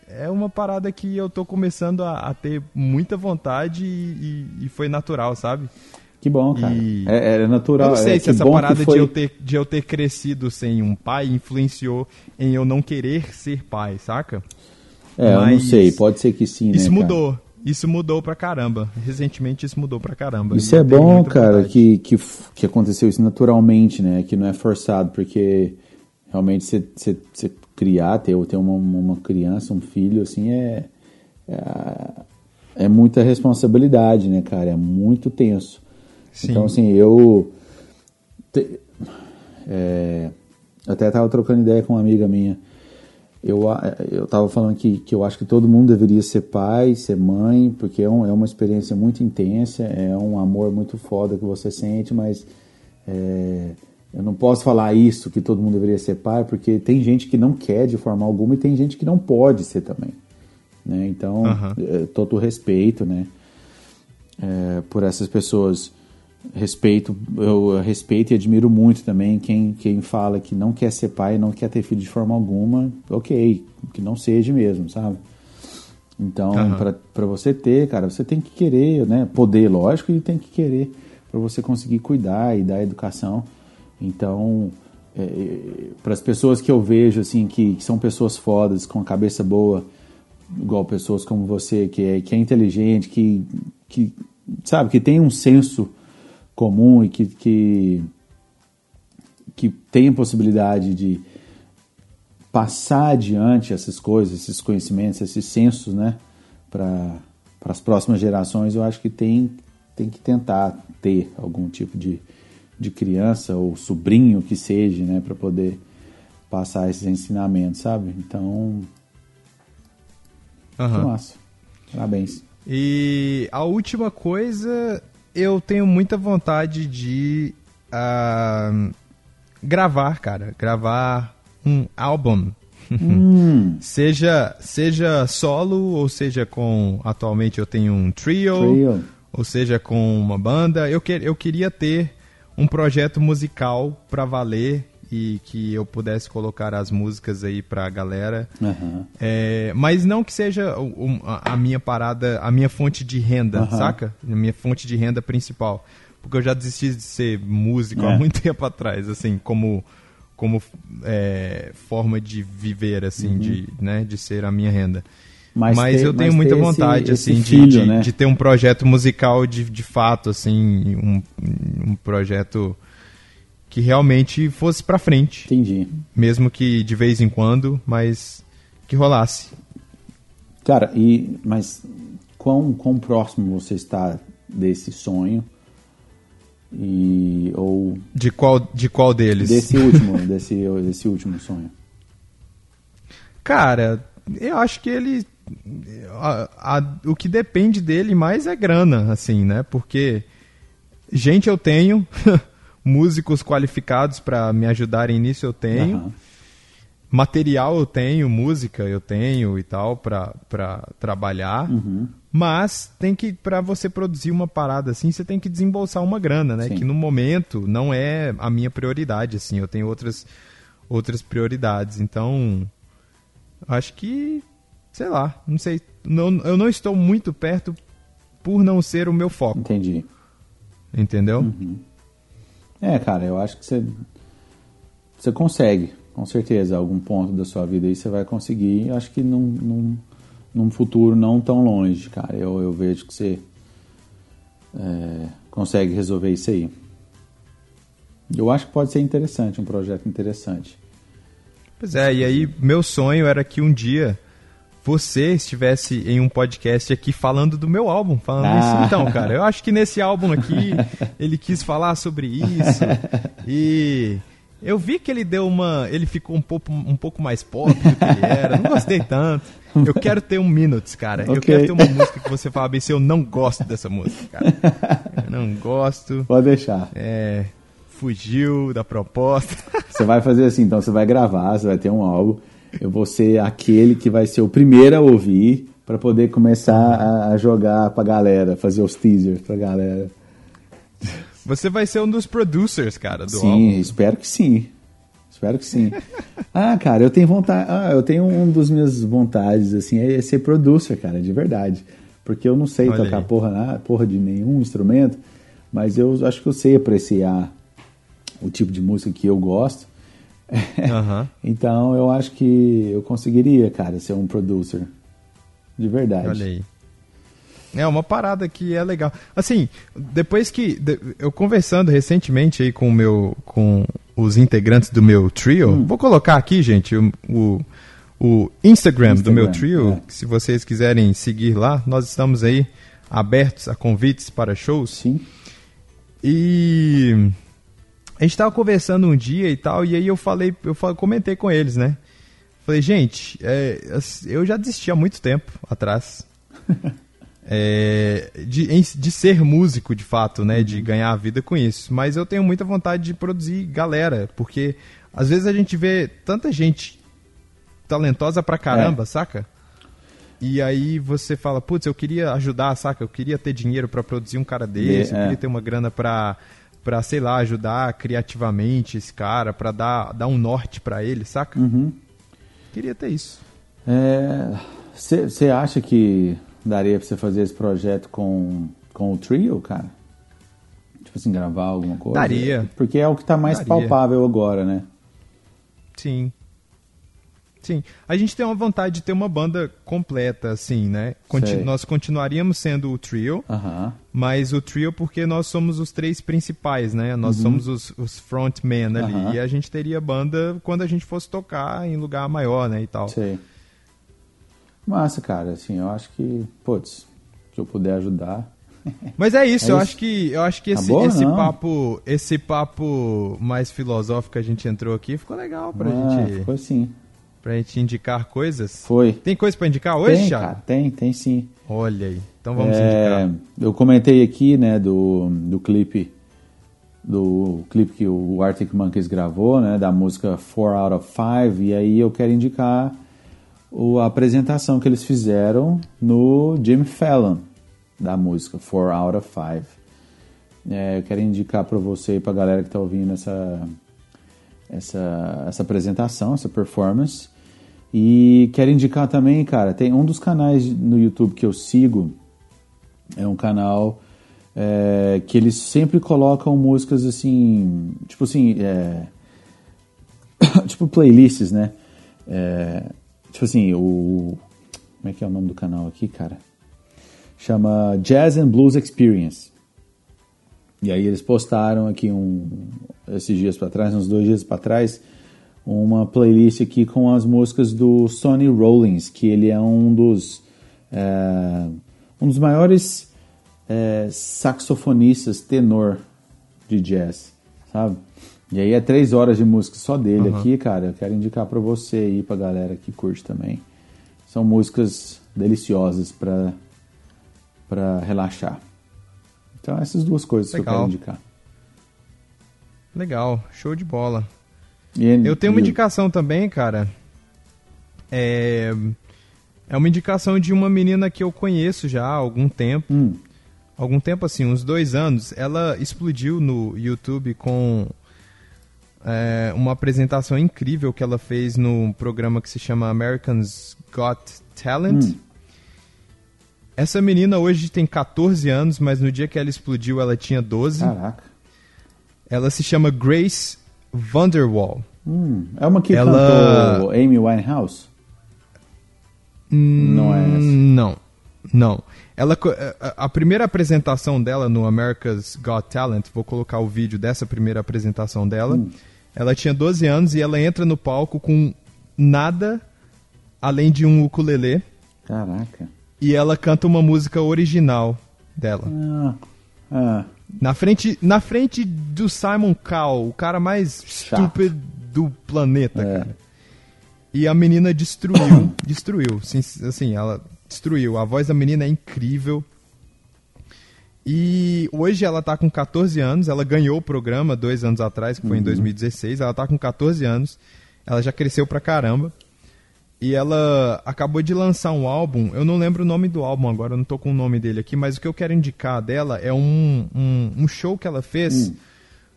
S3: é, é uma parada que eu tô começando a, a ter muita vontade e, e- e foi natural, sabe?
S2: Que bom, cara.
S3: E-
S2: É, é natural.
S3: Eu não sei
S2: é,
S3: se essa parada
S2: foi...
S3: de, eu ter, de eu ter crescido sem um pai influenciou em eu não querer ser pai, saca?
S2: É, eu não
S3: mas
S2: sei. Pode ser que sim, né,
S3: Isso
S2: cara?
S3: mudou. Isso mudou pra caramba. Recentemente isso mudou pra caramba.
S2: Isso
S3: eu
S2: é bom, cara, que, que, que aconteceu isso naturalmente, né? Que não é forçado, porque realmente você criar, ter, ter uma, uma criança, um filho, assim, é, é, é muita responsabilidade, né, cara? É muito tenso.
S3: Sim.
S2: Então, assim, eu. te- é, até tava trocando ideia com uma amiga minha. Eu, eu tava falando que, que eu acho que todo mundo deveria ser pai, ser mãe, porque é, um- é uma experiência muito intensa, é um amor muito foda que você sente, mas é, eu não posso falar isso, que todo mundo deveria ser pai, porque tem gente que não quer de forma alguma e tem gente que não pode ser também. Né? Então, é, todo respeito, né? é, por essas pessoas. Respeito, eu respeito e admiro muito também quem, quem fala que não quer ser pai, não quer ter filho de forma alguma. Ok, que não seja mesmo, sabe? Então,
S3: Aham.
S2: para você ter, cara, você tem que querer, né? Poder, lógico, e tem que querer para você conseguir cuidar e dar educação. Então, para as pessoas que eu vejo, assim, que, que são pessoas fodas, com a cabeça boa, igual pessoas como você, que é, que é inteligente, que, que, sabe, que tem um senso comum e que, que, que tem a possibilidade de passar adiante essas coisas, esses conhecimentos, esses sensos, né, para as próximas gerações, eu acho que tem, tem que tentar ter algum tipo de, de criança ou sobrinho que seja, né, para poder passar esses ensinamentos, sabe? Então,
S3: Aham.
S2: nossa, parabéns.
S3: E a última coisa, eu tenho muita vontade de ah, gravar, cara. Gravar um álbum.
S2: Hum,
S3: Seja, seja solo, ou seja com. Atualmente eu tenho um trio,
S2: Trio.
S3: ou seja com uma banda. Eu, que, eu queria ter um projeto musical pra valer e que eu pudesse colocar as músicas aí pra galera.
S2: aham,
S3: É, mas não que seja a minha parada, a minha fonte de renda,
S2: Aham.
S3: saca? A minha fonte de renda principal. Porque eu já desisti de ser músico
S2: É.
S3: há muito tempo atrás, assim, como, como é, forma de viver, assim, de, né, de ser a minha renda. Mas,
S2: Uhum. Mas ter-
S3: eu tenho
S2: mas
S3: muita
S2: esse-
S3: vontade,
S2: esse
S3: assim, de-
S2: filho,
S3: de,
S2: né?
S3: de ter um projeto musical de, de fato, assim, um, um projeto que realmente fosse pra frente.
S2: entendi.
S3: Mesmo que de vez em quando, mas que rolasse.
S2: Cara, e, mas quão, quão próximo você está desse sonho? E, ou
S3: De qual, de qual deles?
S2: desse último, desse, desse último sonho?
S3: Cara, eu acho que ele. a- a- o que depende dele mais é grana, assim, né? Porque gente eu tenho, músicos qualificados para me ajudarem nisso eu tenho,
S2: Aham.
S3: material eu tenho, música eu tenho e tal pra pra trabalhar.
S2: Uhum.
S3: Mas tem que, para você produzir uma parada assim, você tem que desembolsar uma grana, né?
S2: Sim.
S3: Que no momento não é a minha prioridade, assim. Eu tenho outras, outras prioridades. Então, acho que, sei lá, não sei. Não, eu não estou muito perto por não ser o meu foco,
S2: Entendi.
S3: entendeu?
S2: Uhum. É, cara, eu acho que você, você consegue, com certeza, algum ponto da sua vida aí você vai conseguir. Acho que num, num, num futuro não tão longe, cara. Eu, eu vejo que você é, consegue resolver isso aí. Eu acho que pode ser interessante, um projeto interessante.
S3: Pois é, e aí meu sonho era que um dia você estivesse em um podcast aqui falando do meu álbum, falando ah. isso. Então, cara, eu acho que nesse álbum aqui ele quis falar sobre isso e eu vi que ele deu uma, ele ficou um pouco, um pouco mais pop do que ele era. Não gostei tanto. Eu quero ter um Minutes, cara. Okay. Eu quero ter uma música que você fala bem se eu não gosto dessa música, cara. Eu não gosto.
S2: Pode deixar.
S3: É, fugiu da proposta.
S2: Você vai fazer assim, então você vai gravar, você vai ter um álbum. Eu vou ser aquele que vai ser o primeiro a ouvir para poder começar a jogar pra galera, fazer os teasers pra galera.
S3: Você vai ser um dos producers, cara, do
S2: sim,
S3: álbum.
S2: Sim, espero que sim. Espero que sim. ah, cara, eu tenho vontade. Ah, eu tenho um dos minhas vontades, assim, é ser producer, cara, de verdade. Porque eu não sei Olha tocar porra, porra de nenhum instrumento, mas eu acho que eu sei apreciar o tipo de música que eu gosto. Uhum. então eu acho que eu conseguiria, cara, ser um producer. De verdade.
S3: Olha aí. É uma parada que é legal. Assim, depois que eu conversando recentemente aí com o meu com os integrantes do meu trio, hum. vou colocar aqui, gente, o, o, o Instagram, Instagram, do meu trio, é. se vocês quiserem seguir lá, nós estamos aí abertos a convites para shows.
S2: Sim.
S3: E a gente tava conversando um dia e tal, e aí eu falei, eu comentei com eles, né? Falei, gente, é, eu já desisti há muito tempo atrás. é, de, de ser músico, de fato, né? De ganhar a vida com isso. Mas eu tenho muita vontade de produzir galera, porque às vezes a gente vê tanta gente talentosa pra caramba, é. saca? E aí você fala, putz, eu queria ajudar, saca? Eu queria ter dinheiro para produzir um cara desse, é. eu queria ter uma grana pra para sei lá, ajudar criativamente esse cara, para dar, dar um norte para ele, saca?
S2: Uhum.
S3: Queria ter isso.
S2: Você é, acha que daria para você fazer esse projeto com, com o trio, cara? Tipo assim, gravar alguma coisa?
S3: Daria.
S2: Porque é o que está mais daria. palpável agora, né?
S3: Sim. Sim. A gente tem uma vontade de ter uma banda completa, assim, né? Continu nós continuaríamos sendo o trio,
S2: uh -huh.
S3: mas o trio porque nós somos os três principais, né? Nós uh uhum. -huh. somos os, os frontmen ali. Uh -huh. E a gente teria banda quando a gente fosse tocar em lugar maior, né? E tal.
S2: Sei. Massa, cara. Assim, eu acho que, putz, se eu puder ajudar.
S3: Mas é isso, é eu isso. acho que eu acho que esse, Acabou, esse papo, esse papo mais filosófico que a gente entrou aqui ficou legal pra ah, gente.
S2: Ficou sim
S3: pra gente indicar coisas.
S2: Foi.
S3: Tem coisa para indicar hoje,
S2: tem,
S3: Thiago?
S2: Cara, tem, tem sim.
S3: Olha aí. Então vamos é, indicar.
S2: Eu comentei aqui, né, do, do clipe do clipe que o Arctic Monkeys gravou, né, da música 4 out of 5, e aí eu quero indicar o, a apresentação que eles fizeram no Jimmy Fallon da música 4 out of 5. É, eu quero indicar para você e para a galera que está ouvindo essa, essa, essa apresentação, essa performance. E quero indicar também, cara, tem um dos canais no YouTube que eu sigo, é um canal é, que eles sempre colocam músicas assim, tipo assim, é, tipo playlists, né? É, tipo assim, o. Como é que é o nome do canal aqui, cara? Chama Jazz and Blues Experience. E aí eles postaram aqui um, esses dias para trás, uns dois dias para trás, uma playlist aqui com as músicas do Sonny Rollins, que ele é um dos, é, um dos maiores é, saxofonistas tenor de jazz, sabe? E aí é três horas de música só dele uhum. aqui, cara. Eu quero indicar para você aí, pra galera que curte também. São músicas deliciosas para para relaxar. Então essas duas coisas Legal. que eu quero indicar.
S3: Legal, show de bola. Eu tenho uma indicação também, cara. É, é uma indicação de uma menina que eu conheço já há algum tempo.
S2: Hum.
S3: Algum tempo assim, uns dois anos. Ela explodiu no YouTube com é, uma apresentação incrível que ela fez no programa que se chama Americans Got Talent. Hum. Essa menina hoje tem 14 anos, mas no dia que ela explodiu ela tinha 12.
S2: Caraca.
S3: Ela se chama Grace Vanderwall.
S2: Hum, é uma que ela... cantou Amy Winehouse?
S3: Hum, não é essa? Não, não. Ela, a, a primeira apresentação dela no America's Got Talent, vou colocar o vídeo dessa primeira apresentação dela.
S2: Hum.
S3: Ela tinha 12 anos e ela entra no palco com nada além de um ukulele
S2: Caraca.
S3: e ela canta uma música original dela.
S2: Ah, ah,
S3: Na frente, na frente do Simon Cowell, o cara mais
S2: Chato.
S3: estúpido do planeta,
S2: É.
S3: cara. E a menina destruiu, destruiu, sim, assim, ela destruiu. A voz da menina é incrível. E hoje ela tá com 14 anos, ela ganhou o programa dois anos atrás, que foi em 2016. Ela tá com 14 anos, ela já cresceu pra caramba. E ela acabou de lançar um álbum, eu não lembro o nome do álbum agora, eu não tô com o nome dele aqui, mas o que eu quero indicar dela é um, um, um show que ela fez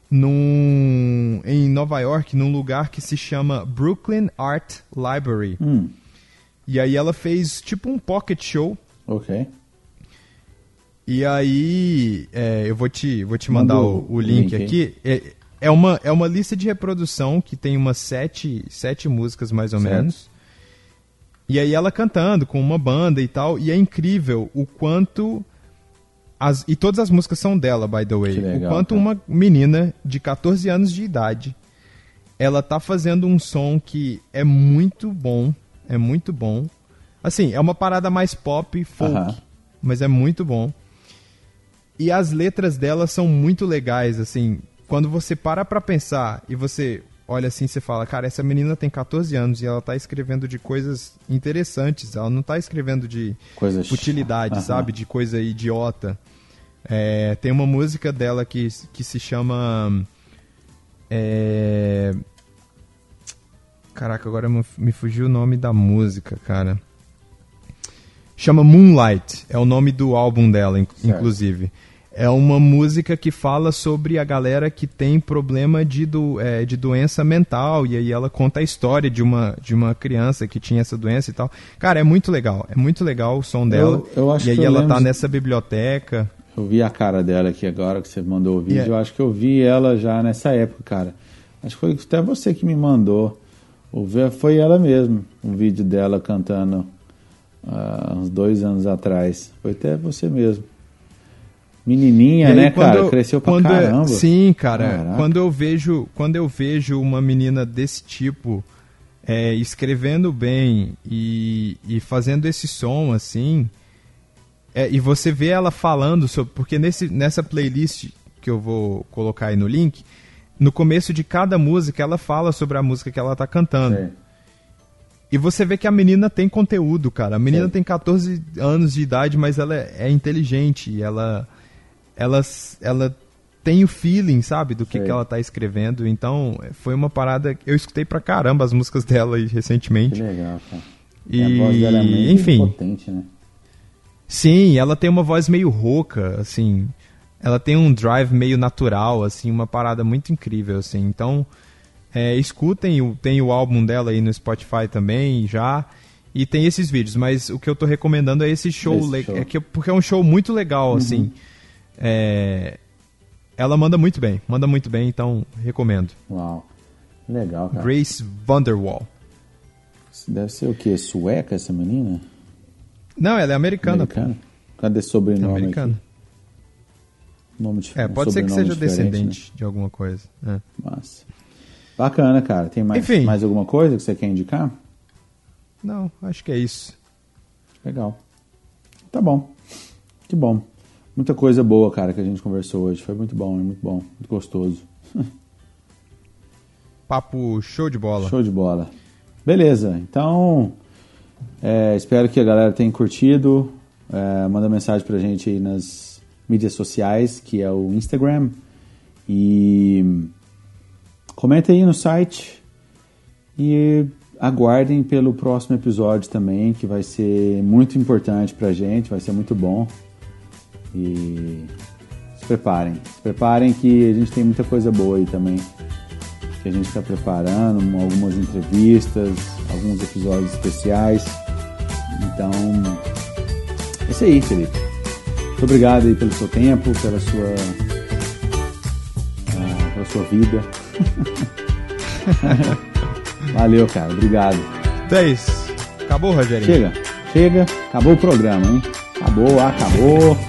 S3: num, em Nova York, num lugar que se chama Brooklyn Art Library.
S2: hum,
S3: E aí ela fez tipo um pocket show.
S2: ok.
S3: E aí é, eu vou te, vou te mandar
S2: Manda
S3: o,
S2: o
S3: link,
S2: link
S3: aqui. É, é, uma, é uma lista de reprodução que tem umas sete, sete músicas mais ou
S2: Certo.
S3: menos. E aí ela cantando com uma banda e tal. E é incrível o quanto. As, e todas as músicas são dela, by the way.
S2: Legal,
S3: o quanto
S2: cara.
S3: uma menina de 14 anos de idade ela tá fazendo um som que é muito bom. É muito bom. Assim, é uma parada mais pop, folk,
S2: Aham.
S3: mas é muito bom. E as letras dela são muito legais, assim. Quando você para pra pensar e você olha assim, você fala, cara, essa menina tem 14 anos e ela tá escrevendo de coisas interessantes. Ela não tá escrevendo de
S2: Coisa ch-
S3: utilidade,
S2: Aham.
S3: sabe? De coisa idiota. É, tem uma música dela que, que se chama. É... Caraca, agora me- fugiu o nome da música, cara. Chama Moonlight, é o nome do álbum dela, in-
S2: Certo.
S3: inclusive. É uma música que fala sobre a galera que tem problema de, do, é, de doença mental. E aí ela conta a história de uma, de uma criança que tinha essa doença e tal. Cara, é muito legal. É muito legal o som dela.
S2: eu acho
S3: e aí
S2: eu
S3: ela tá nessa biblioteca.
S2: Eu vi a cara dela aqui agora que você mandou o vídeo.
S3: Yeah.
S2: Eu acho que eu vi ela já nessa época, cara. Acho que foi até você que me mandou. Foi ela mesmo, um vídeo dela cantando há uns dois anos atrás. Foi até você mesmo. Menininha,
S3: aí,
S2: né,
S3: quando
S2: cara?
S3: eu-
S2: Cresceu pra caramba.
S3: sim, cara.
S2: Caraca.
S3: Quando eu vejo, quando eu vejo uma menina desse tipo é, escrevendo bem e, e fazendo esse som assim, é, e você vê ela falando sobre, porque nesse, nessa playlist que eu vou colocar aí no link, no começo de cada música ela fala sobre a música que ela tá cantando.
S2: Sei.
S3: E você vê que a menina tem conteúdo, cara. A menina
S2: Sim.
S3: tem 14 anos de idade, mas ela é é inteligente. Ela, ela, ela tem o feeling, sabe, do que,
S2: Sei.
S3: que ela tá escrevendo. Então, foi uma parada. Eu escutei pra caramba as músicas dela aí
S2: Que
S3: recentemente.
S2: legal, cara.
S3: E,
S2: a voz dela é muito
S3: enfim.
S2: potente, né?
S3: Sim, ela tem uma voz meio rouca, assim. Ela tem um drive meio natural, assim, uma parada muito incrível, assim. Então, é, escutem, o- tem o álbum dela aí no Spotify também, já. E tem esses vídeos, mas o que eu tô recomendando é esse show,
S2: Esse show. Uhum.
S3: É que, porque é um show muito legal, assim. É, ela manda muito bem, manda muito bem, então recomendo.
S2: Uau. Legal, cara.
S3: Grace Vanderwall.
S2: Deve ser o quê? Sueca essa menina?
S3: Não, ela é americana. pô.
S2: Americana? Cadê
S3: É
S2: sobrenome
S3: americana.
S2: aqui? Nome dif-
S3: É, pode ser que seja descendente de alguma coisa. é.
S2: Né? Massa. Bacana, cara. Tem mais,
S3: Enfim.
S2: mais alguma coisa que você quer indicar?
S3: Não, acho que é isso.
S2: Legal. Tá bom. Que bom. Muita coisa boa, cara, que a gente conversou hoje. Foi muito bom, muito bom, muito gostoso.
S3: Papo show de bola.
S2: Show de bola. Beleza, então é, espero que a galera tenha curtido. É, manda mensagem pra gente aí nas mídias sociais, que é o Instagram. E comenta aí no site. E aguardem pelo próximo episódio também, que vai ser muito importante pra gente, vai ser muito bom. E se preparem. Se preparem que a gente tem muita coisa boa aí também que a gente está preparando, algumas entrevistas, alguns episódios especiais. Então, é isso aí, Felipe. Muito obrigado aí pelo seu tempo, pela sua, ah, pela sua vida. Valeu, cara. Obrigado.
S3: 10. Acabou, Rogerinho?
S2: Chega, chega. Acabou o programa, hein? Acabou, acabou.